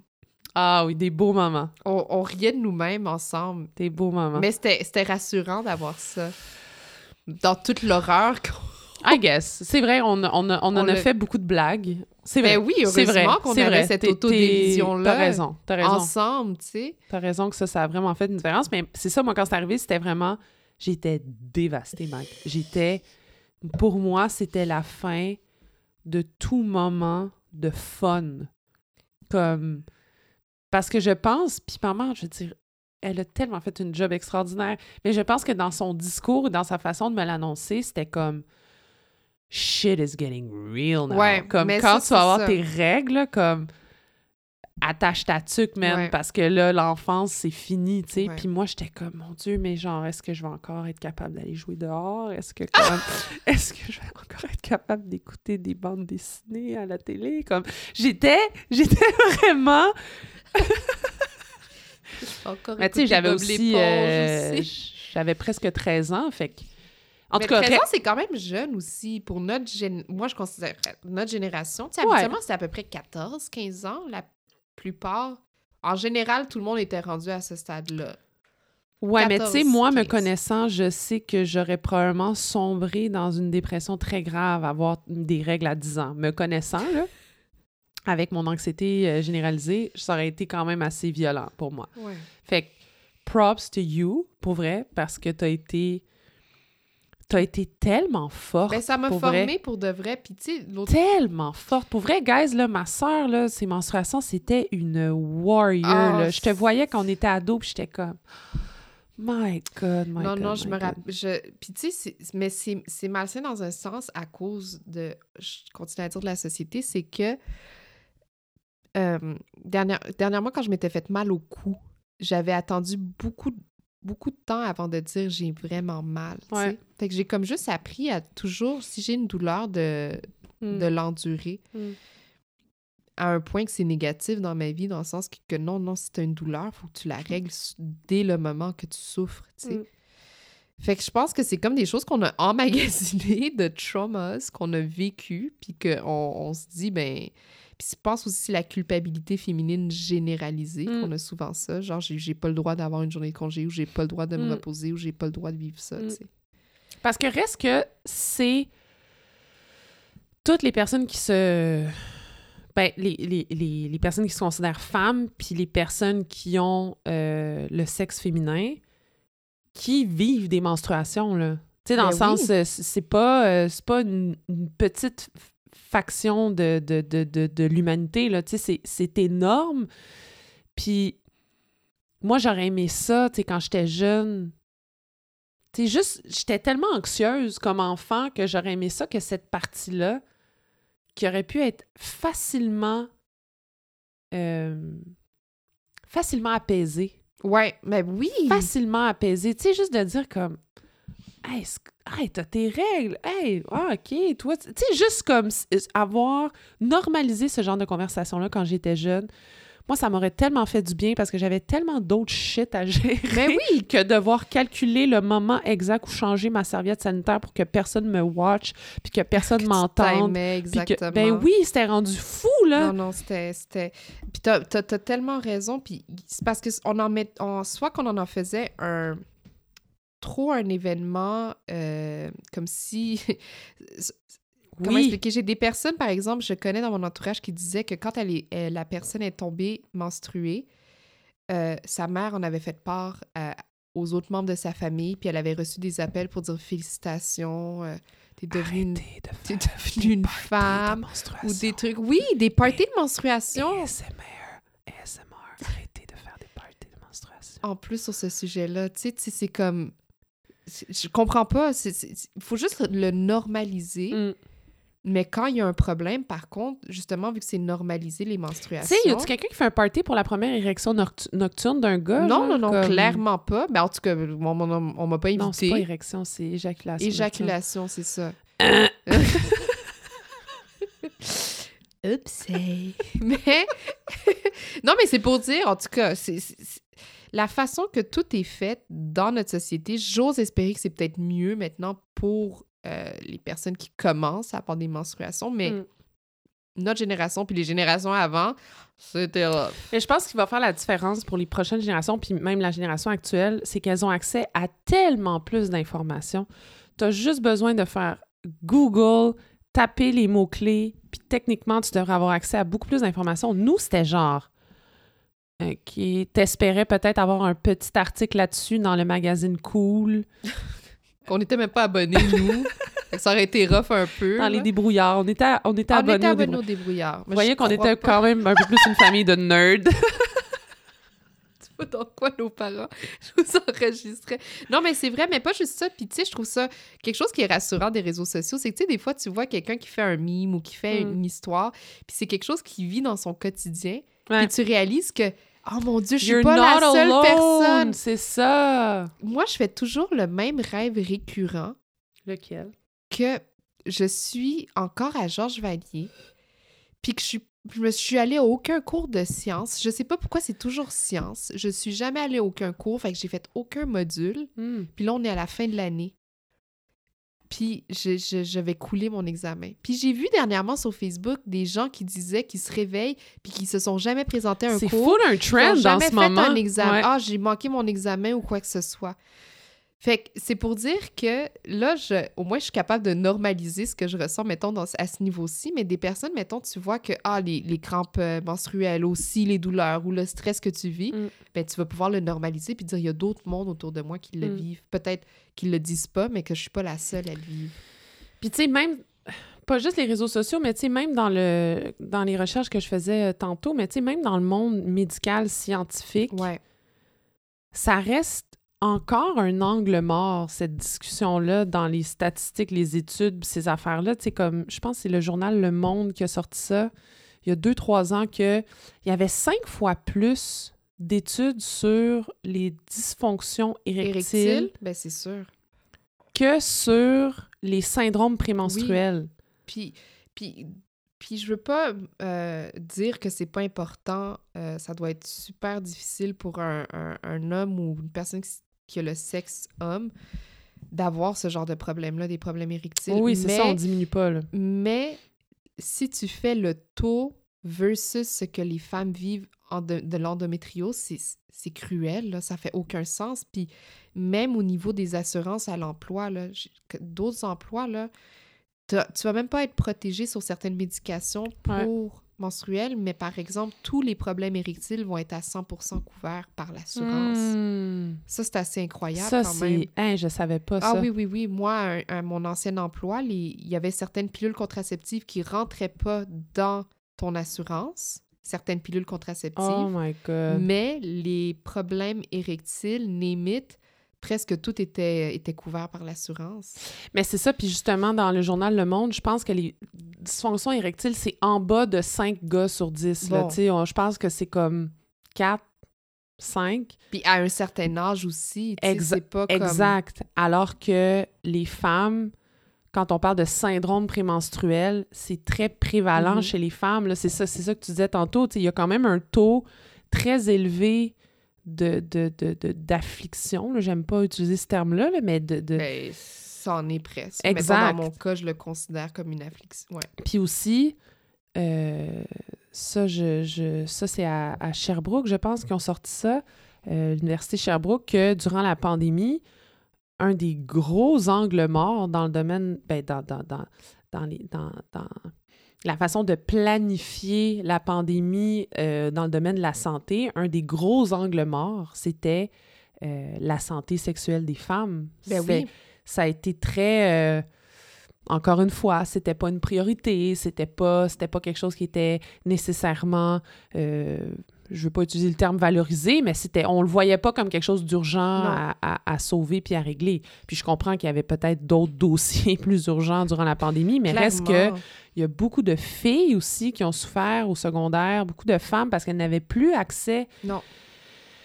S1: Ah oui, des beaux moments.
S2: On, on riait de nous-mêmes ensemble.
S1: Des beaux moments.
S2: Mais c'était rassurant d'avoir ça. Dans toute l'horreur qu'on...
S1: I guess. C'est vrai, on, on, on en a fait beaucoup de blagues. C'est vrai.
S2: Ben oui,
S1: c'est vrai,
S2: heureusement qu'on
S1: c'est
S2: avait
S1: vrai.
S2: cette autodérision-là
S1: T'as raison, t'as raison.
S2: ensemble, tu sais.
S1: T'as raison que ça, ça a vraiment fait une différence. Mais c'est ça, moi, quand c'est arrivé, c'était vraiment... J'étais dévastée, Mike. J'étais... Pour moi, c'était la fin de tout moment de fun. Comme... Parce que je pense, puis maman, je veux dire, elle a tellement fait une job extraordinaire, mais je pense que dans son discours, dans sa façon de me l'annoncer, c'était comme shit is getting real now.
S2: Ouais,
S1: comme quand
S2: ça,
S1: tu vas avoir
S2: ça.
S1: tes règles, comme attache ta tuque, man,
S2: Ouais.
S1: parce que là, l'enfance, c'est fini, tu sais. Puis moi, j'étais comme, mon Dieu, mais genre, est-ce que je vais encore être capable d'aller jouer dehors? Est-ce que, comme, est-ce que je vais encore être capable d'écouter des bandes dessinées à la télé? Comme, j'étais, j'étais vraiment...
S2: Encore
S1: Mais tu sais, j'avais aussi, euh,
S2: aussi.
S1: j'avais presque 13 ans, fait que... En
S2: Mais
S1: tout cas,
S2: 13
S1: ré-
S2: ans, c'est quand même jeune aussi. Pour notre gén- Moi, je considère notre génération. Tu sais,
S1: Ouais.
S2: habituellement, c'est à peu près 14, 15 ans. La plupart. En général, tout le monde était rendu à ce stade-là.
S1: Ouais, mais tu sais,
S2: 14,
S1: moi, me
S2: 15.
S1: connaissant, je sais que j'aurais probablement sombré dans une dépression très grave, avoir des règles à 10 ans. Me connaissant, là, avec mon anxiété euh, généralisée, ça aurait été quand même assez violent pour moi.
S2: Ouais.
S1: Fait que props to you, pour vrai, parce que t'as été... T'as été tellement forte.
S2: Ben, ça m'a formée
S1: vrai.
S2: pour de vrai. Puis, tu sais, l'autre.
S1: Tellement forte. Pour vrai, guys, là, ma soeur, là, ses menstruations, c'était une warrior.
S2: Ah,
S1: là. Je te voyais quand on était ado, puis j'étais comme... My God, my
S2: non,
S1: God,
S2: non,
S1: my
S2: je me rappelle. Je... Puis, tu sais, mais c'est c'est malsain dans un sens à cause de. Je continue à dire de la société, c'est que. euh, dernière- Dernièrement, quand je m'étais fait mal au cou, j'avais attendu beaucoup, beaucoup de temps avant de dire j'ai vraiment mal.
S1: Ouais.
S2: Fait que j'ai comme juste appris à toujours, si j'ai une douleur, de,
S1: Mm.
S2: de l'endurer.
S1: Mm.
S2: À un point que c'est négatif dans ma vie, dans le sens que, que non, non, si tu as une douleur, faut que tu la règles s- dès le moment que tu souffres. tu sais.
S1: Mm.
S2: Fait que je pense que c'est comme des choses qu'on a emmagasinées de traumas qu'on a vécu, puis qu'on on se dit, ben. Puis je pense aussi la culpabilité féminine généralisée,
S1: Mm.
S2: qu'on a souvent ça. Genre, j'ai pas le droit d'avoir une journée de congé, ou j'ai pas le droit de me
S1: Mm.
S2: reposer, ou j'ai pas le droit de vivre ça,
S1: Mm.
S2: tu sais.
S1: Parce que reste que c'est toutes les personnes qui se... Ben, les, les, les, les personnes qui se considèrent femmes, puis les personnes qui ont euh, le sexe féminin, qui vivent des menstruations, là. Tu sais, dans
S2: Ben
S1: le sens,
S2: oui.
S1: euh, c'est pas, euh, c'est pas une, une petite faction de, de, de, de, de l'humanité, là. Tu sais, c'est- c'est énorme. Puis moi, j'aurais aimé ça, tu sais, quand j'étais jeune. Tu sais, juste, j'étais tellement anxieuse comme enfant que j'aurais aimé ça que cette partie-là, qui aurait pu être facilement, euh, facilement apaisée.
S2: Ouais, mais oui!
S1: Facilement apaisée. Tu sais, juste de dire comme, hey, hey, t'as tes règles. Hey, ah, OK, toi, tu sais, juste comme avoir normalisé ce genre de conversation-là quand j'étais jeune. Moi, ça m'aurait tellement fait du bien parce que j'avais tellement d'autres shit à gérer
S2: Mais oui!
S1: que devoir calculer le moment exact où changer ma serviette sanitaire pour que personne me watch puis que personne m'entende. que-
S2: exactement.
S1: ben oui, c'était rendu fou, là.
S2: Non, non, c'était. Puis t'as, t'as- t'as tellement raison. Puis c'est parce que on en met. on- soit qu'on en en faisait un. Trop un événement euh, comme si. Comment
S1: oui.
S2: expliquer? J'ai des personnes, par exemple, je connais dans mon entourage qui disaient que quand elle est, euh, la personne est tombée menstruée, euh, sa mère en avait fait part à- aux autres membres de sa famille, puis elle avait reçu des appels pour dire félicitations, euh, t'es devenue
S1: de
S2: t'es devenue une
S1: parties de
S2: femme,
S1: menstruation.
S2: ou des trucs. Oui, des parties de menstruation.
S1: ASMR, ASMR, arrêtez de faire des
S2: en plus sur ce sujet-là. Tu sais, c'est comme. Je comprends pas. Il faut juste le normaliser. Mm. Mais quand il y a un problème, par contre, justement, vu que c'est normalisé les menstruations.
S1: Tu sais, y a-tu quelqu'un qui fait un party pour la première érection nocturne d'un gars?
S2: Non, non, non, clairement pas. Mais en tout cas, on, on, m'a pas invité. Non,
S1: c'est pas érection, c'est éjaculation.
S2: Éjaculation, c'est ça. Oups. mais. non, mais c'est pour dire, en tout cas, c'est la façon que tout est fait dans notre société, j'ose espérer que c'est peut-être mieux maintenant pour euh, les personnes qui commencent à avoir des menstruations, mais mm. notre génération puis les générations avant, c'était rough.
S1: Et je pense qu'il va faire la différence pour les prochaines générations, puis même la génération actuelle, c'est qu'elles ont accès à tellement plus d'informations. Tu as juste besoin de faire Google, taper les mots-clés, puis techniquement, tu devrais avoir accès à beaucoup plus d'informations. Nous, c'était genre euh, qui t'espérait peut-être avoir un petit article là-dessus dans le magazine Cool.
S2: On n'était même pas abonnés, nous. ça aurait été rough un peu.
S1: Dans les débrouillards. On était, on était abonnés,
S2: on était abonnés aux débrouillards.
S1: Vous voyez qu'on était quand même un peu plus une famille de nerds.
S2: tu vois dans quoi nos parents? Je vous enregistrais. Non, mais c'est vrai, mais pas juste ça. Puis tu sais, je trouve ça quelque chose qui est rassurant des réseaux sociaux. C'est que tu sais, des fois, tu vois quelqu'un qui fait un mime ou qui fait mm. une histoire, puis c'est quelque chose qui vit dans son quotidien. Puis tu réalises que Oh mon Dieu, je suis pas la seule personne.
S1: C'est ça.
S2: Moi, je fais toujours le même rêve récurrent.
S1: Lequel?
S2: Que je suis encore à Georges Valier, puis que je suis je me suis allée à aucun cours de sciences. Je sais pas pourquoi c'est toujours sciences. Je suis jamais allée à aucun cours, fait que j'ai fait aucun module. Hmm. Puis là, on est à la fin de l'année puis je, je, vais couler mon examen. Puis j'ai vu dernièrement sur Facebook des gens qui disaient qu'ils se réveillent puis qu'ils se sont jamais présentés à un cours.
S1: C'est full un trend dans ce moment.
S2: un examen. Ah, j'ai manqué mon examen ou quoi que ce soit. Fait que c'est pour dire que là, je, au moins, je suis capable de normaliser ce que je ressens, mettons, dans, à ce niveau-ci. Mais des personnes, mettons, tu vois que ah, les, les crampes euh, menstruelles aussi, les douleurs ou le stress que tu vis, mm. ben, tu vas pouvoir le normaliser puis dire il y a d'autres mondes autour de moi qui le mm. vivent. Peut-être qu'ils le disent pas, mais que je suis pas la seule à le vivre.
S1: Puis tu sais, même pas juste les réseaux sociaux, mais tu sais, même dans, le, dans les recherches que je faisais euh, tantôt, mais tu sais, même dans le monde médical, scientifique,
S2: ouais.
S1: ça reste encore un angle mort, cette discussion-là, dans les statistiques, les études, ces affaires-là. Tu sais, comme, je pense que c'est le journal Le Monde qui a sorti ça il y a deux, trois ans, qu'il y avait cinq fois plus d'études sur les dysfonctions érectiles.
S2: Ben, c'est sûr.
S1: Que sur les syndromes prémenstruels.
S2: Puis, puis, puis je veux pas euh, dire que c'est pas important. Euh, ça doit être super difficile pour un, un, homme ou une personne qui, qui a le sexe homme d'avoir ce genre de problème-là, des problèmes érectiles.
S1: oui, c'est ça, on diminue pas. Là.
S2: Mais si tu fais le taux versus ce que les femmes vivent en de, l'endométriose, c'est cruel, là, ça fait aucun sens. Puis même au niveau des assurances à l'emploi, d'autres emplois, là, tu vas même pas être protégé sur certaines médications pour menstruelle, mais par exemple, tous les problèmes érectiles vont être à 100 couverts par l'assurance. Hmm. Ça, c'est assez incroyable
S1: ça,
S2: quand même.
S1: Hein, je savais pas
S2: ah,
S1: ça.
S2: Ah oui, oui, oui. Moi, à, mon ancien emploi, il y avait certaines pilules contraceptives qui rentraient pas dans ton assurance certaines pilules contraceptives. Oh
S1: my God.
S2: Mais les problèmes érectiles, némites, presque tout était, était couvert par l'assurance.
S1: Mais c'est ça, puis justement, dans le journal Le Monde, je pense que les dysfonctions érectiles, c'est en bas de 5 gars sur 10. je pense que c'est comme 4, 5.
S2: Puis à un certain âge aussi, c'est pas
S1: comme... Exact. Alors que les femmes, quand on parle de syndrome prémenstruel, c'est très prévalent mm-hmm. chez les femmes. C'est ça, ça que tu disais tantôt. Il y a quand même un taux très élevé de, d'affliction. De, J'aime pas utiliser ce terme-là, mais de... de...
S2: Ben, ça en est presque. Exact. dans mon cas, je le considère comme une affliction. Ouais.
S1: Puis aussi, euh, ça, je, ça c'est à, Sherbrooke, je pense, qu'ils ont sorti ça, euh, l'Université Sherbrooke, que durant la pandémie, un des gros angles morts dans le domaine, ben, dans, dans, dans, dans, les, dans, dans la façon de planifier la pandémie euh, dans le domaine de la santé, un des gros angles morts, c'était euh, la santé sexuelle des femmes.
S2: Ben oui.
S1: Ça a été très... Euh, encore une fois, c'était pas une priorité, c'était pas, c'était pas quelque chose qui était nécessairement je veux pas utiliser le terme valoriser, mais c'était, on le voyait pas comme quelque chose d'urgent à, sauver puis à régler. Puis je comprends qu'il y avait peut-être d'autres dossiers plus urgents durant la pandémie, mais reste que il y a beaucoup de filles aussi qui ont souffert au secondaire, beaucoup de femmes parce qu'elles n'avaient plus accès.
S2: Non.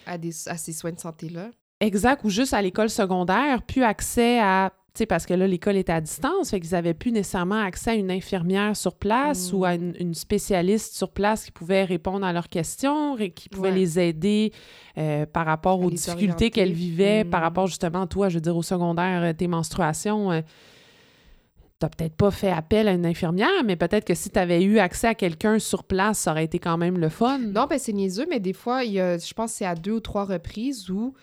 S2: À, des, à ces soins de santé-là.
S1: Exact, ou juste à l'école secondaire, plus accès à sais, parce que là, l'école était à distance, fait qu'ils n'avaient plus nécessairement accès à une infirmière sur place ou à mm. une, spécialiste sur place qui pouvait répondre à leurs questions, et qui pouvait les aider euh, par rapport aux difficultés qu'elles vivaient, par mm. rapport justement, toi, je veux dire, au secondaire, euh, tes menstruations. Euh, tu n'as peut-être pas fait appel à une infirmière, mais peut-être que si tu avais eu accès à quelqu'un sur place, ça aurait été quand même le fun.
S2: Non, ben c'est niaiseux, mais des fois, il y a, je pense que c'est à deux ou trois reprises où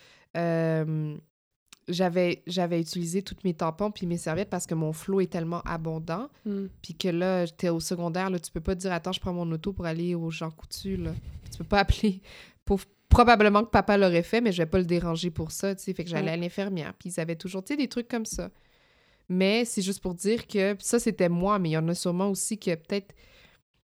S2: j'avais j'avais utilisé toutes mes tampons puis mes serviettes parce que mon flot est tellement abondant. Hmm. puis que là j'étais au secondaire là tu peux pas dire attends je prends mon auto pour aller aux gens coutus là. Tu peux pas appeler pour probablement que papa l'aurait fait mais je vais pas le déranger pour ça tu sais. Fait que j'allais à l'infirmière puis ils avaient toujours tu sais des trucs comme ça. Mais c'est juste pour dire que ça c'était moi mais il y en a sûrement aussi que peut-être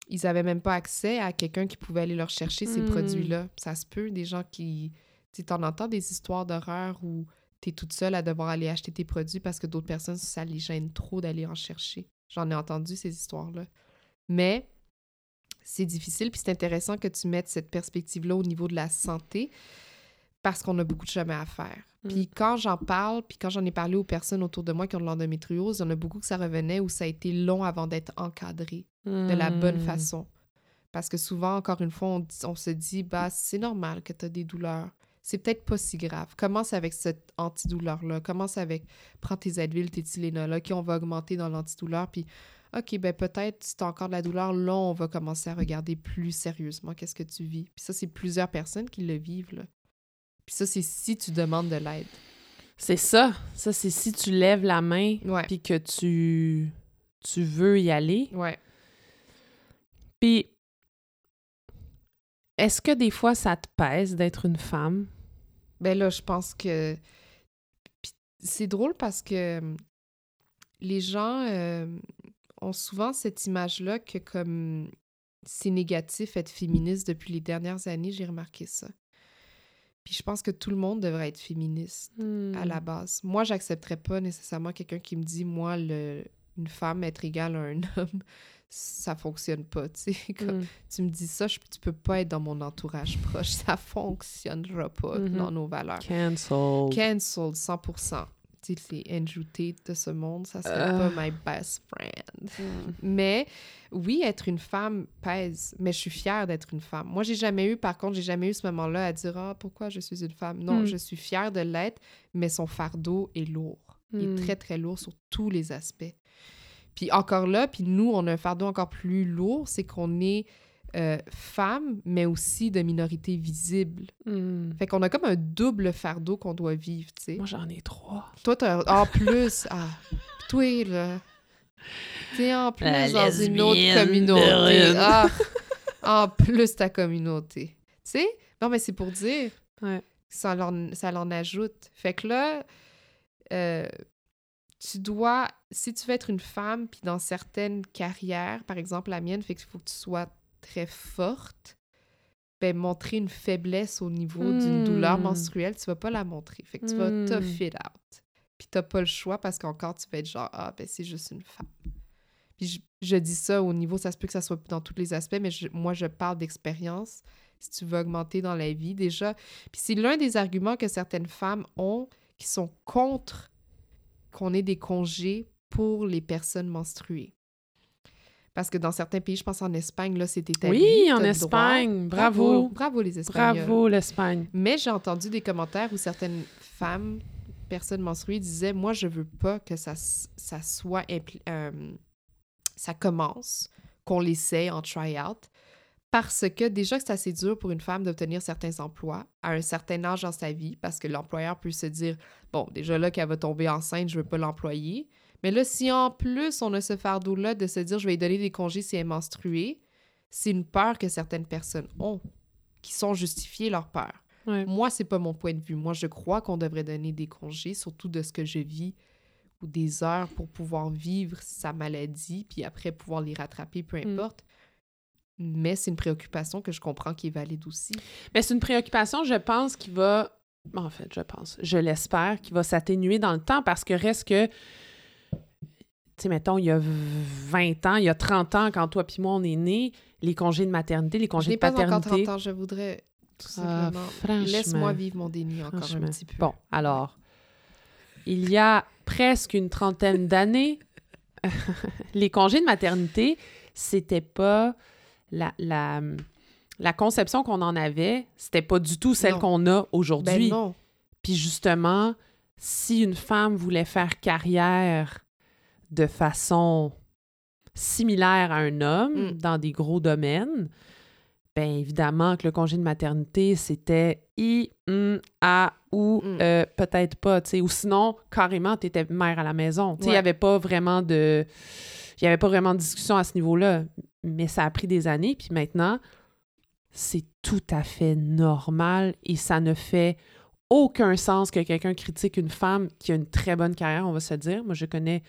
S2: ils avaient même pas accès à quelqu'un qui pouvait aller leur chercher ces hmm. produits là ça se peut des gens qui tu en entends des histoires d'horreur où tu es toute seule à devoir aller acheter tes produits parce que d'autres personnes, ça les gêne trop d'aller en chercher. J'en ai entendu ces histoires-là. Mais c'est difficile, puis c'est intéressant que tu mettes cette perspective-là au niveau de la santé parce qu'on a beaucoup de chemin à faire. Mm. Puis quand j'en parle, puis quand j'en ai parlé aux personnes autour de moi qui ont de l'endométriose, il y en a beaucoup que ça revenait où ça a été long avant d'être encadré de la bonne mm. façon. Parce que souvent, encore une fois, on, on se dit, bah, c'est normal que tu as des douleurs c'est peut-être pas si grave. Commence avec cette antidouleur-là. Commence avec, prends tes Advil, tes Tylenol, qui on va augmenter dans l'antidouleur. Puis, OK, ben peut-être si tu as encore de la douleur, là, on va commencer à regarder plus sérieusement qu'est-ce que tu vis. Puis ça, c'est plusieurs personnes qui le vivent, là. Puis ça, c'est si tu demandes de l'aide.
S1: C'est ça. Ça, c'est si tu lèves la main, puis que tu, tu veux y aller.
S2: Ouais.
S1: Puis, est-ce que des fois, ça te pèse d'être une femme?
S2: Ben là, je pense que. c'est drôle parce que hum, les gens euh, ont souvent cette image-là que comme c'est négatif être féministe depuis les dernières années, j'ai remarqué ça. Puis je pense que tout le monde devrait être féministe à la hmm. base. Moi, j'accepterais pas nécessairement quelqu'un qui me dit, moi, le, une femme être égale à un homme ça fonctionne pas, tu sais. Mm. Tu me dis ça, je, tu peux pas être dans mon entourage proche. Ça fonctionnera pas mm-hmm. dans nos valeurs.
S1: Cancelled.
S2: Cancelled, 100%. Tu sais, les Andrew Tate de ce monde, ça serait pas euh. my best friend. Mm. Mais oui, être une femme pèse, mais je suis fière d'être une femme. Moi, j'ai jamais eu, par contre, j'ai jamais eu ce moment-là à dire « Ah, pourquoi je suis une femme? » Non, mm. je suis fière de l'être, mais son fardeau est lourd. Il est très, très lourd sur tous les aspects. Puis encore là, puis nous, on a un fardeau encore plus lourd, c'est qu'on est, euh, femme, mais aussi de minorité visible. Hmm. Fait qu'on a comme un double fardeau qu'on doit vivre, tu sais.
S1: Moi, j'en ai trois.
S2: Toi, t'as... En plus, ah, toi, là... T'es en plus dans une autre communauté. Ah, en plus, ta communauté. Tu sais? Non, mais c'est pour dire.
S1: Ouais.
S2: Ça l'en, ça l'en ajoute. Fait que là, euh, tu dois, si tu veux être une femme, puis dans certaines carrières, par exemple la mienne, fait qu'il faut que tu sois très forte, ben montrer une faiblesse au niveau d'une douleur hmm. menstruelle, tu vas pas la montrer. Fait que tu vas hmm. tough it out. Puis t'as pas le choix parce qu'encore tu vas être genre, ah ben c'est juste une femme. Puis je, dis ça au niveau, ça se peut que ça soit dans tous les aspects, mais moi je parle d'expérience. Si tu veux augmenter dans la vie déjà. Puis c'est l'un des arguments que certaines femmes ont qui sont contre qu'on ait des congés pour les personnes menstruées. Parce que dans certains pays, je pense en Espagne, là, c'est établi.
S1: Oui, en Espagne. Bravo.
S2: bravo. les Espagnols.
S1: Bravo l'Espagne.
S2: Mais j'ai entendu des commentaires où certaines femmes, personnes menstruées, disaient Moi, je veux pas que ça, ça soit. Euh, ça commence, qu'on l'essaye en try-out. Parce que déjà que c'est assez dur pour une femme d'obtenir certains emplois à un certain âge dans sa vie, parce que l'employeur peut se dire Bon, déjà là qu'elle va tomber enceinte, je veux pas l'employer. Mais là, si en plus on a ce fardeau-là de se dire je vais lui donner des congés si elle est menstruée, c'est une peur que certaines personnes ont, qui sont justifiées leur peur. Moi, c'est pas mon point de vue. Moi, je crois qu'on devrait donner des congés, surtout de ce que je vis, ou des heures pour pouvoir vivre sa maladie, puis après pouvoir les rattraper, peu mm. Mais c'est une préoccupation que je comprends qui est valide aussi.
S1: Mais c'est une préoccupation, je pense, qui va. En fait, je pense, je l'espère, qui va s'atténuer dans le temps parce que reste que. Tu sais, mettons, il y a 20 ans, il y a 30 ans, quand toi puis moi, on est nés, les congés de maternité, les congés de paternité.
S2: pas encore 30 ans, je voudrais tout ah, simplement. Laisse-moi vivre mon déni encore un petit peu.
S1: Bon, alors, il y a presque une trentaine d'années, les congés de maternité, c'était pas la, la, la conception qu'on en avait, c'était pas du tout celle qu'on a aujourd'hui. Ben. Puis justement, si une femme voulait faire carrière de façon similaire à un homme mm. dans des gros domaines, bien évidemment que le congé de maternité, c'était I, M, A ou mm. euh, peut-être pas, tu sais. Ou sinon, carrément, tu étais mère à la maison. Tu sais, il n'y avait pas vraiment de... Il n'y avait pas vraiment de discussion à ce niveau-là. Mais ça a pris des années, puis maintenant, c'est tout à fait normal et ça ne fait aucun sens que quelqu'un critique une femme qui a une très bonne carrière, on va se dire. Moi, je connais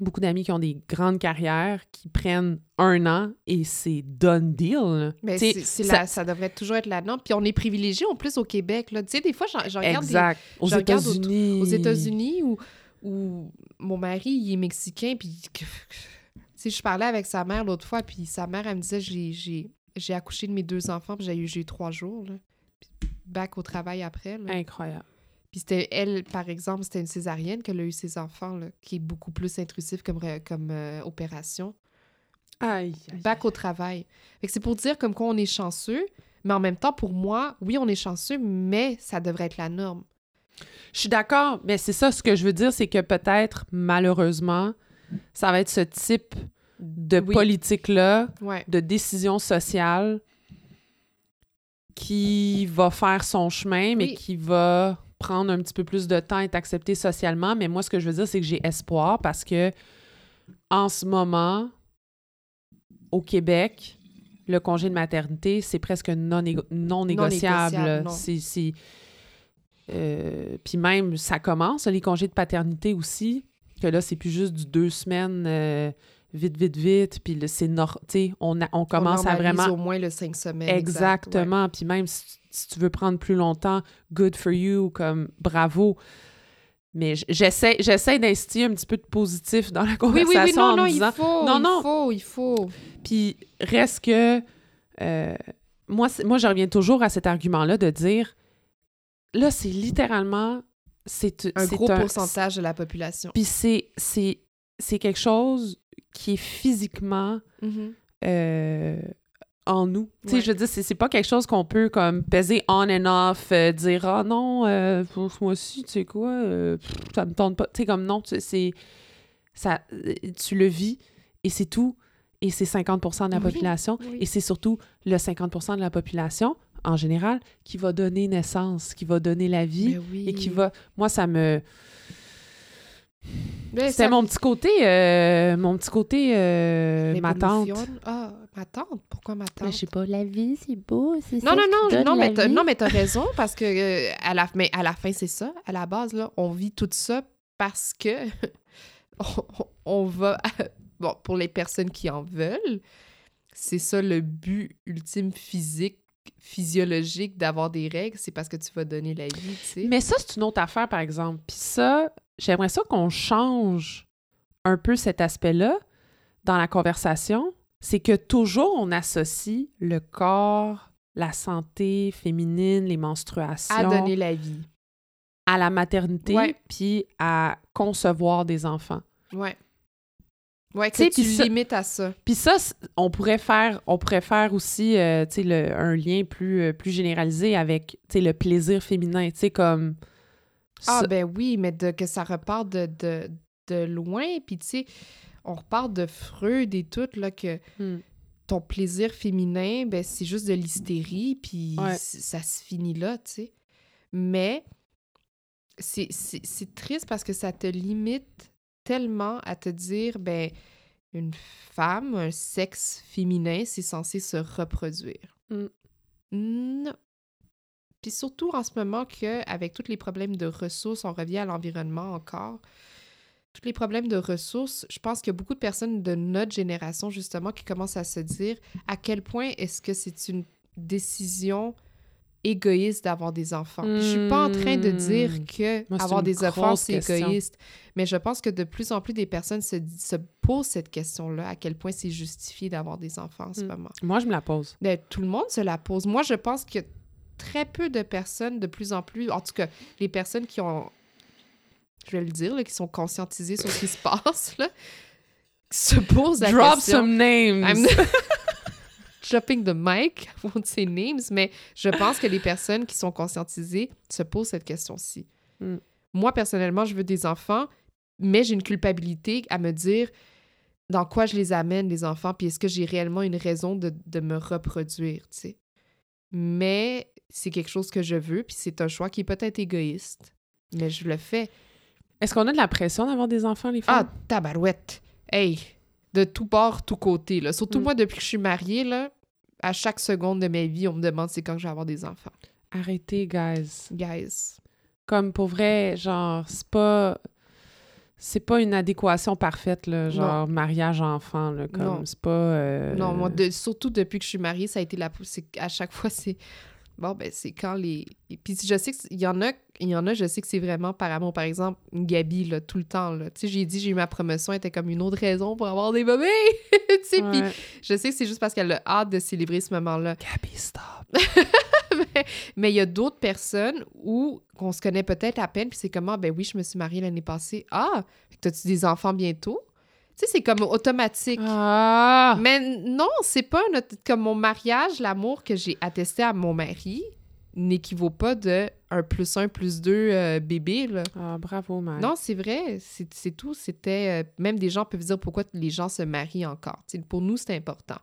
S1: beaucoup d'amis qui ont des grandes carrières, qui prennent un an et c'est done deal.
S2: Mais ça... ça... devrait toujours être la norme. Puis on est privilégié en plus au Québec. Tu sais, des fois, je, regarde, exact.
S1: aux États-Unis.
S2: Aux, États-Unis où, où mon mari, il est mexicain, puis si je parlais avec sa mère l'autre fois, puis sa mère, elle me disait j'ai accouché de mes deux enfants, puis j'ai eu, eu trois jours. Là. back au travail après.
S1: Incroyable.
S2: Puis c'était elle, par exemple, c'était une césarienne qu'elle a eu ses enfants, là, qui est beaucoup plus intrusif comme, comme euh, opération.
S1: Aïe,
S2: Back au travail. Fait que c'est pour dire comme quoi on est chanceux, mais en même temps, pour moi, oui, on est chanceux, mais ça devrait être la norme.
S1: Je suis d'accord, mais c'est ça ce que je veux dire, c'est que peut-être, malheureusement, ça va être ce type de politique-là, de décision sociale qui va faire son chemin, mais qui va prendre un petit peu plus de temps et être accepté socialement. Mais moi, ce que je veux dire, c'est que j'ai espoir parce que en ce moment, au Québec, le congé de maternité, c'est presque non, non négociable. c'est, euh, puis même, ça commence, les congés de paternité aussi, que là, c'est plus juste du deux semaines euh, vite, vite, vite. Puis c'est on, on commence à vraiment.
S2: au moins le cinq semaines.
S1: Exactement. Puis même si, tu veux prendre plus longtemps, good for you, comme bravo. Mais j'essaie, j'essaie d'instiller un petit peu de positif dans la conversation oui, oui, non,
S2: non,
S1: Il
S2: faut, non, non. Il faut, il faut.
S1: Puis reste que. Euh, moi, moi, je reviens toujours à cet argument-là de dire là, c'est littéralement. C'est
S2: un gros pourcentage de la population.
S1: Puis c'est, c'est quelque chose qui est physiquement mm-hmm. euh, en nous. Tu sais, je veux dire, c'est pas quelque chose qu'on peut comme peser on and off, euh, dire ah non, euh, moi aussi, tu sais quoi, ça me tente pas. Tu sais, comme non, c'est ça, tu le vis et c'est tout. Et c'est 50% de la population. Et c'est surtout le 50% de la population, en général, qui va donner naissance, qui va donner la vie et qui va. Moi, ça me c'est mon petit côté, euh, mon petit côté, euh, ma tante.
S2: Ah, ma tante? Pourquoi ma tante?
S1: Mais je sais pas, la vie, c'est beau, c'est
S2: Non, non, non, non, mais non, mais t'as raison, parce que euh, à, la, mais à la fin, c'est ça. À la base, là, on vit tout ça parce que on, va... bon, pour les personnes qui en veulent, c'est ça le but ultime physique physiologique d'avoir des règles, c'est parce que tu vas donner la vie, tu sais.
S1: Mais ça, c'est une autre affaire, par exemple. Puis ça, j'aimerais ça qu'on change un peu cet aspect-là dans la conversation. C'est que toujours on associe le corps, la santé féminine, les menstruations. À
S2: donner la vie.
S1: À la maternité, puis à concevoir des enfants.
S2: Ouais. Ouais, que tu limites à ça.
S1: Puis ça, on pourrait faire, on pourrait faire aussi, euh, un lien plus, euh, plus généralisé avec, le plaisir féminin, tu sais, comme
S2: ah, ben oui, mais de, que ça repart de, de, de loin. Puis, tu sais, on repart de Freud et tout, là, que hmm. ton plaisir féminin, ben, c'est juste de l'hystérie, puis ça se finit là, tu sais. Mais c'est triste parce que ça te limite tellement à te dire, ben, une femme, un sexe féminin, c'est censé se reproduire. Hmm. Non. Puis surtout en ce moment qu'avec tous les problèmes de ressources, on revient à l'environnement encore. tous les problèmes de ressources, je pense qu'il y a beaucoup de personnes de notre génération, justement, qui commencent à se dire à quel point est-ce que c'est une décision égoïste d'avoir des enfants. Je suis pas en train de dire
S1: Hmm.
S2: que
S1: Moi,
S2: avoir des enfants, c'est égoïste. Mais je pense que de plus en plus des personnes se, se posent cette question-là, à quel point c'est justifié d'avoir des enfants en ce
S1: Hmm.
S2: moment.
S1: Moi, je me la pose.
S2: Ben, tout le monde se la pose. Moi, je pense que très peu de personnes, de plus en plus, en tout cas, les personnes qui ont, je vais le dire, là, qui sont conscientisées sur ce qui se passe, là, se posent la
S1: Drop
S2: question.
S1: some names.
S2: Dropping the mic, I won't say names, mais je pense que les personnes qui sont conscientisées se posent cette question-ci.
S1: Mm.
S2: Moi, personnellement, je veux des enfants, mais j'ai une culpabilité à me dire dans quoi je les amène, les enfants, puis est-ce que j'ai réellement une raison de, de me reproduire, tu sais. Mais c'est quelque chose que je veux, puis c'est un choix qui est peut-être égoïste, mais je le fais.
S1: Est-ce qu'on a de la pression d'avoir des enfants, les
S2: Ah,
S1: femmes?
S2: tabarouette! Hey! De tout bord, tout côté, là. Surtout
S1: Mm.
S2: moi, depuis que je suis mariée, là, à chaque seconde de ma vie, on me demande c'est quand que je vais avoir des enfants.
S1: Arrêtez, guys.
S2: Guys.
S1: Comme pour vrai, genre, c'est pas. C'est pas une adéquation parfaite, là, genre mariage-enfant, là, comme
S2: Non.
S1: c'est pas... euh,
S2: Non, moi, de- surtout depuis que je suis mariée, ça a été la... c'est- À chaque fois, c'est... Bon, ben, c'est quand les... Puis je sais qu'il y en a, il y en a, je sais que c'est vraiment par amour. Par exemple, Gabi, là, tout le temps, là. Tu sais, j'ai dit, j'ai eu ma promotion, elle était comme une autre raison pour avoir des bébés! tu sais, puis je sais que c'est juste parce qu'elle a hâte de célébrer ce moment-là.
S1: Gabi, stop!
S2: mais il y a d'autres personnes où qu'on se connaît peut-être à peine, puis c'est comme, ah, ben oui, je me suis mariée l'année passée. Ah, t'as-tu des enfants bientôt? Tu sais, c'est comme automatique.
S1: Ah!
S2: Mais non, c'est pas comme mon mariage, l'amour que j'ai attesté à mon mari n'équivaut pas de un plus un plus deux euh, bébé, là.
S1: Ah, bravo, Mike.
S2: Non, c'est vrai, c'est tout. C'était... euh, même des gens peuvent dire pourquoi les gens se marient encore. Pour nous, c'est important.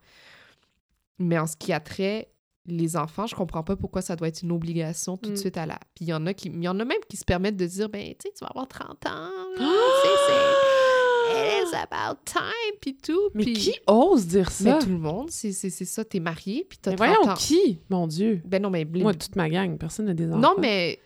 S2: Mais en ce qui a trait les enfants, je comprends pas pourquoi ça doit être une obligation tout de
S1: Mm.
S2: suite à la... Puis il y en a qui... Il y en a même qui se permettent de dire, ben, tu sais, tu vas avoir 30 ans, c'est... It's about time, puis tout.
S1: Mais
S2: puis-
S1: qui ose dire
S2: Mais
S1: ça?
S2: tout le monde, c'est ça, t'es marié, puis t'as
S1: Mais
S2: 30
S1: voyons,
S2: ans.
S1: qui? Mon Dieu.
S2: Ben non, mais...
S1: Moi, toute ma gang, personne n'a des enfants.
S2: Non, mais.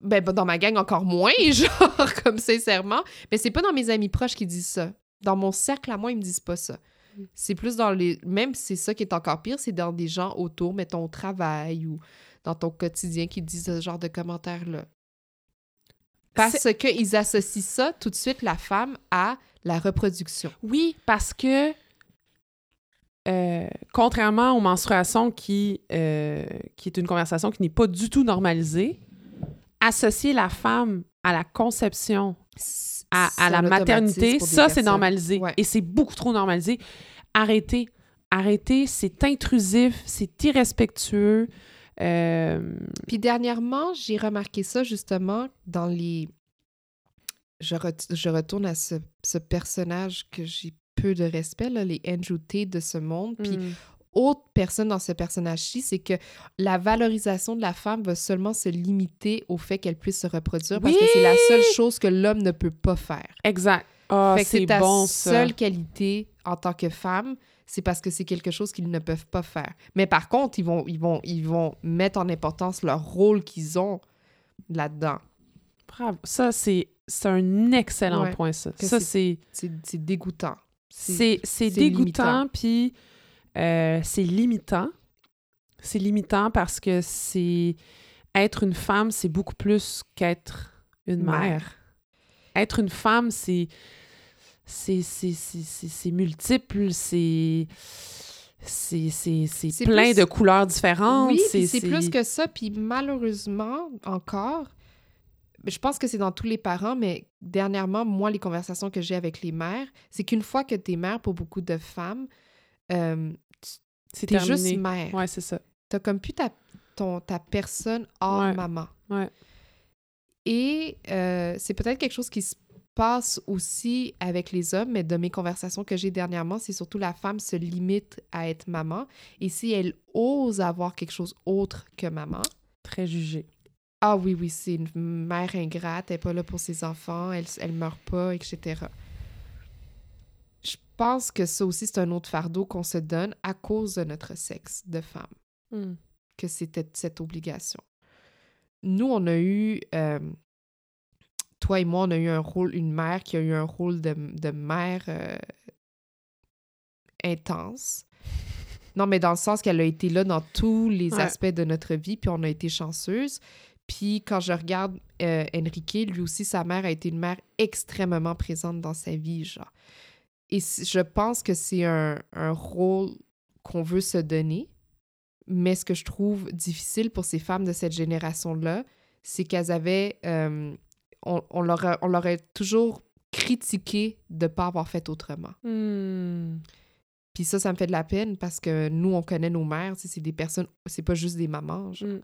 S2: Ben, dans ma gang, encore moins, genre, comme sincèrement. Mais c'est pas dans mes amis proches qui disent ça. Dans mon cercle, à moi, ils me disent pas ça.
S1: Mm.
S2: C'est plus dans les. Même c'est ça qui est encore pire, c'est dans des gens autour, mettons au travail ou dans ton quotidien qui disent ce genre de commentaires-là. Parce qu'ils associent ça tout de suite, la femme, à la reproduction.
S1: Oui, parce que euh, contrairement aux menstruations qui, euh, qui est une conversation qui n'est pas du tout normalisée, associer la femme à la conception, à, la maternité, ça, c'est normalisé.
S2: Ouais.
S1: Et c'est beaucoup trop normalisé. Arrêtez. Arrêtez, c'est intrusif, c'est irrespectueux. Euh,
S2: Puis dernièrement, j'ai remarqué ça justement dans les. Je, je retourne à ce, ce personnage que j'ai peu de respect, là, les Andrew de ce monde. Puis
S1: hmm.
S2: autre personne dans ce personnage-ci, c'est que la valorisation de la femme va seulement se limiter au fait qu'elle puisse se reproduire parce que c'est la seule chose que l'homme ne peut pas faire.
S1: Exact. Ah, c'est
S2: ta
S1: bon, ça.
S2: seule qualité en tant que femme, c'est parce que c'est quelque chose qu'ils ne peuvent pas faire. Mais par contre, ils vont, ils vont, ils vont mettre en importance leur rôle qu'ils ont là-dedans.
S1: Bravo. Ça, c'est c'est un excellent
S2: Ouais.
S1: point, ça. Ça, c'est
S2: C'est dégoûtant.
S1: c'est dégoûtant, puis euh, c'est limitant. C'est limitant parce que c'est... Être une femme, c'est beaucoup plus qu'être une mère.
S2: Mère.
S1: Être une femme, c'est... C'est multiple, c'est... C'est plein
S2: plus-
S1: de couleurs différentes.
S2: Oui, c'est plus que ça. Puis malheureusement, encore, je pense que c'est dans tous les parents, mais dernièrement, moi, les conversations que j'ai avec les mères, c'est qu'une fois que t'es mère, pour beaucoup de femmes, euh,
S1: C'est
S2: t'es
S1: terminé.
S2: juste mère.
S1: Ouais, c'est ça.
S2: T'as comme plus ta, ton, ta personne hors
S1: Ouais.
S2: maman.
S1: Ouais.
S2: Et euh, c'est peut-être quelque chose qui se passe aussi avec les hommes, mais de mes conversations que j'ai dernièrement, c'est surtout la femme se limite à être maman. Et si elle ose avoir quelque chose autre que maman,
S1: Très jugé.
S2: Ah oui, oui, c'est une mère ingrate, elle n'est pas là pour ses enfants, elle, elle meurt pas, etc. Je pense que ça aussi, c'est un autre fardeau qu'on se donne à cause de notre sexe de femme
S1: Hmm.
S2: que c'était cette obligation. Nous, on a eu, euh, toi et moi, on a eu un rôle, une mère qui a eu un rôle de, de mère euh, intense. Non, mais dans le sens qu'elle a été là dans tous les
S1: Ouais.
S2: aspects de notre vie, puis on a été chanceuse. Puis quand je regarde euh, Enrique, lui aussi, sa mère a été une mère extrêmement présente dans sa vie, genre. Et je pense que c'est un, un rôle qu'on veut se donner. Mais ce que je trouve difficile pour ces femmes de cette génération-là, c'est qu'elles avaient... euh, on, on leur a- on leur a toujours critiqué de ne pas avoir fait autrement.
S1: Hmm.
S2: Puis ça, ça me fait de la peine parce que nous, on connaît nos mères, c'est des personnes, c'est pas juste des mamans. genre.
S1: Mm.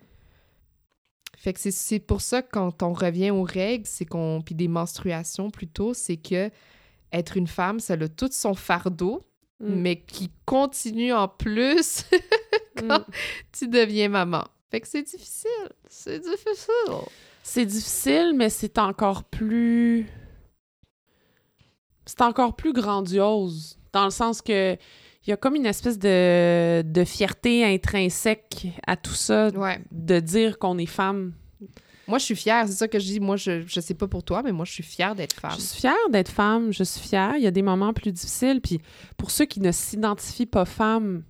S2: Fait que c'est- c'est pour ça que quand on revient aux règles, c'est qu'on. Puis des menstruations plutôt, c'est que être une femme, ça a tout son fardeau,
S1: Mm.
S2: mais qui continue en plus quand
S1: Mm.
S2: tu deviens maman. Fait que c'est difficile. C'est difficile.
S1: C'est difficile, mais c'est encore plus. C'est encore plus grandiose. Dans le sens que il y a comme une espèce de, de fierté intrinsèque à tout ça,
S2: Ouais.
S1: de dire qu'on est femme.
S2: Moi, je suis fière. C'est ça que je dis. Moi, je, je sais pas pour toi, mais moi, je suis fière d'être femme.
S1: Je suis fière d'être femme, je suis fière. Il y a des moments plus difficiles. Puis pour ceux qui ne s'identifient pas femmes.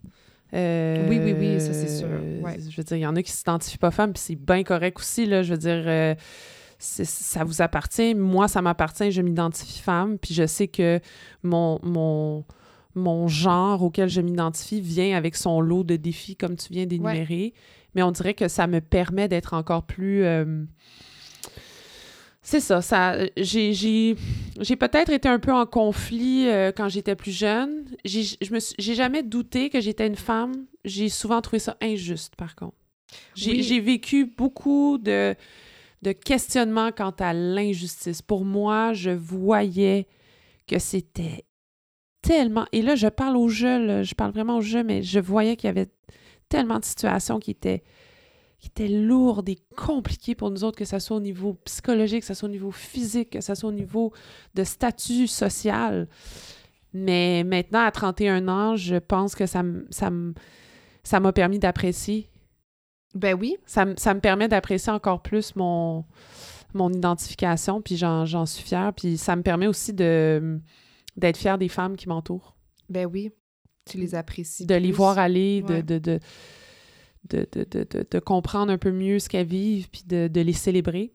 S1: euh,
S2: Oui, oui, oui, ça, c'est sûr. Ouais.
S1: Je veux dire, il y en a qui s'identifient pas femmes, puis c'est bien correct aussi. Là, je veux dire, euh, ça vous appartient. Moi, ça m'appartient. Je m'identifie femme, puis je sais que mon, mon, mon genre auquel je m'identifie vient avec son lot de défis, comme tu viens d'énumérer. Mais on dirait que ça me permet d'être encore plus. euh, c'est ça, ça j'ai, peut-être été un peu en conflit euh, quand j'étais plus jeune. J'ai, jamais douté que j'étais une femme. J'ai souvent trouvé ça injuste, par contre. J'ai,
S2: Oui.
S1: j'ai vécu beaucoup de, de questionnements quant à l'injustice. Pour moi, je voyais que c'était tellement... Et là, je parle au jeu, là, je parle vraiment au jeu, mais je voyais qu'il y avait tellement de situations qui étaient qui étaient lourdes et compliquées pour nous autres, que ce soit au niveau psychologique, que ce soit au niveau physique, que ce soit au niveau de statut social. Mais maintenant, à 31 ans, je pense que ça m- ça m- ça m'a permis d'apprécier.
S2: Ben oui.
S1: Ça, m- ça me permet d'apprécier encore plus mon, mon identification, puis j'en j'en suis fière. Puis ça me permet aussi de d'être fière des femmes qui m'entourent,
S2: Ben oui. Tu les apprécies.
S1: de les voir aller, de,
S2: Ouais.
S1: de, de, de, de, de- de- de comprendre un peu mieux ce qu'elles vivent, puis de, de les célébrer.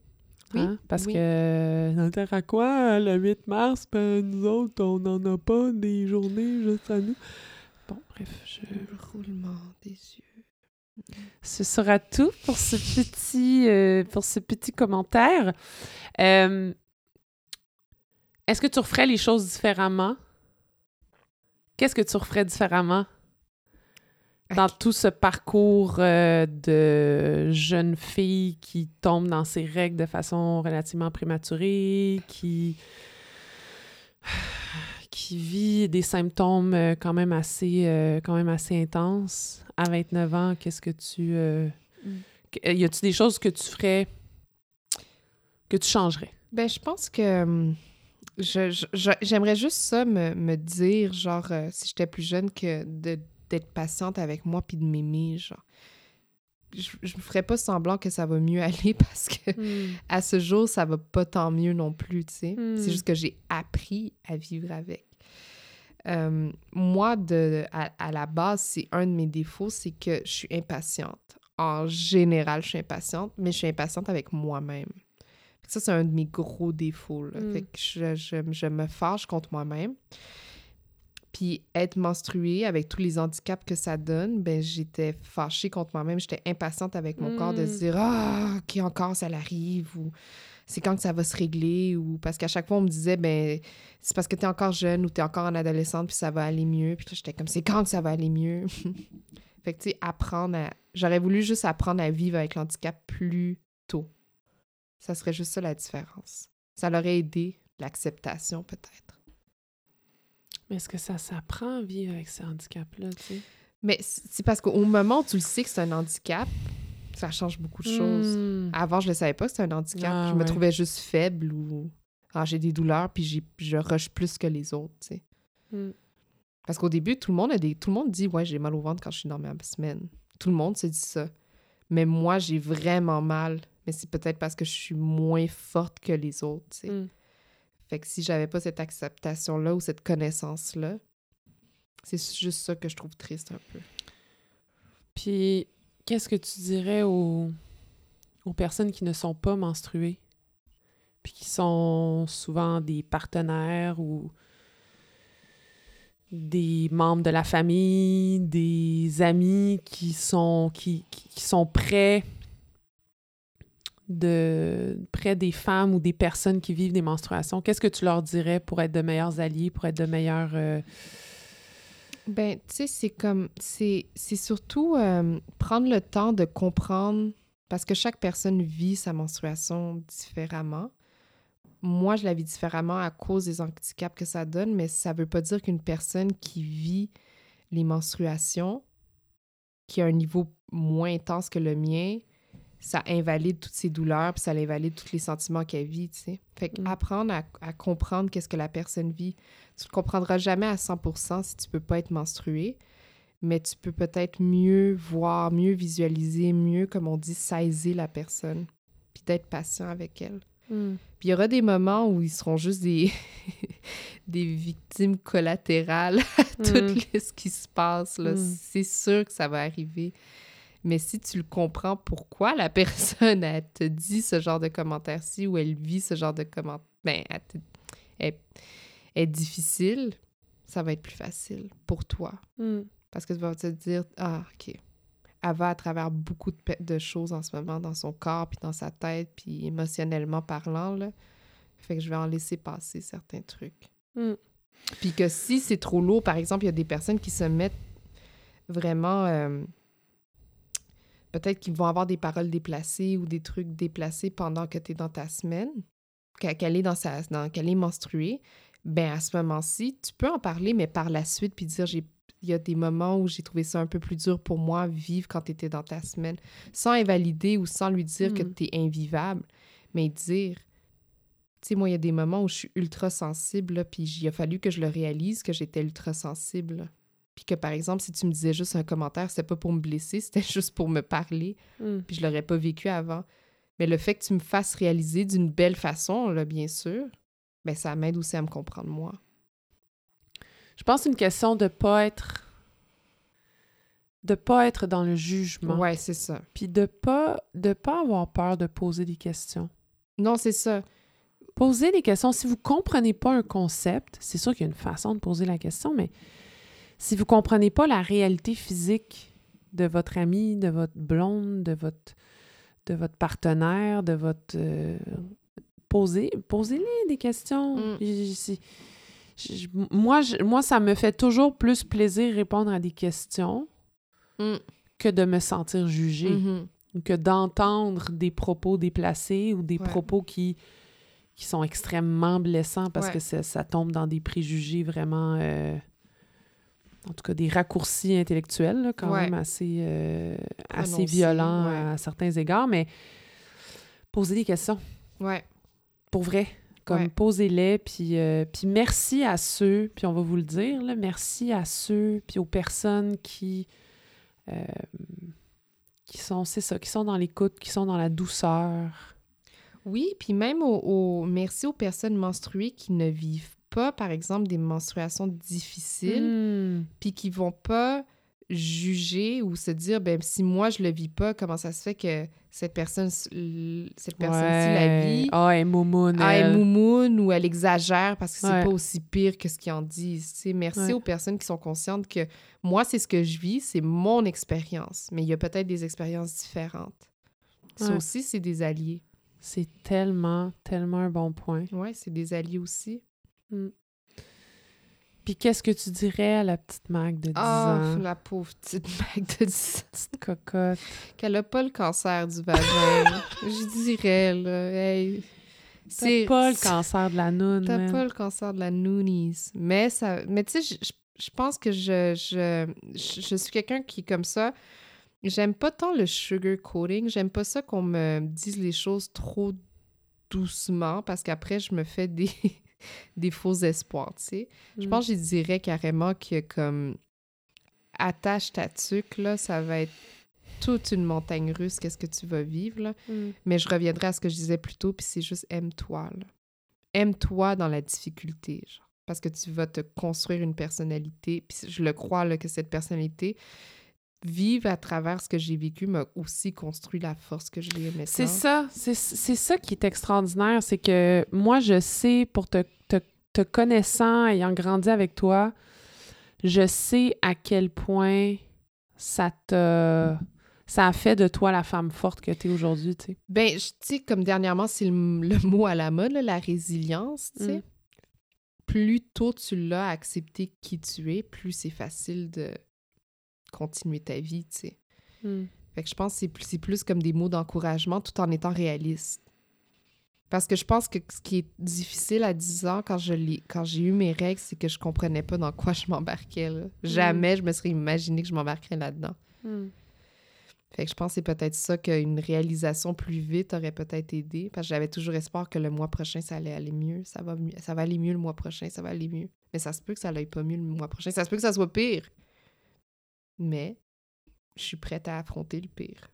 S2: Oui,
S1: Hein? Parce
S2: oui.
S1: que dans le terre à quoi, le 8 mars, ben, nous autres, on n'en a pas des journées juste à nous? Bon, bref, je...
S2: Le roulement des yeux.
S1: ce sera tout pour ce petit, euh, pour ce petit commentaire. Euh, Est-ce que tu referais les choses différemment? Qu'est-ce que tu referais différemment dans tout ce parcours euh, de jeune fille qui tombe dans ses règles de façon relativement prématurée, qui qui vit des symptômes euh, quand même assez euh, quand même assez intenses à 29 ans, qu'est-ce que tu euh,
S2: Mm.
S1: y a-tu des choses que tu ferais que tu changerais?
S2: Ben, je pense que j'aimerais juste ça me, me dire, genre, euh, si j'étais plus jeune, que d'être patiente avec moi puis de m'aimer, genre. Je, je me ferais pas semblant que ça va mieux aller parce que à ce jour, ça va pas tant mieux non plus, tu sais.
S1: Hmm.
S2: C'est juste que j'ai appris à vivre avec. Euh, moi, de, à, à la base, c'est un de mes défauts, c'est que je suis impatiente. En général, je suis impatiente, mais je suis impatiente avec moi-même. Ça, c'est un de mes gros défauts. Là.
S1: Mm.
S2: Fait que je, je- je me fâche contre moi-même. Puis être menstruée avec tous les handicaps que ça donne, ben j'étais fâchée contre moi-même. J'étais impatiente avec mon corps de
S1: Mm.
S2: se dire « Ah, OK, encore, ça l'arrive » ou « C'est quand que ça va se régler » ou parce qu'à chaque fois, on me disait « Ben, c'est parce que t'es encore jeune ou t'es encore en adolescente puis ça va aller mieux. » Puis j'étais comme « C'est quand que ça va aller mieux? » Fait que, tu sais, apprendre à... J'aurais voulu juste apprendre à vivre avec l'handicap plus tôt. Ça serait juste ça la différence. Ça l'aurait aidé, l'acceptation peut-être.
S1: mais est-ce que ça s'apprend à vivre avec ce handicap là tu sais?
S2: Mais c'est parce qu'au moment où tu le sais que c'est un handicap, ça change beaucoup de choses.
S1: Hmm.
S2: Avant, je le savais pas que c'était un handicap.
S1: Ah,
S2: je me
S1: ouais.
S2: trouvais juste faible ou ah, j'ai des douleurs puis je rush plus que les autres, tu sais.
S1: Hmm.
S2: Parce qu'au début, tout le monde a des tout le monde dit ouais, j'ai mal au ventre quand je suis dans ma semaine. Tout le monde se dit ça. Mais moi, j'ai vraiment mal, Mais c'est peut-être parce que je suis moins forte que les autres, tu sais.
S1: Mm.
S2: Fait que si j'avais pas cette acceptation-là ou cette connaissance-là, c'est juste ça que je trouve triste un peu.
S1: Puis, qu'est-ce que tu dirais aux, aux personnes qui ne sont pas menstruées? Puis qui sont souvent des partenaires ou des membres de la famille, des amis qui sont, qui, sont près de près des femmes ou des personnes qui vivent des menstruations. Qu'est-ce que tu leur dirais pour être de meilleurs alliés, pour être de meilleurs... euh,
S2: Ben, tu sais, c'est comme. C'est surtout euh, prendre le temps de comprendre, parce que chaque personne vit sa menstruation différemment. Moi, je la vis différemment à cause des handicaps que ça donne, mais ça veut pas dire qu'une personne qui vit les menstruations, qui a un niveau moins intense que le mien, ça invalide toutes ses douleurs, puis ça invalide tous les sentiments qu'elle vit, tu sais. Fait
S1: Mm.
S2: qu'apprendre à, à comprendre qu'est-ce que la personne vit, tu le comprendras jamais à 100% si tu peux pas être menstrué, mais tu peux peut-être mieux voir, mieux visualiser, mieux, comme on dit, saisir la personne, puis d'être patient avec elle. Puis il y aura des moments où ils seront juste des, des victimes collatérales à tout
S1: Mm.
S2: le- ce qui se passe. là.
S1: Mm.
S2: C'est sûr que ça va arriver. Mais si tu le comprends, pourquoi la personne, elle te dit ce genre de commentaire-ci ou elle vit ce genre de commentaire, ben, elle, te- elle- elle est difficile, ça va être plus facile pour toi.
S1: Mm.
S2: Parce que tu vas te dire, ah, OK. Elle va à travers beaucoup de, choses en ce moment dans son corps, puis dans sa tête, puis émotionnellement parlant, là. Fait que je vais en laisser passer certains trucs.
S1: Mm.
S2: Puis que si c'est trop lourd, par exemple, il y a des personnes qui se mettent vraiment... euh, Peut-être qu'ils vont avoir des paroles déplacées ou des trucs déplacés pendant que tu es dans ta semaine, qu'elle est dans sa... Dans, qu'elle est menstruée. Ben à ce moment-ci, tu peux en parler, mais par la suite, puis dire, j'ai il y a des moments où j'ai trouvé ça un peu plus dur pour moi vivre quand tu étais dans ta semaine, sans invalider ou sans lui dire que
S1: Mm.
S2: tu es invivable, mais dire, tu sais, moi, il y a des moments où je suis ultra sensible, puis il a fallu que je le réalise que j'étais ultra sensible. Puis que, par exemple, si tu me disais juste un commentaire, c'était pas pour me blesser, c'était juste pour me parler,
S1: Mm.
S2: puis je l'aurais pas vécu avant. Mais le fait que tu me fasses réaliser d'une belle façon, là, bien sûr, ben ça m'aide aussi à me comprendre moi.
S1: Je pense que c'est une question de pas être de pas être dans le jugement,
S2: Ouais, c'est ça.
S1: puis de pas de pas avoir peur de poser des questions.
S2: Non, c'est ça.
S1: Poser des questions si vous comprenez pas un concept, c'est sûr qu'il y a une façon de poser la question, mais si vous comprenez pas la réalité physique de votre ami, de votre blonde, de votre de votre partenaire, de votre euh, posez posez-les des questions.
S2: Mm.
S1: Je- moi, moi, ça me fait toujours plus plaisir répondre à des questions
S2: Mm.
S1: que de me sentir jugée,
S2: Mhm.
S1: ou que d'entendre des propos déplacés ou des
S2: Ouais.
S1: propos qui, qui sont extrêmement blessants parce
S2: Ouais.
S1: que ça, ça tombe dans des préjugés vraiment, euh, en tout cas des raccourcis intellectuels là, quand
S2: Ouais.
S1: même assez, euh, assez violents
S2: ouais.
S1: à certains égards, mais poser des questions,
S2: Ouais.
S1: pour vrai. Comme
S2: Ouais.
S1: posez-les, puis, euh, puis merci à ceux, puis on va vous le dire, là, merci à ceux, puis aux personnes qui, euh, qui sont, c'est ça, qui sont dans l'écoute, qui sont dans la douceur.
S2: Oui, puis même au, au- merci aux personnes menstruées qui ne vivent pas, par exemple, des menstruations difficiles,
S1: Hmm.
S2: puis qui vont pas juger ou se dire, ben si moi je le vis pas, comment ça se fait que cette personne, cette personne-ci la
S1: Ouais.
S2: vit?
S1: Ah, elle est moumoune,
S2: Ah, elle
S1: elle.
S2: moumoune ou elle exagère parce que c'est
S1: Ouais.
S2: pas aussi pire que ce qu'ils en disent. tu sais. merci
S1: Ouais.
S2: aux personnes qui sont conscientes que moi, c'est ce que je vis, c'est mon expérience. Mais il y a peut-être des expériences différentes. Ça aussi, c'est des alliés.
S1: C'est tellement, tellement un bon point.
S2: Ouais, c'est des alliés aussi.
S1: Puis qu'est-ce que tu dirais à la petite Mag de 10
S2: Ah,
S1: ans?
S2: la pauvre petite mec de 10 ans,
S1: Petite cocotte.
S2: qu'elle a pas le cancer du vagin. Je dirais, là, hey,
S1: T'as pas le cancer de la noune,
S2: T'as pas le cancer de la noonies. Mais ça. Mais tu sais, je- pense que je, je, je, je suis quelqu'un qui comme ça. J'aime pas tant le sugar coating. J'aime pas ça qu'on me dise les choses trop doucement parce qu'après, je me fais des, des faux espoirs, tu sais. Je
S1: Mm.
S2: pense que je dirais carrément que comme attache ta tuque, là, ça va être toute une montagne russe, qu'est-ce que tu vas vivre, là.
S1: Mm.
S2: Mais je reviendrai à ce que je disais plus tôt, puis c'est juste aime-toi, là. Aime-toi dans la difficulté, genre. Parce que tu vas te construire une personnalité, puis je le crois, là, que cette personnalité, vivre à travers ce que j'ai vécu, m'a aussi construit la force que j'ai maintenant.
S1: C'est ça, c'est ça qui est extraordinaire, c'est que moi, je sais, pour te, te, te connaissant, ayant grandi avec toi, je sais à quel point ça te... Ça a fait de toi la femme forte que tu es aujourd'hui, tu sais.
S2: Ben, je sais, comme dernièrement, c'est le, le mot à la mode, là, la résilience, tu sais.
S1: Mm.
S2: Plus tôt tu l'as accepté qui tu es, plus c'est facile de continuer ta vie, tu sais.
S1: Mm.
S2: Fait que je pense que c'est plus, comme des mots d'encouragement tout en étant réaliste. Parce que je pense que ce qui est difficile à 10 ans quand j'ai eu mes règles, c'est que je comprenais pas dans quoi je m'embarquais. là. Jamais je me serais imaginé que je m'embarquerais là-dedans.
S1: Mm.
S2: Fait que je pense que c'est peut-être ça qu'une réalisation plus vite aurait peut-être aidé. Parce que j'avais toujours espoir que le mois prochain, ça allait aller mieux. Ça va, mieux. ça va aller mieux le mois prochain, ça va aller mieux. Mais ça se peut que ça n'aille pas mieux le mois prochain. Ça se peut que ça soit pire. Mais je suis prête à affronter le pire.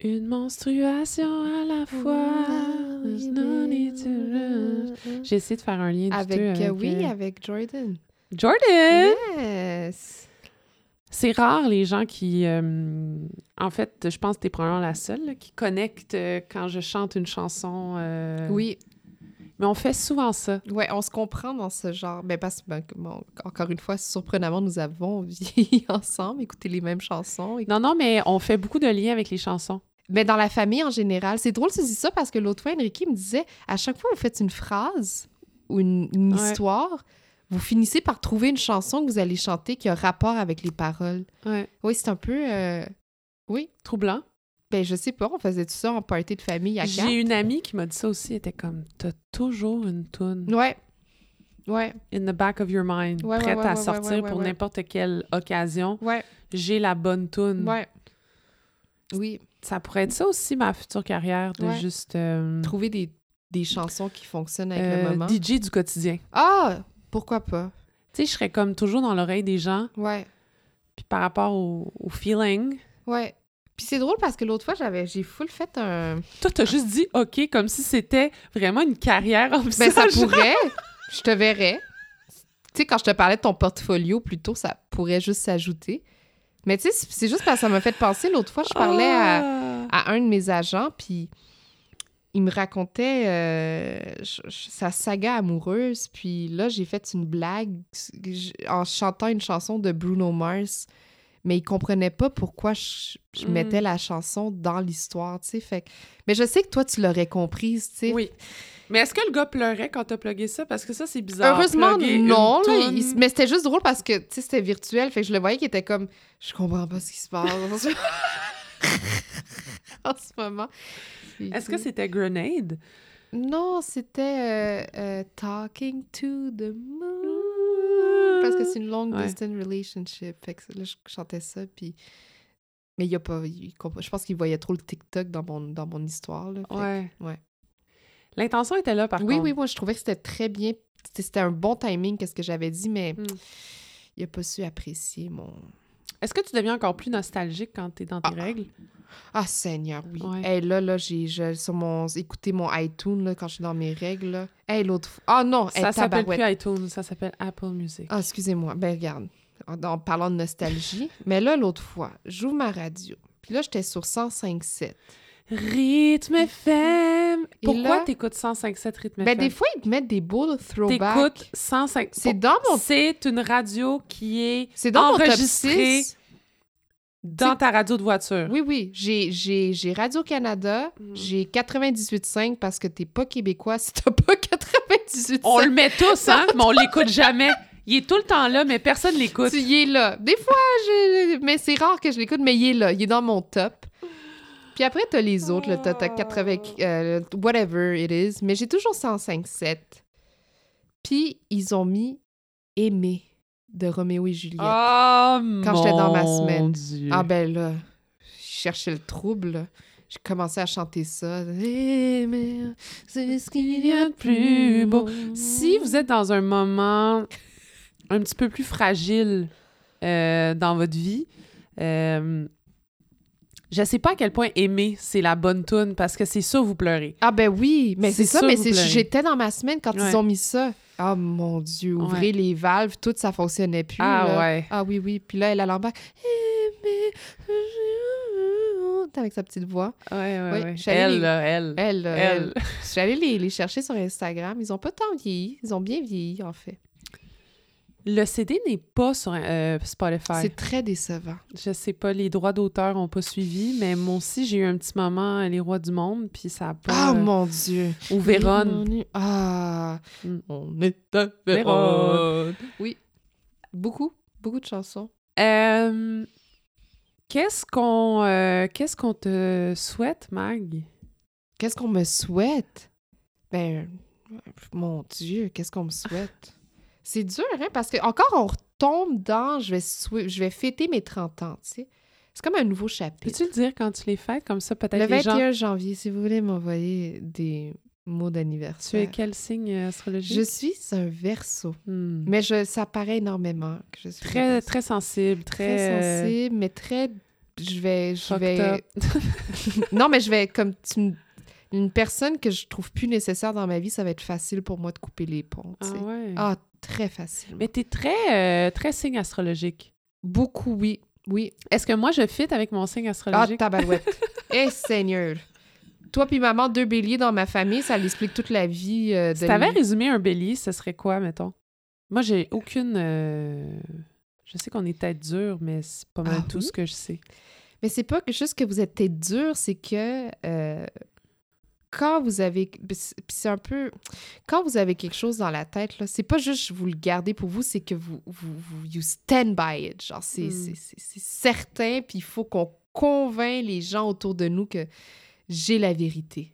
S1: Une menstruation à la fois. J'ai essayé de faire un lien du
S2: Avec,
S1: tout
S2: euh,
S1: avec
S2: oui,
S1: euh,
S2: avec Jordan.
S1: Jordan!
S2: Yes!
S1: C'est rare les gens qui. euh, en fait, je pense que t'es probablement la seule là, qui connecte euh, quand je chante une chanson. euh,
S2: Oui,
S1: Mais on fait souvent ça.
S2: ouais, on se comprend dans ce genre. Ben, parce que, ben, bon, encore une fois, surprenamment, nous avons vieilli ensemble, écouté les mêmes chansons.
S1: Non, non, mais on fait beaucoup de liens avec les chansons.
S2: Mais dans la famille en général, c'est drôle tu dis ça parce que l'autre fois, Enrique me disait à chaque fois que vous faites une phrase ou une, une
S1: Ouais.
S2: histoire, vous finissez par trouver une chanson que vous allez chanter qui a rapport avec les paroles.
S1: Ouais.
S2: Oui, c'est un peu. euh, Oui.
S1: Troublant.
S2: Ben, je sais pas, on faisait tout ça en party de famille à quatre.
S1: J'ai une amie qui m'a dit ça aussi. Elle était comme T'as toujours une toune
S2: Ouais. Ouais,
S1: in the back of your mind,
S2: Ouais,
S1: prête
S2: ouais,
S1: à sortir pour n'importe quelle occasion.
S2: ouais,
S1: J'ai la bonne toune.
S2: ouais. Oui.
S1: Ça pourrait être ça aussi, ma future carrière, de juste. euh,
S2: Trouver des, des chansons qui fonctionnent avec
S1: euh,
S2: le moment.
S1: DJ du quotidien.
S2: Ah! Pourquoi pas?
S1: Tu sais, je serais comme toujours dans l'oreille des gens,
S2: Ouais.
S1: puis par rapport au, au feeling.
S2: Ouais. Puis c'est drôle parce que l'autre fois, j'avais j'ai full fait un.
S1: Toi, t'as juste dit OK, comme si c'était vraiment une carrière en
S2: Ben, ça pourrait. je te verrais. Tu sais, quand je te parlais de ton portfolio, plutôt, ça pourrait juste s'ajouter. Mais tu sais, c'est juste parce que ça m'a fait penser. L'autre fois, je parlais à,
S1: Ah!
S2: à un de mes agents, puis il me racontait euh, sa saga amoureuse. Puis là, j'ai fait une blague en chantant une chanson de Bruno Mars. Mais il comprenait pas pourquoi je, je
S1: Mm.
S2: mettais la chanson dans l'histoire, tu sais. Fait Mais je sais que toi, tu l'aurais comprise, tu sais.
S1: Oui. Mais est-ce que le gars pleurait quand t'as plugué ça? Parce que ça, c'est bizarre.
S2: Heureusement, non. là, il- mais c'était juste drôle parce que, tu sais, c'était virtuel. Fait que je le voyais qui était comme, je comprends pas ce qui se passe en ce moment.
S1: Est-ce que c'était Grenade?
S2: Non, c'était euh, euh, Talking to the Moon. Parce que c'est une long
S1: Ouais.
S2: distance relationship. Fait que là, je chantais ça, puis... Mais il y a pas... il je pense qu'il voyait trop le TikTok dans mon, dans mon histoire, là. Fait que-
S1: Ouais. L'intention était là, par
S2: Oui,
S1: contre.
S2: oui, moi, je trouvais que c'était très bien. C'était un bon timing, qu'est-ce que j'avais dit, mais
S1: Mm.
S2: il a pas su apprécier mon...
S1: Est-ce que tu deviens encore plus nostalgique quand t'es dans tes
S2: Ah.
S1: règles?
S2: Ah, Seigneur, oui.
S1: Ouais.
S2: Hey, là, là, j'ai je- sur mon... Écoutez mon iTunes, là, quand je suis dans mes règles, là. Hey, l'autre fois... Ah non, hey,
S1: Ça s'appelle plus iTunes, ça s'appelle Apple Music.
S2: Ah, excusez-moi. Ben, regarde, en, en parlant de nostalgie, mais là, l'autre fois, j'ouvre ma radio. Puis là, j'étais sur 105.7.
S1: Rythme FM!
S2: Et
S1: Pourquoi t'écoutes 105.7 Rythme
S2: Ben,
S1: FM?
S2: des fois, ils te mettent des beaux throwbacks.
S1: T'écoutes 105...
S2: C'est dans mon...
S1: C'est une radio qui est
S2: C'est dans mon top
S1: enregistrée
S2: 6.
S1: Dans ta radio de voiture.
S2: Oui, oui. J'ai- J'ai j'ai Radio-Canada,
S1: Mm.
S2: j'ai 98.5 parce que t'es pas québécois si t'as pas 98.5.
S1: On le met tous, hein, mais on l'écoute jamais. Il est tout le temps là, mais personne l'écoute.
S2: Tu y es là. Des fois, je... mais c'est rare que je l'écoute, mais il est là. Il est dans mon top. Puis après, t'as les autres, là. T'as 80... euh, whatever it is. Mais j'ai toujours 105.7. Puis, ils ont mis « Aimer » de Roméo et Juliette.
S1: Oh,
S2: Quand j'étais dans ma semaine.
S1: Dieu.
S2: Ah ben là, je cherchais le trouble. J'ai commencé à chanter ça. Aimer, c'est ce qu'il y a de plus beau.
S1: Si vous êtes dans un moment un petit peu plus fragile euh, dans votre vie, Euh, je sais pas à quel point aimer, c'est la bonne tune parce que c'est ça, vous pleurez.
S2: Ah ben oui, mais c'est ça,
S1: ça,
S2: mais j'étais dans ma semaine quand
S1: Ouais.
S2: ils ont mis ça. Ah mon Dieu, ouvrez les valves, tout ça fonctionnait plus.
S1: ah
S2: là.
S1: ouais.
S2: Ah oui, oui. Puis là, elle a l'embarque. Avec sa petite voix.
S1: Ouais, ouais,
S2: Oui,
S1: ouais. Elle,
S2: les-
S1: là, elle.
S2: Elle,
S1: Elle.
S2: elle. Je suis allée les, les chercher sur Instagram. Ils ont pas tant vieilli. Ils ont bien vieilli, en fait.
S1: Le CD n'est pas sur euh, Spotify.
S2: C'est très décevant.
S1: Je sais pas, les droits d'auteur ont pas suivi, mais moi aussi, j'ai eu un petit moment euh, Les Rois du Monde, puis ça a pas...
S2: Ah,
S1: euh,
S2: mon Dieu.
S1: Ou Vérone.
S2: Ah.
S1: Mm.
S2: On est à
S1: Vérone.
S2: Oui. Beaucoup, beaucoup de chansons.
S1: Euh, Qu'est-ce qu'on euh, qu'est-ce qu'on te souhaite, Mag?
S2: Qu'est-ce qu'on me souhaite? Ben, mon Dieu, qu'est-ce qu'on me souhaite? C'est dur, hein, parce que encore on retombe dans je vais, je vais fêter mes 30 ans, tu sais. C'est comme un nouveau chapitre.
S1: Peux-tu le dire quand tu les fêtes? Comme ça, peut-être
S2: Le
S1: les gens...
S2: 21 janvier, si vous voulez m'envoyer des mots
S1: Tu
S2: d'anniversaire.
S1: es quel signe euh, astrologique?
S2: Je suis un verso.
S1: Hmm.
S2: Mais je, ça paraît énormément que je suis
S1: Très, très sensible, très...
S2: très
S1: euh,
S2: sensible, mais très. Je vais. Je vais... non, mais je vais comme tu me- une personne que je trouve plus nécessaire dans ma vie, ça va être facile pour moi de couper les ponts. tu
S1: Ah ouais.
S2: Ah, très facile.
S1: Mais t'es très, euh, très signe astrologique.
S2: Beaucoup, oui. Oui.
S1: Est-ce que moi, je fit avec mon signe
S2: Ah,
S1: astrologique?
S2: tabarouette. Eh, Seigneur. Toi puis maman, deux béliers dans ma famille, ça l'explique toute la vie euh, de
S1: si t'avais résumé un bélier, ce serait quoi, mettons? Moi, j'ai aucune... euh, Je sais qu'on est tête dure, mais c'est pas mal
S2: Ah
S1: tout
S2: oui?
S1: ce que je sais.
S2: Mais c'est pas que juste que vous êtes tête dure, c'est que euh, quand vous avez. C'est un peu. Quand vous avez quelque chose dans la tête, là, c'est pas juste vous le gardez pour vous, c'est que vous, vous, vous you stand by it. Genre, c'est
S1: Mm.
S2: c'est certain, puis il faut qu'on convainc les gens autour de nous que j'ai la vérité.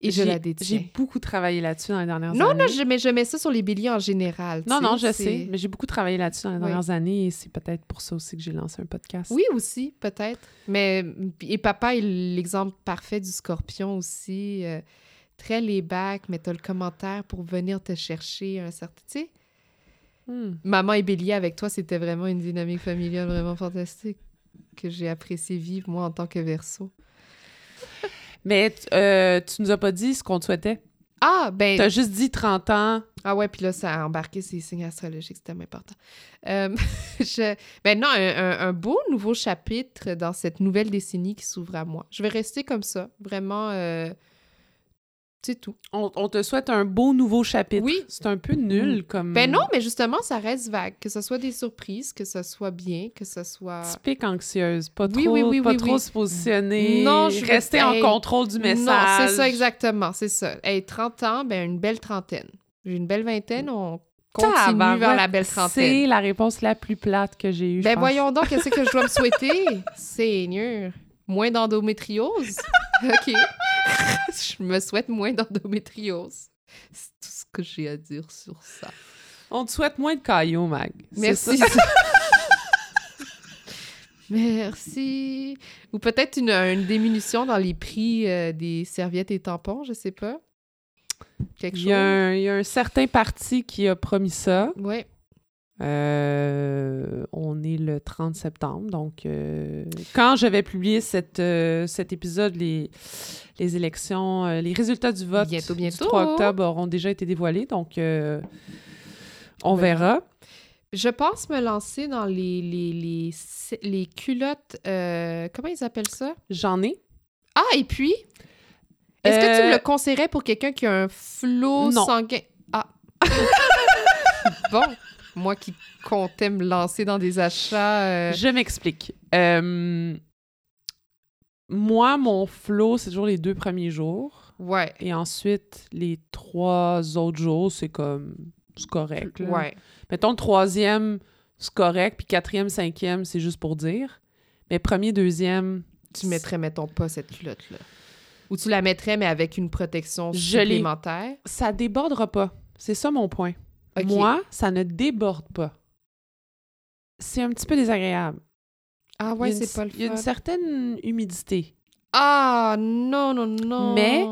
S2: Et je la détiens.
S1: J'ai beaucoup travaillé là-dessus dans les dernières
S2: Non,
S1: années.
S2: non, je, mais je mets ça sur les béliers en général.
S1: Non, non, je sais, mais j'ai beaucoup travaillé là-dessus dans les
S2: Oui.
S1: dernières années et c'est peut-être pour ça aussi que j'ai lancé un podcast.
S2: Oui, aussi, peut-être. Mais, et papa est l'exemple parfait du scorpion aussi. euh, très laid-back, mais t'as le commentaire pour venir te chercher un certain... Tu sais,
S1: Hmm.
S2: maman et bélier avec toi, c'était vraiment une dynamique familiale vraiment fantastique que j'ai apprécié vivre, moi, en tant que verso.
S1: Mais euh, tu nous as pas dit ce qu'on te souhaitait.
S2: Ah, ben...
S1: T'as juste dit 30 ans.
S2: Ah ouais, puis là, ça a embarqué ces signes astrologiques, c'est tellement important. Euh, je... Ben non, un, un- un beau nouveau chapitre dans cette nouvelle décennie qui s'ouvre à moi. Je vais rester comme ça, vraiment... euh, C'est tout.
S1: On, on te souhaite un beau nouveau chapitre.
S2: Oui.
S1: C'est un peu nul comme.
S2: Ben non, mais justement, ça reste vague. Que ce soit des surprises, que ce soit bien, que ce soit...
S1: Typique anxieuse. Pas trop,
S2: Oui, oui, oui,
S1: pas
S2: oui,
S1: trop
S2: oui.
S1: se positionner.
S2: Non, je
S1: Rester en
S2: Hey,
S1: contrôle du message.
S2: Non, c'est ça exactement, c'est ça. Hey, 30 ans, ben une belle trentaine. J'ai une belle vingtaine, on continue vers la belle trentaine.
S1: C'est la réponse la plus plate que j'ai eue. je
S2: Ben
S1: pense.
S2: voyons donc, qu'est-ce que je dois me souhaiter? Seigneur. Moins d'endométriose? OK. je me souhaite moins d'endométriose. C'est tout ce que j'ai à dire sur ça.
S1: On te souhaite moins de cailloux, Mag.
S2: Merci. Merci. Ou peut-être une, une diminution dans les prix euh, des serviettes et tampons, je sais pas. Quelque
S1: Il
S2: chose.
S1: y, a un, il y a un certain parti qui a promis ça.
S2: Ouais.
S1: Euh, on est le 30 septembre, donc euh, quand je vais publier cette, euh, cet épisode, les, les élections, les résultats du vote
S2: Bientôt,
S1: du
S2: bientôt.
S1: 3 octobre auront déjà été dévoilés, donc on
S2: Ben,
S1: verra.
S2: Je pense me lancer dans les, les, les, les culottes. comment ils appellent ça?
S1: J'en ai.
S2: Ah, et puis, est-ce que tu me le conseillerais pour quelqu'un qui a un flot sanguin? Ah. bon, moi qui comptais me lancer dans des achats. euh,
S1: Je m'explique. Euh, moi, mon flow, c'est toujours les deux premiers jours.
S2: Ouais.
S1: Et ensuite, les trois autres jours, c'est comme... C'est correct. là.
S2: Ouais.
S1: Mettons le troisième, c'est correct, puis quatrième, cinquième, c'est juste pour dire. Mais premier, deuxième,
S2: Tu mettrais, mettons, pas cette culotte-là. Ou tu la mettrais, mais avec une protection
S1: Je l'ai.
S2: supplémentaire?
S1: ça débordera pas. C'est ça mon point. Moi, ça ne déborde pas. C'est un petit peu désagréable.
S2: Ah ouais, c'est pas le
S1: Il y a une certaine humidité.
S2: Ah non, non, non.
S1: Mais-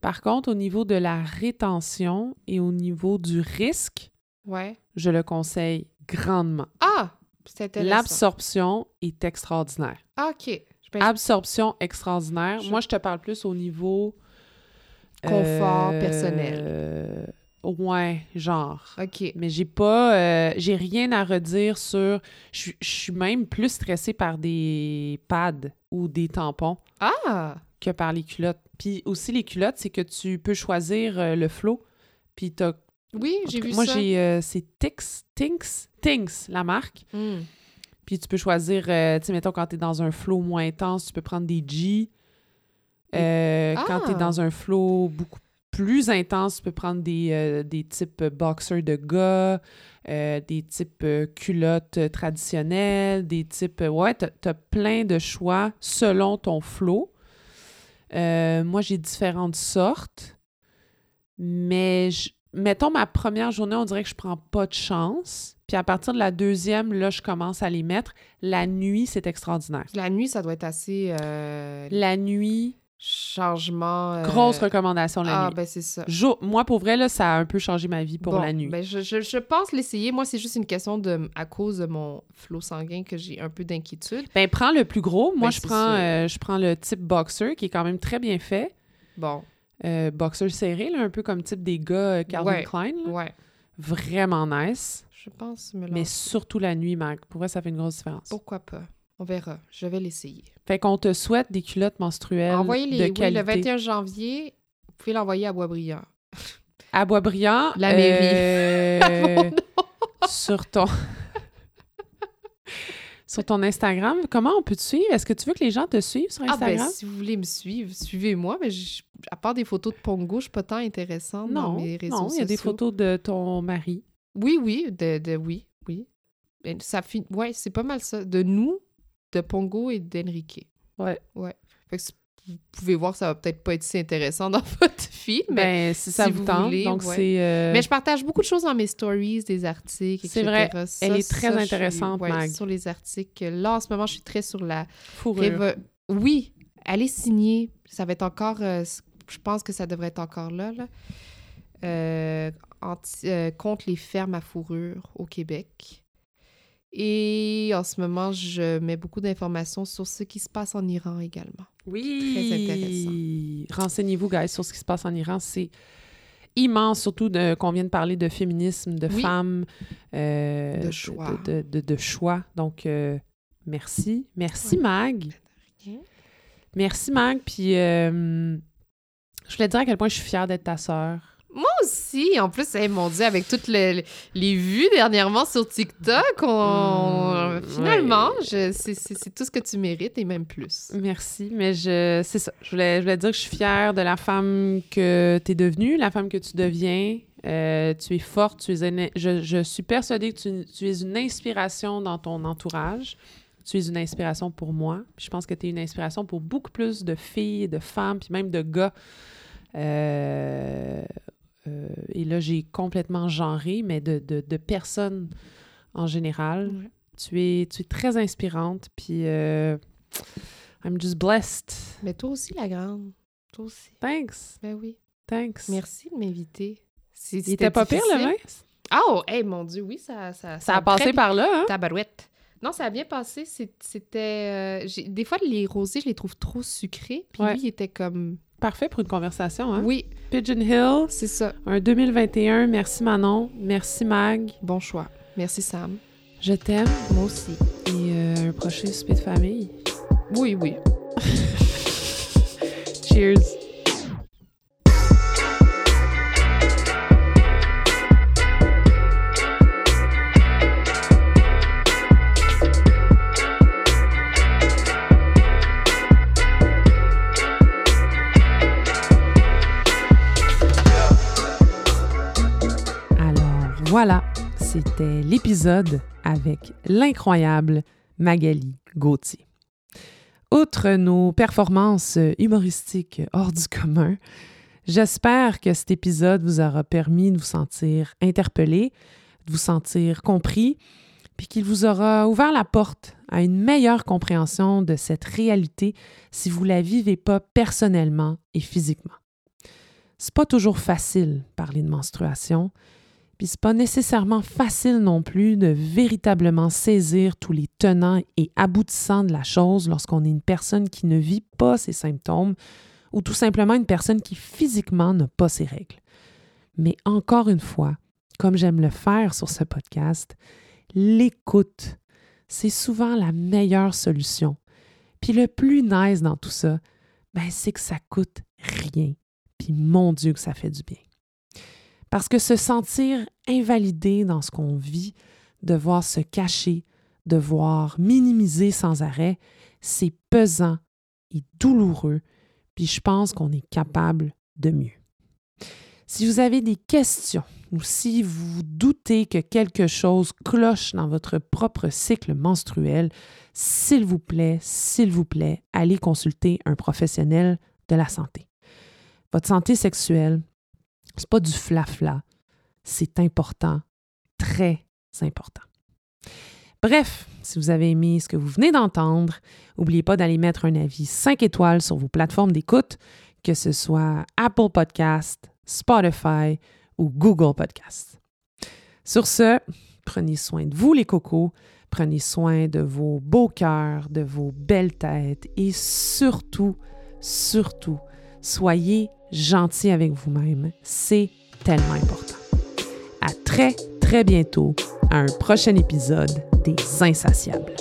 S1: Par contre, au niveau de la rétention et au niveau du risque,
S2: Ouais.
S1: je le conseille grandement.
S2: Ah! C'est intéressant.
S1: L'absorption est extraordinaire.
S2: Ah, OK. Je
S1: Absorption extraordinaire.
S2: Je-
S1: Moi, je te parle plus au niveau...
S2: Confort
S1: euh,
S2: personnel.
S1: Ouais, genre.
S2: OK.
S1: Mais j'ai pas... euh, j'ai rien à redire sur... Je suis- même plus stressée par des pads ou des tampons
S2: Ah!
S1: que par les culottes. Puis aussi, les culottes, c'est que tu peux choisir euh, le flow. Puis t'as...
S2: Oui, j'ai vu
S1: Moi,
S2: ça.
S1: j'ai... euh, c'est Tix, Tinks, Tinks, la marque.
S2: Hmm.
S1: Puis tu peux choisir, tu sais, mettons, quand tu es dans un flow moins intense, tu peux prendre des G. Euh, Quand tu es
S2: Ah!
S1: dans un flow beaucoup plus intense, tu peux prendre des, euh, des types boxers de gars, euh, des types euh, culottes euh, traditionnelles, des types... euh, ouais, tu as, plein de choix selon ton flow. Euh, moi, j'ai différentes sortes, mais je- mettons ma première journée, on dirait que je prends pas de chance. Puis à partir de la deuxième, là, je commence à les mettre. La nuit, c'est extraordinaire.
S2: La nuit, ça doit être assez euh,
S1: La nuit,
S2: changement. euh,
S1: grosse recommandation la
S2: Ah,
S1: nuit.
S2: ben c'est ça.
S1: Moi, pour vrai, là, ça a un peu changé ma vie pour
S2: Bon,
S1: la nuit.
S2: Ben je, je, je pense l'essayer. Moi, c'est juste une question de à cause de mon flot sanguin que j'ai un peu d'inquiétude.
S1: Ben, prends le plus gros. Moi,
S2: Ben,
S1: je, prends, euh, je prends le type boxer, qui est quand même très bien fait.
S2: Bon,
S1: Euh, boxer serré, là, un peu comme type des gars Calvin
S2: Ouais.
S1: Klein. là.
S2: ouais.
S1: Vraiment nice.
S2: Je pense me
S1: Mais surtout la nuit, Mac. Pour vrai, ça fait une grosse différence.
S2: Pourquoi pas? On verra. Je vais l'essayer.
S1: Fait qu'on te souhaite des culottes menstruelles
S2: Envoyez les
S1: de
S2: oui,
S1: qualité.
S2: le 21 janvier. Vous pouvez l'envoyer à Boisbriand.
S1: À Boisbriand.
S2: La mairie.
S1: euh, sur ton... sur ton Instagram. Comment on peut te suivre? Est-ce que tu veux que les gens te suivent sur
S2: Ah ben,
S1: Instagram?
S2: si vous voulez me suivre, suivez-moi. Mais je- à part des photos de Pongo, je suis pas tant intéressante dans
S1: non,
S2: mes réseaux
S1: non, il y a des photos de ton mari.
S2: Oui, oui, de, de oui, oui. Ben, ça fin... Ouais, c'est pas mal ça. De nous, de Pongo et d'Enrique.
S1: Ouais.
S2: Ouais. Fait que c- vous pouvez voir que ça va peut-être pas être si intéressant dans votre feed, mais,
S1: Ben, si ça vous
S2: vous
S1: tente.
S2: voulez,
S1: donc,
S2: ouais.
S1: c'est... euh,
S2: mais je partage beaucoup de choses dans mes stories, des articles,
S1: C'est
S2: etc.
S1: vrai.
S2: Ça,
S1: Elle est très
S2: ça, je suis-
S1: intéressante,
S2: ouais,
S1: Mag.
S2: Sur les articles. Là, en ce moment, je suis très sur la...
S1: fourrure.
S2: Oui, elle est signée. Ça va être encore... euh, je pense que ça devrait être encore là, là. Euh, anti- euh, contre les fermes à fourrure au Québec. Et en ce moment, je mets beaucoup d'informations sur ce qui se passe en Iran également.
S1: Oui! Renseignez-vous, guys, sur ce qui se passe en Iran. C'est immense, surtout qu'on vient de parler de féminisme, de
S2: Oui.
S1: femmes, euh,
S2: De choix.
S1: De, de- de- de choix. Donc, euh, merci. Merci,
S2: Ouais.
S1: Mag.
S2: rien.
S1: Merci, Mag. Puis, euh, je voulais te dire à quel point je suis fière d'être ta sœur.
S2: Moi aussi, en plus, hey, mon Dieu, avec toutes le- les vues dernièrement sur TikTok, on...
S1: Mm,
S2: finalement,
S1: ouais.
S2: c'est tout ce que tu mérites et même plus.
S1: Merci, mais je c'est ça. Je voulais, je voulais dire que je suis fière de la femme que tu es devenue, la femme que tu deviens. Euh, tu es forte, tu es une- je, je suis persuadée que tu, tu es une inspiration dans ton entourage. Tu es une inspiration pour moi. Je pense que tu es une inspiration pour beaucoup plus de filles, de femmes, puis même de gars. Euh, euh, et là, j'ai complètement genré, mais de, de, de personnes en général.
S2: Ouais.
S1: Tu es, tu es très inspirante, puis euh, I'm just blessed.
S2: Mais toi aussi, la grande. Toi aussi.
S1: Thanks,
S2: Ben oui.
S1: thanks.
S2: Merci de m'inviter. C'était
S1: était pas pire, le?
S2: Ah, Oh, hey, mon Dieu, oui, ça... Ça,
S1: Ça a passé par là, hein?
S2: Tabarouette. Non, ça a bien passé. C'était... euh, des fois, les rosés, je les trouve trop sucrés. Puis
S1: Ouais.
S2: lui, il était comme...
S1: Parfait pour une conversation, hein?
S2: Oui,
S1: Pigeon Hill,
S2: c'est ça.
S1: un 2021. Merci Manon, merci Mag.
S2: Bon choix. Merci, Sam.
S1: Je t'aime.
S2: Moi aussi.
S1: Et euh, un prochain souper de famille.
S2: Oui, oui.
S1: Cheers. Voilà, c'était l'épisode avec l'incroyable Magali Gauthier. Outre nos performances humoristiques hors du commun, j'espère que cet épisode vous aura permis de vous sentir interpellé, de vous sentir compris, puis qu'il vous aura ouvert la porte à une meilleure compréhension de cette réalité si vous la vivez pas personnellement et physiquement. C'est pas toujours facile parler de menstruation, Puis c'est pas nécessairement facile non plus de véritablement saisir tous les tenants et aboutissants de la chose lorsqu'on est une personne qui ne vit pas ses symptômes ou tout simplement une personne qui physiquement n'a pas ses règles. Mais encore une fois, comme j'aime le faire sur ce podcast, l'écoute, c'est souvent la meilleure solution. Puis le plus nice dans tout ça, ben, c'est que ça coûte rien. Puis mon Dieu que ça fait du bien. Parce que se sentir invalidé dans ce qu'on vit, devoir se cacher, devoir minimiser sans arrêt, c'est pesant et douloureux, puis je pense qu'on est capable de mieux. Si vous avez des questions ou si vous doutez que quelque chose cloche dans votre propre cycle menstruel, s'il vous plaît, s'il vous plaît, allez consulter un professionnel de la santé. Votre santé sexuelle, c'est pas du flafla, c'est important, très important. Bref, si vous avez aimé ce que vous venez d'entendre, n'oubliez pas d'aller mettre un avis 5 étoiles sur vos plateformes d'écoute, que ce soit Apple Podcast, Spotify ou Google Podcast. Sur ce, prenez soin de vous les cocos, prenez soin de vos beaux cœurs, de vos belles têtes et surtout, surtout, soyez gentils avec vous-même. C'est tellement important. À très, très bientôt à un prochain épisode des Insatiables.